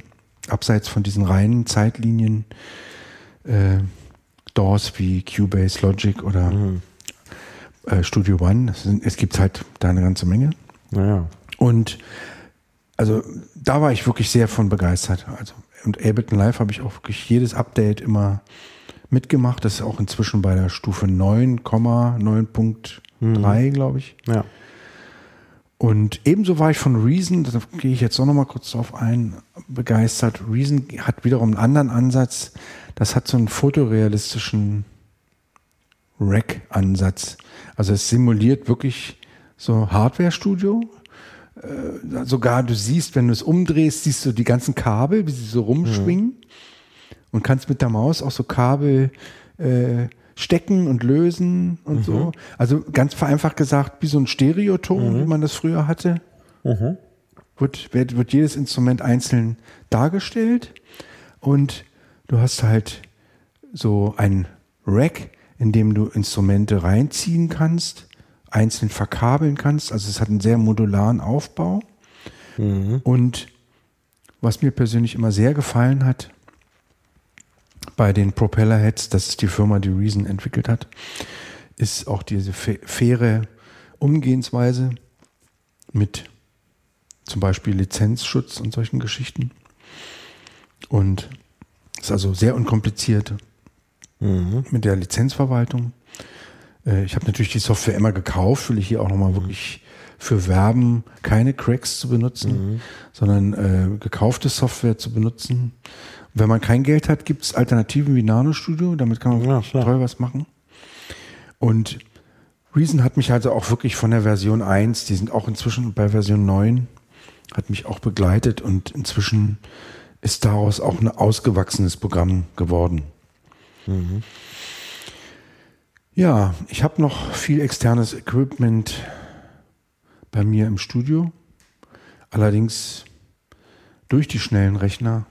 abseits von diesen reinen Zeitlinien. Äh, Stores wie Cubase, Logic oder Mhm. Äh, Studio One. Sind, es gibt halt da eine ganze Menge. Naja. Und also da war ich wirklich sehr von begeistert. Also und Ableton Live habe ich auch wirklich jedes Update immer mitgemacht. Das ist auch inzwischen bei der Stufe 9,9.3, glaube ich. Ja. Und ebenso war ich von Reason, da gehe ich jetzt auch noch mal kurz drauf ein, begeistert. Reason hat wiederum einen anderen Ansatz. Das hat so einen fotorealistischen Rack-Ansatz. Also es simuliert wirklich so Hardware-Studio. Äh, sogar du siehst, wenn du es umdrehst, siehst du die ganzen Kabel, wie sie so rumschwingen. Und kannst mit der Maus auch so Kabel äh, stecken und lösen und so. Also ganz vereinfacht gesagt, wie so ein Stereoton, wie man das früher hatte. Wird, wird, wird jedes Instrument einzeln dargestellt. Und du hast halt so ein Rack, in dem du Instrumente reinziehen kannst, einzeln verkabeln kannst. Also es hat einen sehr modularen Aufbau. Und was mir persönlich immer sehr gefallen hat bei den Propellerheads, das ist die Firma, die Reason entwickelt hat, ist auch diese fa- faire Umgehensweise mit zum Beispiel Lizenzschutz und solchen Geschichten. Und ist also sehr unkompliziert mit der Lizenzverwaltung. Äh, Ich habe natürlich die Software immer gekauft, will ich hier auch nochmal wirklich für Werben keine Cracks zu benutzen, sondern äh, gekaufte Software zu benutzen. Wenn man kein Geld hat, gibt es Alternativen wie Nano Studio, damit kann man Ja, toll was machen. Und Reason hat mich also auch wirklich von der Version 1, die sind auch inzwischen bei Version 9, hat mich auch begleitet und inzwischen ist daraus auch ein ausgewachsenes Programm geworden. Ja, ich habe noch viel externes Equipment bei mir im Studio. Allerdings durch die schnellen Rechner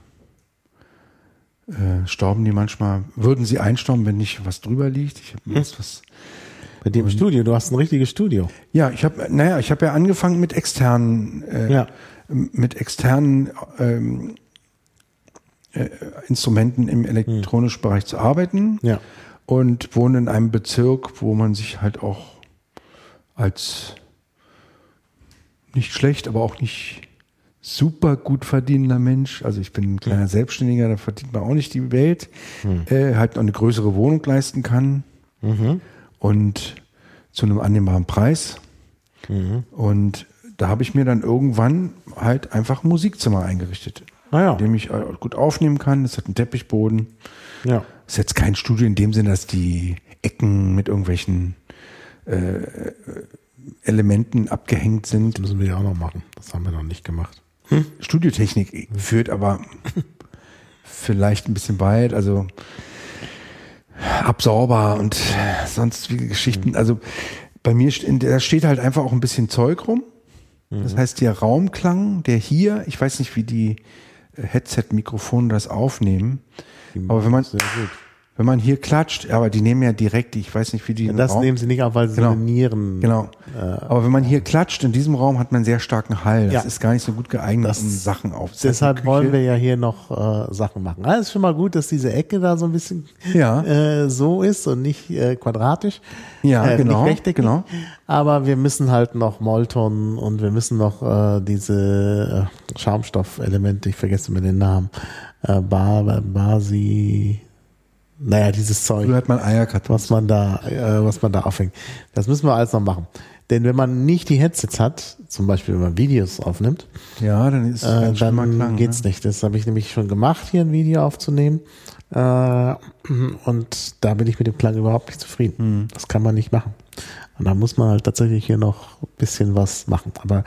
äh, stauben die manchmal, würden sie einstauben, wenn nicht was drüber liegt. Ich habe jetzt was. Bei dem Studio, du hast ein richtiges Studio. Ja, ich habe, naja, ich habe ja angefangen mit externen, äh, Ja. mit externen ähm, äh, Instrumenten im elektronischen Bereich zu arbeiten Ja. und wohne in einem Bezirk, wo man sich halt auch als nicht schlecht, aber auch nicht super gut verdienender Mensch, also ich bin ein kleiner Selbstständiger, da verdient man auch nicht die Welt, äh, halt noch eine größere Wohnung leisten kann und zu einem annehmbaren Preis. Und da habe ich mir dann irgendwann halt einfach ein Musikzimmer eingerichtet, Ah ja. in dem ich äh, gut aufnehmen kann. Es hat einen Teppichboden. Ja. Ist jetzt kein Studio in dem Sinne, dass die Ecken mit irgendwelchen äh, Elementen abgehängt sind. Das müssen wir ja auch noch machen. Das haben wir noch nicht gemacht. Studiotechnik führt aber vielleicht ein bisschen weit, also Absorber und sonstige Geschichten. Also bei mir da steht halt einfach auch ein bisschen Zeug rum. Das heißt, der Raumklang, der hier, ich weiß nicht, wie die Headset-Mikrofone das aufnehmen, aber wenn man. Wenn man hier klatscht, aber die nehmen ja direkt, ich weiß nicht, wie die den Das Raum- nehmen sie nicht auf, weil sie Genau. Nieren. Genau. Aber wenn man hier klatscht, in diesem Raum hat man sehr starken Hall. Das Ja. ist gar nicht so gut geeignet, Das- um Sachen aufzusetzen. Deshalb wollen wir ja hier noch äh, Sachen machen. Ah, ist schon mal gut, dass diese Ecke da so ein bisschen Ja. äh, so ist und nicht äh, quadratisch. Ja, äh, genau, Nicht rechteckig. genau. Aber wir müssen halt noch Molton und wir müssen noch äh, diese äh, Schaumstoffelemente, ich vergesse mir den Namen, äh, Bar, Basi, naja, dieses Zeug Früher hat man Eierkartons. was man da, äh, was man da aufhängt. Das müssen wir alles noch machen. Denn wenn man nicht die Headsets hat, zum Beispiel wenn man Videos aufnimmt, Ja, dann ist es äh, dann Klang. geht's ne? nicht. Das habe ich nämlich schon gemacht, hier ein Video aufzunehmen. Äh, und da bin ich mit dem Klang überhaupt nicht zufrieden. Hm. Das kann man nicht machen. Und da muss man halt tatsächlich hier noch ein bisschen was machen. Aber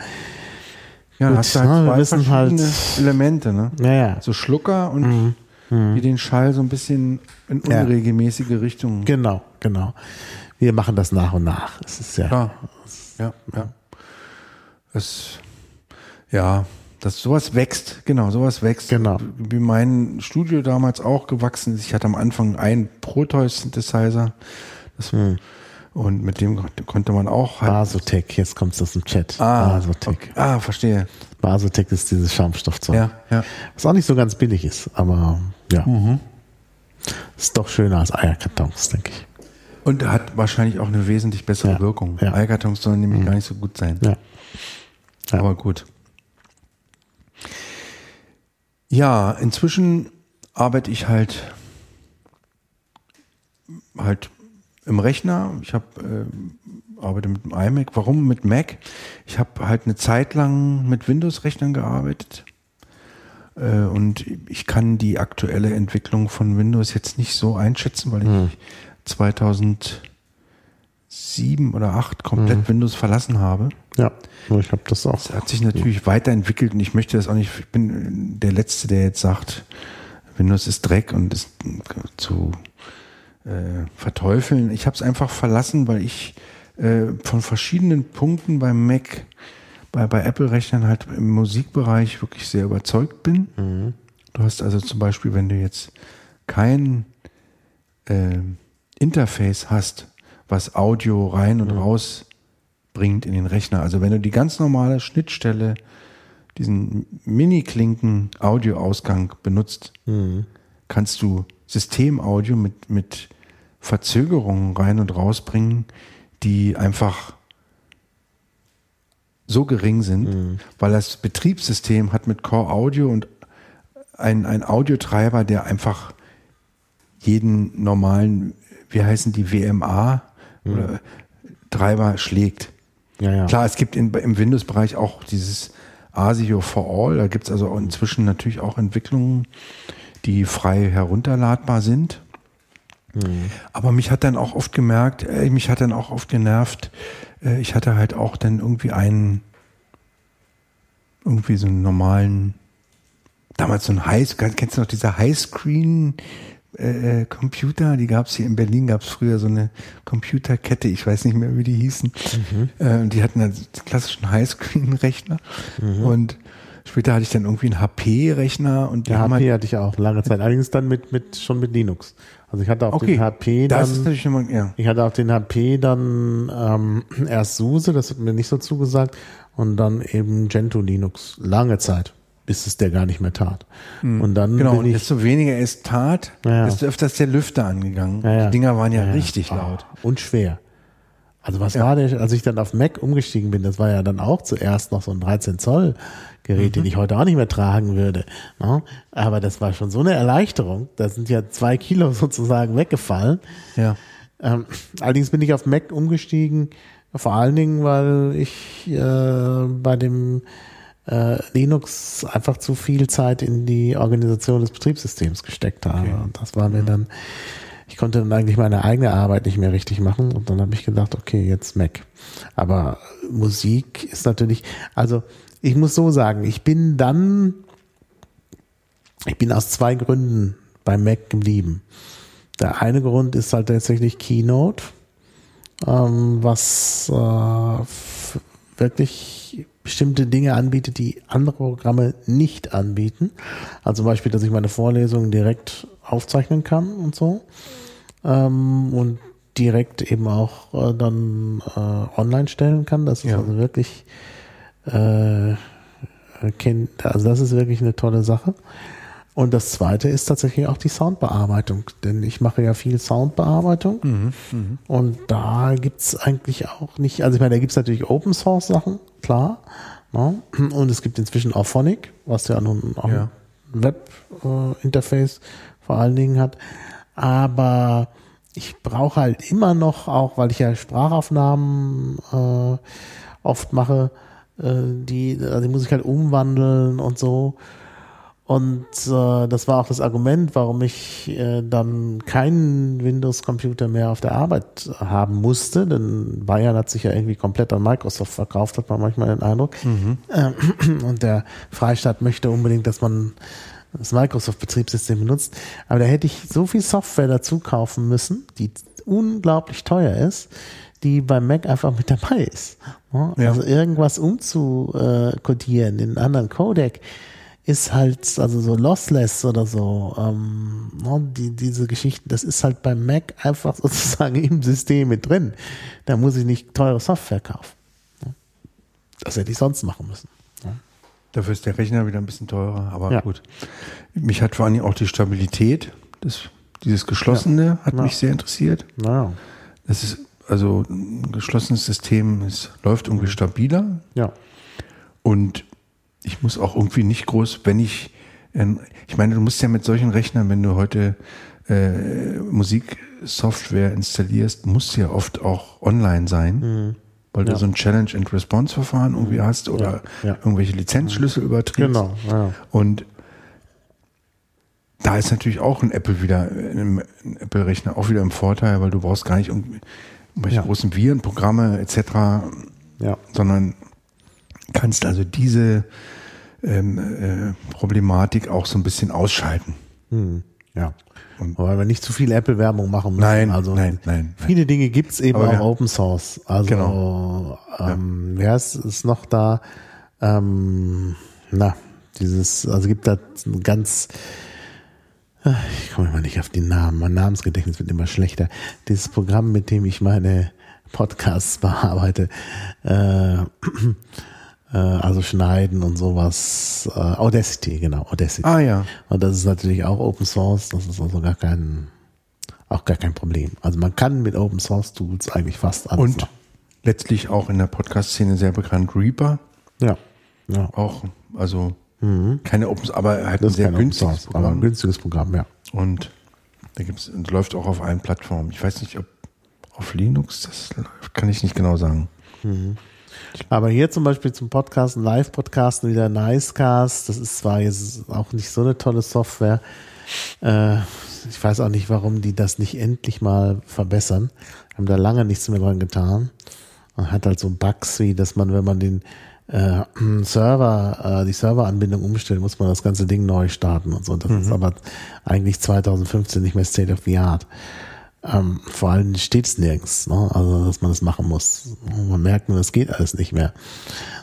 Ja, gut, hast du halt ne, wir zwei wissen verschiedene halt- Elemente, ne? naja, So Schlucker und die den Schall so ein bisschen in Ja. unregelmäßige Richtungen. genau, genau. Wir machen das nach und nach. Es ist ja, Ja, ja, ja. Es, ja, das sowas wächst, genau, sowas wächst. Genau. Wie mein Studio damals auch gewachsen ist. Ich hatte am Anfang einen Proteus Synthesizer. Das, Und mit dem konnte man auch halt. Basotec, jetzt kommt es aus dem Chat. Ah, Basotec. okay. ah, verstehe. Basotec ist dieses Schaumstoffzeug. Ja, ja. Was auch nicht so ganz billig ist, aber ja. Mhm. Ist doch schöner als Eierkartons, denke ich. Und hat wahrscheinlich auch eine wesentlich bessere Ja, Wirkung. ja. Eierkartons sollen nämlich gar nicht so gut sein. Ja. Ja. Aber gut. Ja, inzwischen arbeite ich halt halt im Rechner. Ich habe äh, arbeite mit dem iMac. Warum mit Mac? Ich habe halt eine Zeit lang mit Windows-Rechnern gearbeitet. Äh, und ich kann die aktuelle Entwicklung von Windows jetzt nicht so einschätzen, weil ich 2007 oder 8 komplett Windows verlassen habe. Ja, ich habe das auch. Es hat sich natürlich weiterentwickelt und ich möchte das auch nicht, ich bin der Letzte, der jetzt sagt, Windows ist Dreck und ist zu äh, verteufeln. Ich habe es einfach verlassen, weil ich äh, von verschiedenen Punkten beim Mac, bei, bei Apple-Rechnern halt im Musikbereich wirklich sehr überzeugt bin. Du hast also zum Beispiel, wenn du jetzt kein äh, Interface hast, was Audio rein und raus bringt in den Rechner. Also wenn du die ganz normale Schnittstelle, diesen Mini-Klinken-Audio-Ausgang benutzt, kannst du Systemaudio mit, mit Verzögerungen rein und rausbringen, die einfach so gering sind, weil das Betriebssystem hat mit Core Audio und ein, ein Audiotreiber, der einfach jeden normalen, wie heißen die, WMA oder Treiber schlägt. Ja, ja. Klar, es gibt in, im Windows-Bereich auch dieses ASIO for All. Da gibt es also inzwischen natürlich auch Entwicklungen, die frei herunterladbar sind. Aber mich hat dann auch oft gemerkt, äh, mich hat dann auch oft genervt, äh, ich hatte halt auch dann irgendwie einen, irgendwie so einen normalen, damals so ein High, kennst du noch diese Highscreen äh, Computer, die gab es hier in Berlin, gab es früher so eine Computerkette, ich weiß nicht mehr, wie die hießen. Äh, die hatten dann die klassischen Highscreen-Rechner und später hatte ich dann irgendwie einen HP-Rechner und die haben HP halt, hatte ich auch lange Zeit. Allerdings dann mit, mit, schon mit Linux. Also ich hatte auf okay, den HP das ist dann, natürlich immer, ja. ich hatte auf den HP dann ähm, erst SUSE, das hat mir nicht so zugesagt, und dann eben Gentoo Linux lange Zeit, bis es der gar nicht mehr tat. Und dann Genau, bin und ich, desto weniger es tat, Ja. desto öfter ist der Lüfter angegangen. Ja, ja. Die Dinger waren ja. richtig Ah, laut. Und schwer. Also was war der, als ich dann auf Mac umgestiegen bin, das war ja dann auch zuerst noch so ein 13 Zoll Gerät, Mhm. den ich heute auch nicht mehr tragen würde. Ne? Aber das war schon so eine Erleichterung. Da sind ja zwei Kilo sozusagen weggefallen. Ja. Ähm, allerdings bin ich auf Mac umgestiegen, vor allen Dingen, weil ich äh, bei dem äh, Linux einfach zu viel Zeit in die Organisation des Betriebssystems gesteckt habe. Okay. Und das war mir dann, ich konnte dann eigentlich meine eigene Arbeit nicht mehr richtig machen. Und dann habe ich gedacht, okay, jetzt Mac. Aber Musik ist natürlich, also ich muss so sagen, ich bin dann, ich bin aus zwei Gründen bei Mac geblieben. Der eine Grund ist halt tatsächlich Keynote, ähm, was äh, wirklich bestimmte Dinge anbietet, die andere Programme nicht anbieten. Also zum Beispiel, dass ich meine Vorlesungen direkt aufzeichnen kann und so. Ähm, und direkt eben auch äh, dann äh, online stellen kann. Das ist Ja. also wirklich äh, also das ist wirklich eine tolle Sache. Und das zweite ist tatsächlich auch die Soundbearbeitung, denn ich mache ja viel Soundbearbeitung und da gibt's eigentlich auch nicht, also ich meine, da gibt's natürlich Open Source Sachen, klar. Ne? Und es gibt inzwischen auch Phonic, was ja nun auch Ja. ein Web-Interface vor allen Dingen hat. Aber ich brauche halt immer noch, auch weil ich ja Sprachaufnahmen äh, oft mache, äh, die, also die muss ich halt umwandeln und so. Und äh, das war auch das Argument, warum ich äh, dann keinen Windows-Computer mehr auf der Arbeit haben musste, denn Bayern hat sich ja irgendwie komplett an Microsoft verkauft, hat man manchmal den Eindruck. Ähm, und der Freistaat möchte unbedingt, dass man das Microsoft-Betriebssystem benutzt. Aber da hätte ich so viel Software dazu kaufen müssen, die unglaublich teuer ist, die beim Mac einfach mit dabei ist. Ja, Ja. Also irgendwas umzukodieren in einen anderen Codec ist halt, also so lossless oder so, ähm, ne, die, diese Geschichten, das ist halt beim Mac einfach sozusagen im System mit drin. Da muss ich nicht teure Software kaufen. Das hätte ich sonst machen müssen. Dafür ist der Rechner wieder ein bisschen teurer, aber Ja. gut. Mich hat vor allem auch die Stabilität des, Dieses geschlossene hat Ja. mich sehr interessiert. Naja. Das ist also ein geschlossenes System, es läuft irgendwie stabiler Ja. und ich muss auch irgendwie nicht groß, wenn ich, ähm, ich meine, du musst ja mit solchen Rechnern, wenn du heute äh, Musiksoftware installierst, musst du ja oft auch online sein, weil du Ja. so ein Challenge and Response Verfahren irgendwie hast oder Ja. Ja. irgendwelche Lizenzschlüssel überträgst. Genau. Und da ist natürlich auch ein Apple wieder, ein ein Apple-Rechner auch wieder im Vorteil, weil du brauchst gar nicht irgendwelche Ja. großen Viren, Programme etc., Ja. sondern kannst also diese ähm, äh, Problematik auch so ein bisschen ausschalten. Hm. Ja. Und- Weil wir nicht zu viel Apple-Werbung machen müssen. Nein, also nein, nein, nein. Viele Dinge gibt's eben Aber auch wir- Open Source. Also Genau. ähm, wer ist, ist noch da? Ähm, na, dieses, also gibt da ein ganz ich komme immer nicht auf die Namen. Mein Namensgedächtnis wird immer schlechter. Dieses Programm, mit dem ich meine Podcasts bearbeite, äh, äh, also schneiden und sowas. Äh, Audacity, genau, Audacity. Ah ja. Und das ist natürlich auch Open Source. Das ist also gar kein, auch gar kein Problem. Also man kann mit Open Source Tools eigentlich fast alles Und machen. letztlich auch in der Podcast-Szene sehr bekannt, Reaper. Ja, ja. Auch, also keine Open aber halt ein Mhm. Das sehr günstiges Source, aber ein Programm. günstiges Programm, ja. Und da gibt's, und läuft auch auf allen Plattformen. Ich weiß nicht, ob auf Linux das läuft, kann ich nicht genau sagen. Aber hier zum Beispiel zum Podcasten, Live-Podcasten wieder Nicecast. Das ist zwar jetzt auch nicht so eine tolle Software. Äh, ich weiß auch nicht, warum die das nicht endlich mal verbessern. Haben da lange nichts mehr dran getan. Man hat halt so Bugs wie, dass man, wenn man den äh, Server, äh, die Serveranbindung umstellt, muss man das ganze Ding neu starten und so. Das ist aber eigentlich 2015 nicht mehr State of the Art. Ähm, vor allem steht es nirgends, ne? also dass man das machen muss. Man merkt nur, das geht alles nicht mehr.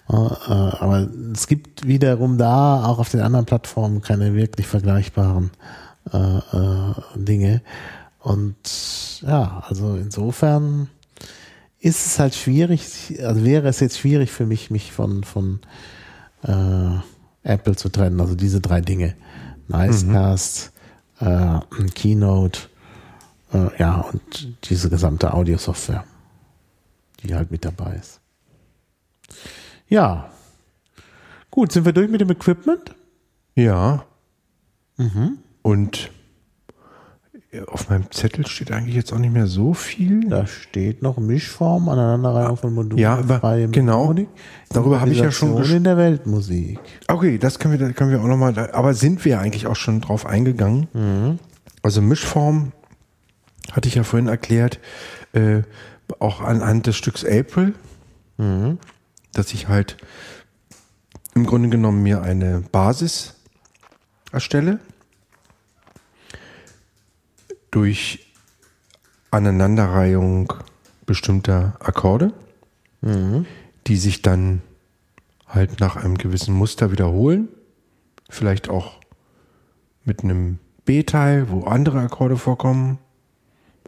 Ne? Äh, aber es gibt wiederum da auch auf den anderen Plattformen keine wirklich vergleichbaren äh, äh, Dinge. Und ja, also insofern ist es halt schwierig, also wäre es jetzt schwierig für mich, mich von, von äh, Apple zu trennen. Also diese drei Dinge. Nicecast, äh, Keynote, äh, ja, und diese gesamte Audiosoftware, die halt mit dabei ist. Ja. Gut, sind wir durch mit dem Equipment? Ja. Mhm. Und auf meinem Zettel steht eigentlich jetzt auch nicht mehr so viel. Da steht noch Mischform, Aneinanderreihung von Modulen, Ja, aber freie genau. Methodik, Darüber habe ich ja schon Improvisation in der Weltmusik. Okay, das können wir, können wir auch nochmal, aber sind wir eigentlich auch schon drauf eingegangen? Mhm. Also Mischform hatte ich ja vorhin erklärt, äh, auch anhand des Stücks April, Mhm. dass ich halt im Grunde genommen mir eine Basis erstelle durch Aneinanderreihung bestimmter Akkorde, die sich dann halt nach einem gewissen Muster wiederholen. Vielleicht auch mit einem B-Teil, wo andere Akkorde vorkommen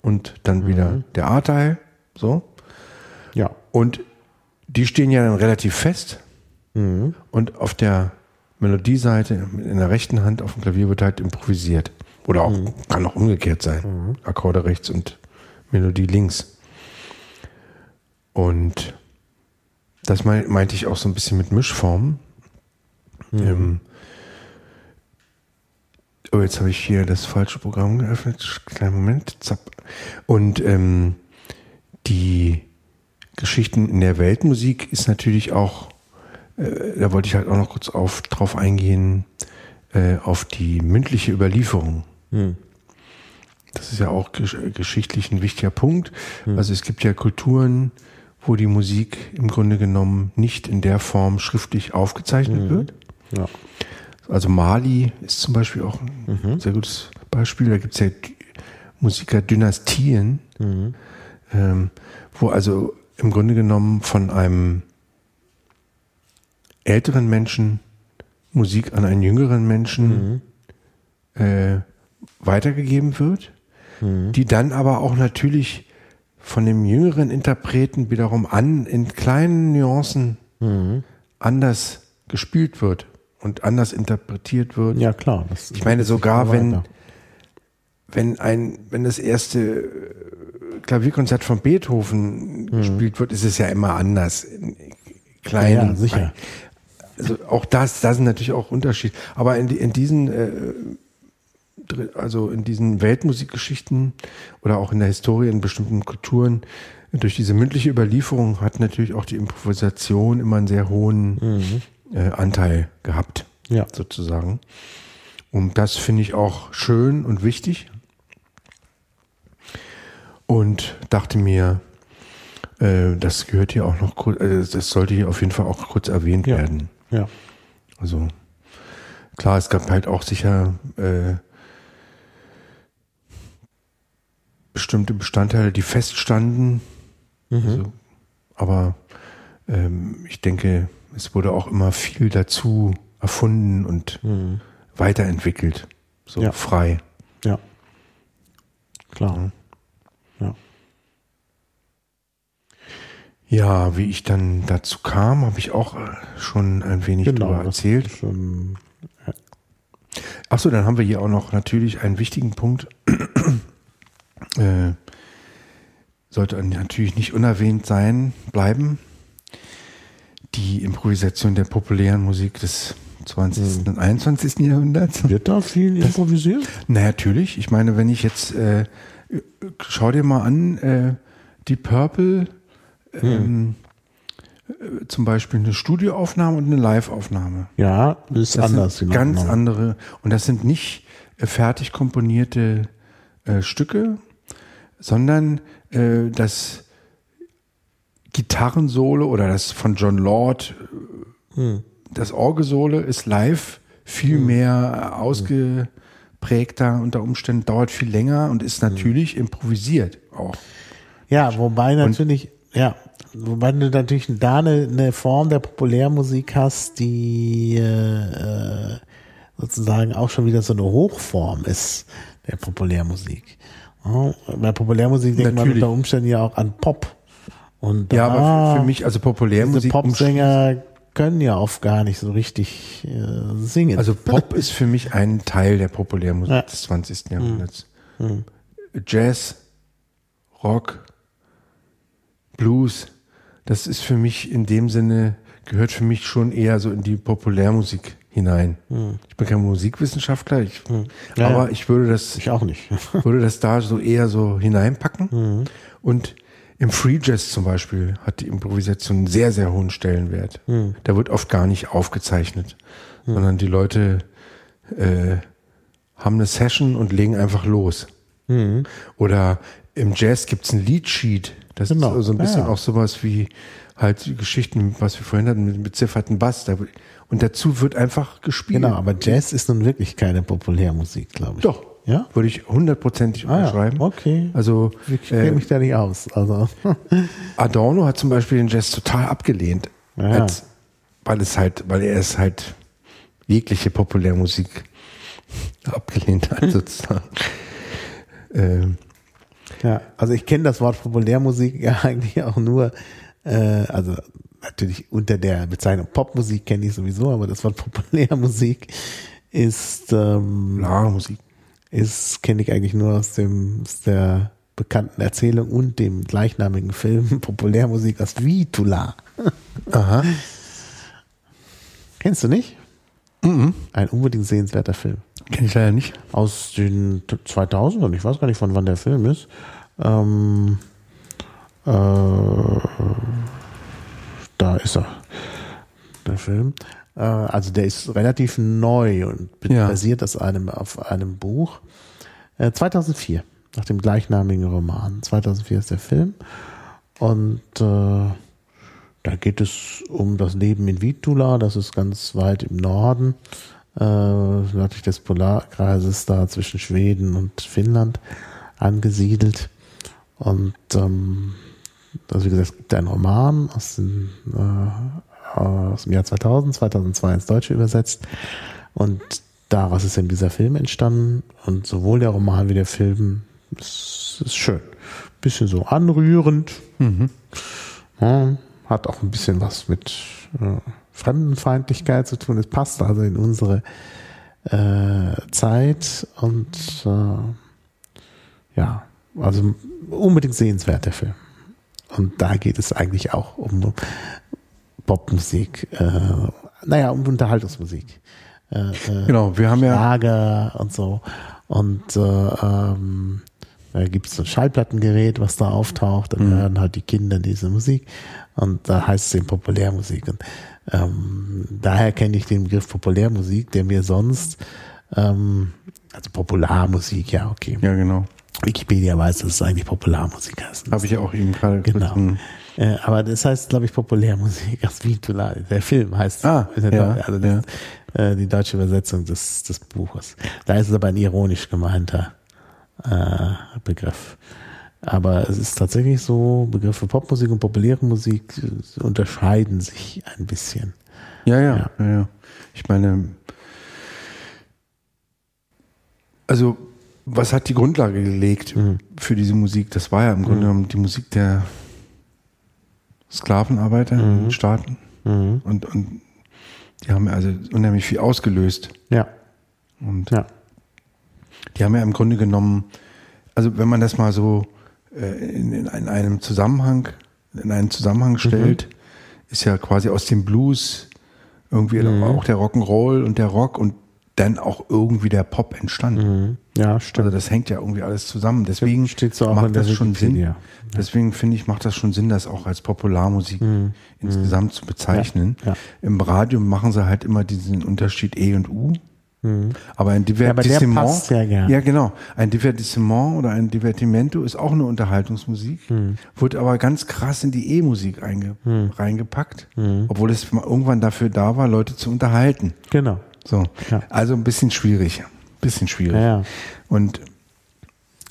und dann wieder der A-Teil. So. Ja. Und die stehen ja dann relativ fest. Und auf der Melodieseite in der rechten Hand auf dem Klavier wird halt improvisiert. Oder auch, kann auch umgekehrt sein. Akkorde rechts und Melodie links. Und das mein, meinte ich auch so ein bisschen mit Mischformen. Ähm, oh, jetzt habe ich hier das falsche Programm geöffnet. Kleinen Moment. Zapp. Und ähm, die Geschichten in der Weltmusik ist natürlich auch, äh, da wollte ich halt auch noch kurz auf, drauf eingehen, äh, auf die mündliche Überlieferung. Das ist ja auch gesch geschichtlich ein wichtiger Punkt. Also es gibt ja Kulturen, wo die Musik im Grunde genommen nicht in der Form schriftlich aufgezeichnet wird. Ja. Also Mali ist zum Beispiel auch ein sehr gutes Beispiel. Da gibt es ja Musikerdynastien, ähm, wo also im Grunde genommen von einem älteren Menschen Musik an einen jüngeren Menschen äh, weitergegeben wird, die dann aber auch natürlich von dem jüngeren Interpreten wiederum an in kleinen Nuancen anders gespielt wird und anders interpretiert wird. Ja, klar. Ich meine, sogar wenn weiter. wenn ein, wenn das erste äh, Klavierkonzert von Beethoven mhm. gespielt wird, ist es ja immer anders. Klein, ja, ja, sicher. Also auch das, da sind natürlich auch Unterschiede. Aber in, in diesen, äh, also in diesen Weltmusikgeschichten oder auch in der Historie in bestimmten Kulturen, durch diese mündliche Überlieferung hat natürlich auch die Improvisation immer einen sehr hohen mhm. äh, Anteil gehabt, ja. sozusagen. Und das finde ich auch schön und wichtig. Und dachte mir, äh, das gehört hier auch noch kurz, äh, das sollte hier auf jeden Fall auch kurz erwähnt ja. werden. Ja. Also klar, es gab halt auch sicher äh, bestimmte Bestandteile, die feststanden. Mhm. Also, aber ähm, ich denke, es wurde auch immer viel dazu erfunden und mhm. weiterentwickelt. So ja. frei. Ja. Klar. Ja. Ja, wie ich dann dazu kam, habe ich auch äh, schon ein wenig genau, darüber erzählt. Schon, ja. Achso, dann haben wir hier auch noch natürlich einen wichtigen Punkt. Äh, sollte natürlich nicht unerwähnt sein, bleiben. Die Improvisation der populären Musik des 20. Mhm. und 21. Jahrhunderts. Wird da viel improvisiert? Na, natürlich. Ich meine, wenn ich jetzt, äh, schau dir mal an, äh, die Purple, ähm, äh, zum Beispiel eine Studioaufnahme und eine Liveaufnahme. Ja, ist das anders. Sind ganz andere. Und das sind nicht äh, fertig komponierte äh, Stücke, sondern äh, das Gitarrensolo oder das von John Lord, hm. das Orgesole ist live viel hm. mehr ausgeprägter unter Umständen, dauert viel länger und ist hm. natürlich hm. improvisiert auch. Ja, wobei natürlich, und, ja, wobei du natürlich da eine, eine Form der Populärmusik hast, die äh, sozusagen auch schon wieder so eine Hochform ist der Populärmusik. Bei Populärmusik denkt man unter Umständen ja auch an Pop. Und ja, aber für, mich, also Populärmusik. Popsänger können ja oft gar nicht so richtig äh, singen. Also Pop ist für mich ein Teil der Populärmusik ja. des 20. Jahrhunderts. Mhm. Jazz, Rock, Blues, das ist für mich in dem Sinne, gehört für mich schon eher so in die Populärmusik hinein. Hm. Ich bin kein Musikwissenschaftler, ich, hm. ja, aber ich würde das, ich auch nicht, würde das da so eher so hineinpacken. Hm. Und im Free Jazz zum Beispiel hat die Improvisation einen sehr, sehr hohen Stellenwert. Hm. Da wird oft gar nicht aufgezeichnet, hm. sondern die Leute äh, haben eine Session und legen einfach los. Hm. Oder im Jazz gibt's ein Leadsheet. Das genau. ist so ein bisschen ja, ja. auch sowas wie halt die Geschichten, was wir vorhin hatten, mit bezifferten Bass. Da, und dazu wird einfach gespielt. Genau, aber Jazz ist nun wirklich keine Populärmusik, glaube ich. Doch. Ja? Würde ich hundertprozentig ah, unterschreiben. Ja. Okay. Also, ich kenne äh, mich da nicht aus. Also. Adorno hat zum Beispiel den Jazz total abgelehnt. Ja. Als, weil es halt, weil er es halt jegliche Populärmusik abgelehnt hat, sozusagen. ähm, ja, also ich kenne das Wort Populärmusik ja eigentlich auch nur, äh, also natürlich unter der Bezeichnung Popmusik kenne ich sowieso, aber das Wort Populärmusik ist ähm, Musik. Ist kenne ich eigentlich nur aus dem aus der bekannten Erzählung und dem gleichnamigen Film Populärmusik aus Vitula. Aha. Kennst du nicht? Mhm. Ein unbedingt sehenswerter Film. Kenne ich leider nicht. Aus den 2000ern, ich weiß gar nicht, von wann der Film ist. Ähm, äh, da ist er, der Film. Äh, also der ist relativ neu und ja. basiert aus einem, auf einem Buch. Äh, 2004, nach dem gleichnamigen Roman. 2004 ist der Film. Und äh, da geht es um das Leben in Vitula, das ist ganz weit im Norden, äh, nördlich des Polarkreises, da zwischen Schweden und Finnland angesiedelt. Und ähm, also wie gesagt, es gibt einen Roman aus dem, äh, aus dem Jahr 2000, 2002 ins Deutsche übersetzt. Und daraus ist eben dieser Film entstanden. Und sowohl der Roman wie der Film ist, ist schön. Bisschen so anrührend. Mhm. Ja, hat auch ein bisschen was mit äh, Fremdenfeindlichkeit zu tun. Es passt also in unsere äh, Zeit und äh, ja, also unbedingt sehenswert der Film. Und da geht es eigentlich auch um Popmusik, äh, naja, um Unterhaltungsmusik. Äh, äh, genau, wir haben ja Lager und so. Und äh, ähm, da gibt es so ein Schallplattengerät, was da auftaucht, dann mhm. hören halt die Kinder diese Musik und da heißt es eben Populärmusik. Und ähm, daher kenne ich den Begriff Populärmusik, der mir sonst, ähm, also Popularmusik, ja, okay. Ja, genau. Wikipedia weiß, dass es eigentlich Popularmusik heißt. Habe ich ja auch eben gerade Genau. Äh, aber das heißt, glaube ich, Populärmusik. Der Film heißt, ah, ja, also das, ja. äh, die deutsche Übersetzung des, des Buches. Da ist es aber ein ironisch gemeinter äh, Begriff. Aber es ist tatsächlich so, Begriffe Popmusik und populäre Musik unterscheiden sich ein bisschen. Ja, ja. ja, ja. Ich meine, also was hat die Grundlage gelegt mhm. für diese Musik? Das war ja im Grunde mhm. genommen die Musik der Sklavenarbeiter mhm. in den Staaten. Mhm. Und, und die haben also unheimlich viel ausgelöst. Ja. Und ja. die haben ja im Grunde genommen, also wenn man das mal so äh, in, in, einem Zusammenhang, in einen Zusammenhang mhm. stellt, mhm. ist ja quasi aus dem Blues irgendwie mhm. auch der Rock'n'Roll und der Rock und dann auch irgendwie der Pop entstanden. Mhm. Ja, stimmt. Also das hängt ja irgendwie alles zusammen. Deswegen steht so macht das schon Sinn. Ja. Deswegen finde ich, macht das schon Sinn, das auch als Popularmusik mhm. insgesamt zu bezeichnen. Ja. Ja. Im Radio machen sie halt immer diesen Unterschied E und U. Mhm. Aber ein Divertissement, ja, ja, ja, genau, ein Divertissement oder ein Divertimento ist auch eine Unterhaltungsmusik, mhm. wird aber ganz krass in die E-Musik mhm. reingepackt, mhm. obwohl es irgendwann dafür da war, Leute zu unterhalten. Genau. So, ja. also ein bisschen schwierig, bisschen schwierig. Ja, Und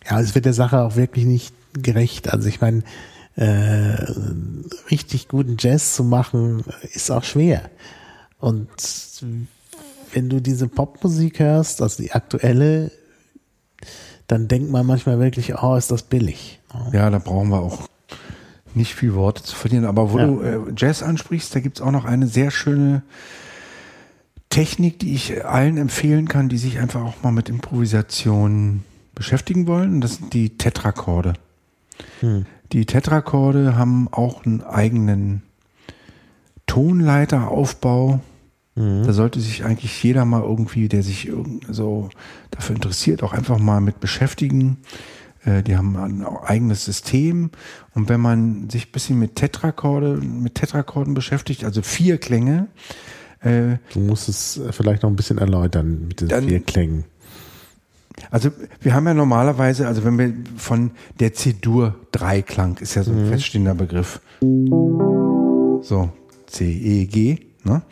ja, es wird der Sache auch wirklich nicht gerecht. Also ich meine, äh, richtig guten Jazz zu machen, ist auch schwer. Und wenn du diese Popmusik hörst, also die aktuelle, dann denkt man manchmal wirklich, oh, ist das billig. Ja, da brauchen wir auch nicht viel Worte zu verlieren. Aber wo ja. du äh, Jazz ansprichst, da gibt's auch noch eine sehr schöne Technik, die ich allen empfehlen kann, die sich einfach auch mal mit Improvisation beschäftigen wollen. Das sind die Tetrakorde. Hm. Die Tetrakorde haben auch einen eigenen Tonleiteraufbau. Mhm. Da sollte sich eigentlich jeder mal irgendwie, der sich so dafür interessiert, auch einfach mal mit beschäftigen. Äh, die haben ein eigenes System. Und wenn man sich ein bisschen mit Tetrakorde, mit Tetrakorden beschäftigt, also vier Klänge, äh, du musst es vielleicht noch ein bisschen erläutern mit den dann, vier Klängen. Also wir haben ja normalerweise, also wenn wir von der C-Dur-Dreiklang, ist ja so ein mhm. feststehender Begriff. So, C, E, G. Ne?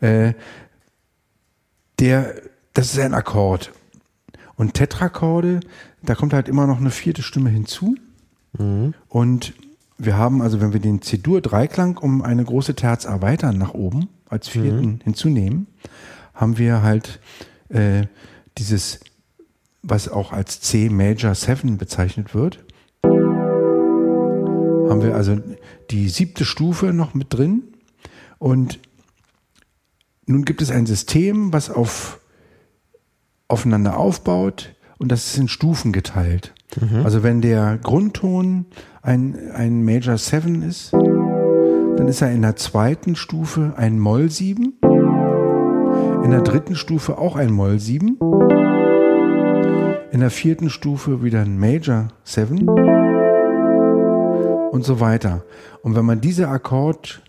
Äh, der, das ist ein Akkord. Und Tetrakorde, da kommt halt immer noch eine vierte Stimme hinzu. Mhm. Und wir haben also, wenn wir den C-Dur-Dreiklang um eine große Terz erweitern nach oben, als vierten mhm. hinzunehmen, haben wir halt äh, dieses, was auch als C Major 7 bezeichnet wird. Haben wir also die siebte Stufe noch mit drin. Und nun gibt es ein System, was auf, aufeinander aufbaut und das ist in Stufen geteilt. Mhm. Also wenn der Grundton ein, ein Major 7 ist, dann ist er in der zweiten Stufe ein Moll 7, in der dritten Stufe auch ein Moll 7, in der vierten Stufe wieder ein Major 7 und so weiter. Und wenn man diese Akkord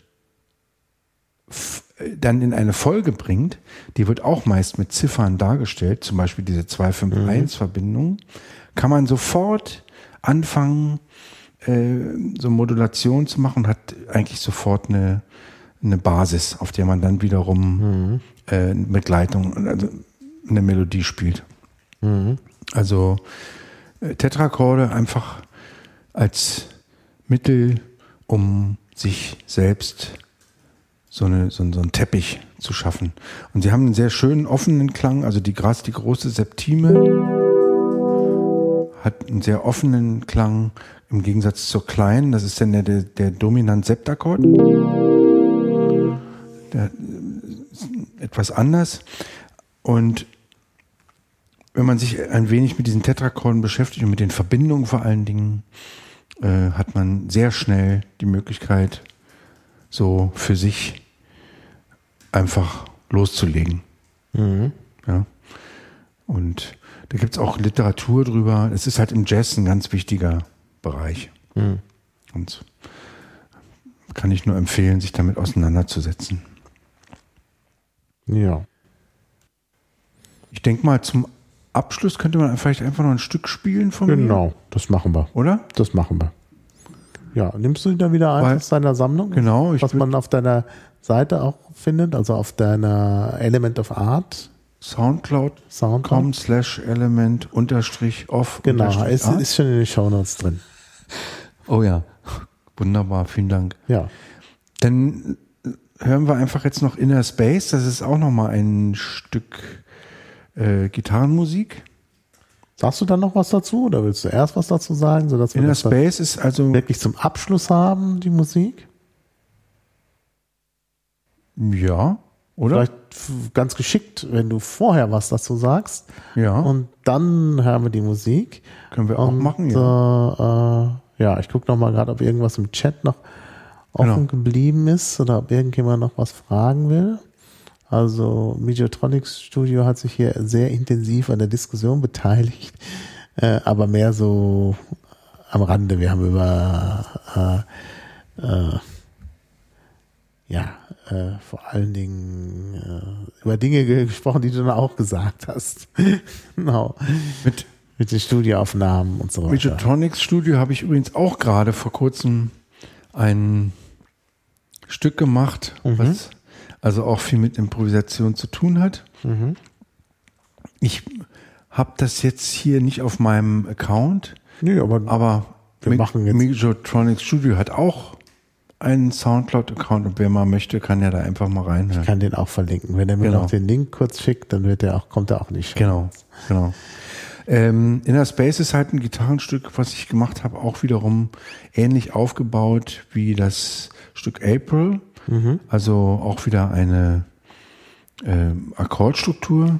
dann in eine Folge bringt, die wird auch meist mit Ziffern dargestellt, zum Beispiel diese 251-Verbindung, kann man sofort anfangen, so Modulation zu machen, hat eigentlich sofort eine, eine Basis, auf der man dann wiederum mhm. äh, Begleitung, also eine Melodie spielt. Mhm. Also äh, Tetrakorde einfach als Mittel, um sich selbst so, eine, so, so einen Teppich zu schaffen. Und sie haben einen sehr schönen offenen Klang, also die Gras, die große Septime hat einen sehr offenen Klang im Gegensatz zur kleinen. Das ist dann der, der, der dominant Septakkord. Der, etwas anders. Und wenn man sich ein wenig mit diesen Tetrakorden beschäftigt und mit den Verbindungen vor allen Dingen, äh, hat man sehr schnell die Möglichkeit, so für sich einfach loszulegen. Mhm. Ja. Und da gibt es auch Literatur drüber. Es ist halt im Jazz ein ganz wichtiger Bereich. Mhm. Und kann ich nur empfehlen, sich damit auseinanderzusetzen. Ja. Ich denke mal, zum Abschluss könnte man vielleicht einfach noch ein Stück spielen von mir. Genau, das machen wir. Oder? Das machen wir. Ja, nimmst du da wieder ein Weil- aus deiner Sammlung? Genau, ich Was man auf deiner Seite auch findet, also auf deiner Element of Art Soundcloud.com Soundcloud. slash element unterstrich off. Genau, ist, ist schon in den Shownotes drin. Oh ja. Wunderbar, vielen Dank. Ja. Dann hören wir einfach jetzt noch Inner Space. Das ist auch nochmal ein Stück äh, Gitarrenmusik. Sagst du dann noch was dazu oder willst du erst was dazu sagen, sodass wir Inner dann Space ist also, wirklich zum Abschluss haben, die Musik? ja, oder? Vielleicht ganz geschickt, wenn du vorher was dazu sagst ja, und dann hören wir die Musik. können wir auch Und, machen. Ja. Äh, äh, ja, ich gucke noch mal gerade, ob irgendwas im Chat noch offen Genau. geblieben ist oder ob irgendjemand noch was fragen will. Also Mediotronics Studio hat sich hier sehr intensiv an der Diskussion beteiligt, äh, aber mehr so am Rande. Wir haben über äh, äh, ja äh, vor allen Dingen äh, über Dinge ge- gesprochen, die du dann auch gesagt hast. genau. Mit Mit den Studioaufnahmen und so weiter. Midgetronics Studio habe ich übrigens auch gerade vor kurzem ein Stück gemacht, Mhm. was also auch viel mit Improvisation zu tun hat. Mhm. Ich habe das jetzt hier nicht auf meinem Account, Nö, aber aber Wir machen jetzt- Midgetronics Studio hat auch einen Soundcloud-Account und wer mal möchte, kann ja da einfach mal ich reinhören. kann den auch verlinken. Wenn er mir Genau. noch den Link kurz schickt, dann wird er auch, kommt er auch nicht. Genau, genau. Ähm, Inner Space ist halt ein Gitarrenstück, was ich gemacht habe, auch wiederum ähnlich aufgebaut wie das Stück April. Also auch wieder eine ähm, Akkordstruktur,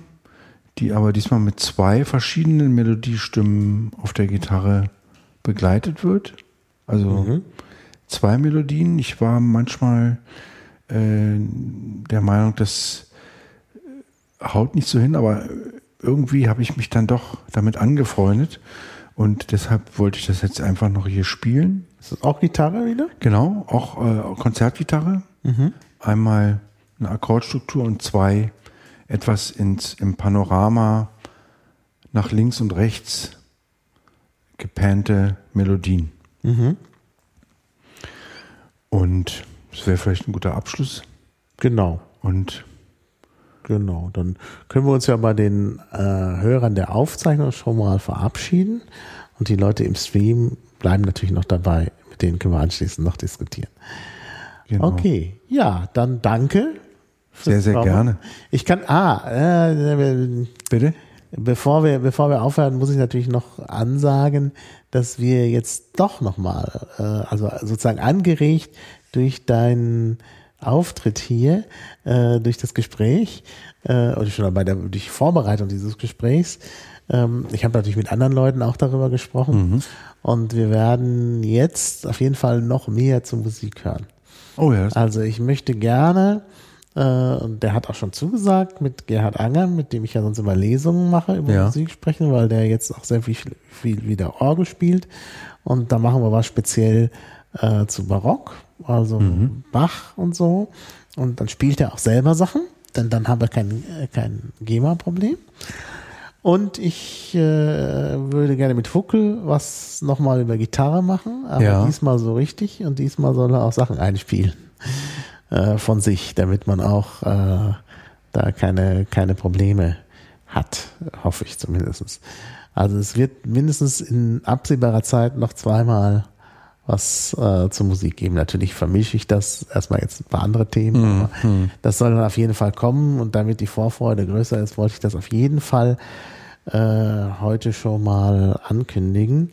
die aber diesmal mit zwei verschiedenen Melodiestimmen auf der Gitarre begleitet wird. Also zwei Melodien. Ich war manchmal äh, der Meinung, das haut nicht so hin, aber irgendwie habe ich mich dann doch damit angefreundet und deshalb wollte ich das jetzt einfach noch hier spielen. Ist das auch Gitarre wieder? Genau, auch äh, Konzertgitarre. Einmal eine Akkordstruktur und zwei etwas ins, im Panorama nach links und rechts gepannte Melodien. Und das wäre vielleicht ein guter Abschluss. Genau. Und Genau, dann können wir uns ja bei den äh, Hörern der Aufzeichnung schon mal verabschieden. Und die Leute im Stream bleiben natürlich noch dabei. Mit denen können wir anschließend noch diskutieren. genau. Okay, ja, dann danke. Sehr, sehr Kommen. gerne. Ich kann, ah, äh, Bitte? Bevor wir, bevor wir aufhören, muss ich natürlich noch ansagen, dass wir jetzt doch nochmal, äh, also sozusagen angeregt durch deinen Auftritt hier, äh, durch das Gespräch, äh, oder schon bei der durch Vorbereitung dieses Gesprächs, ähm, ich habe natürlich mit anderen Leuten auch darüber gesprochen und wir werden jetzt auf jeden Fall noch mehr zur Musik hören. Oh ja, Also ich möchte gerne, und der hat auch schon zugesagt, mit Gerhard Anger, mit dem ich ja sonst immer Lesungen mache, über Ja. Musik sprechen, weil der jetzt auch sehr viel, viel wieder Orgel spielt. Und da machen wir was speziell äh, zu Barock, also Mhm. Bach und so. Und dann spielt er auch selber Sachen, denn dann haben wir kein, äh, kein GEMA-Problem. Und ich äh, würde gerne mit Huckel was nochmal über Gitarre machen, aber Ja. diesmal so richtig und diesmal soll er auch Sachen einspielen äh, von sich, damit man auch äh, da keine, keine Probleme hat, hoffe ich zumindest. Also es wird mindestens in absehbarer Zeit noch zweimal was äh, zur Musik geben. Natürlich vermische ich das erstmal jetzt ein paar andere Themen, aber das soll dann auf jeden Fall kommen und damit die Vorfreude größer ist, wollte ich das auf jeden Fall äh, heute schon mal ankündigen.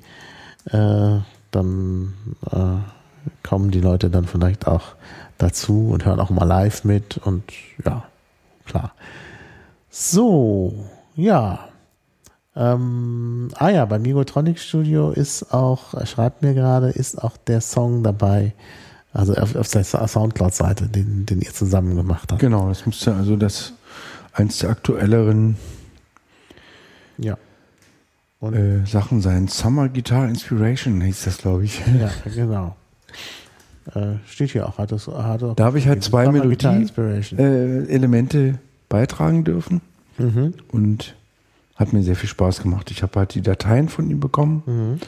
Äh, dann äh, kommen die Leute dann vielleicht auch dazu und hören auch mal live mit und ja, klar. So, ja. Ähm, ah ja, beim Migotronic Studio ist auch, er schreibt mir gerade, ist auch der Song dabei. Also auf, auf der Soundcloud-Seite, den, den ihr zusammen gemacht habt. Genau, das müsste also das eins der aktuelleren Ja. Äh, Sachen sein. Summer Guitar Inspiration hieß das, glaube ich. ja, genau. Äh, steht hier auch. Hat das, hat Da habe ich halt zwei Summer Guitar Melodie Inspiration. äh, Elemente beitragen dürfen Mhm. und hat mir sehr viel Spaß gemacht. Ich habe halt die Dateien von ihm bekommen,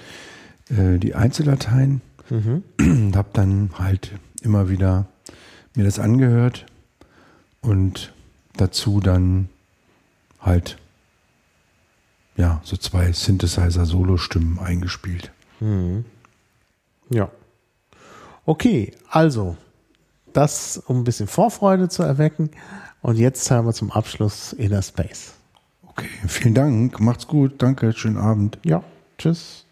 äh, die Einzeldateien Mhm. und habe dann halt immer wieder mir das angehört und dazu dann halt ja so zwei Synthesizer-Solo-Stimmen eingespielt. Mhm. Ja. Okay, also das, um ein bisschen Vorfreude zu erwecken. Und jetzt haben wir zum Abschluss Inner Space. Okay, vielen Dank, macht's gut, danke, schönen Abend. Ja, tschüss.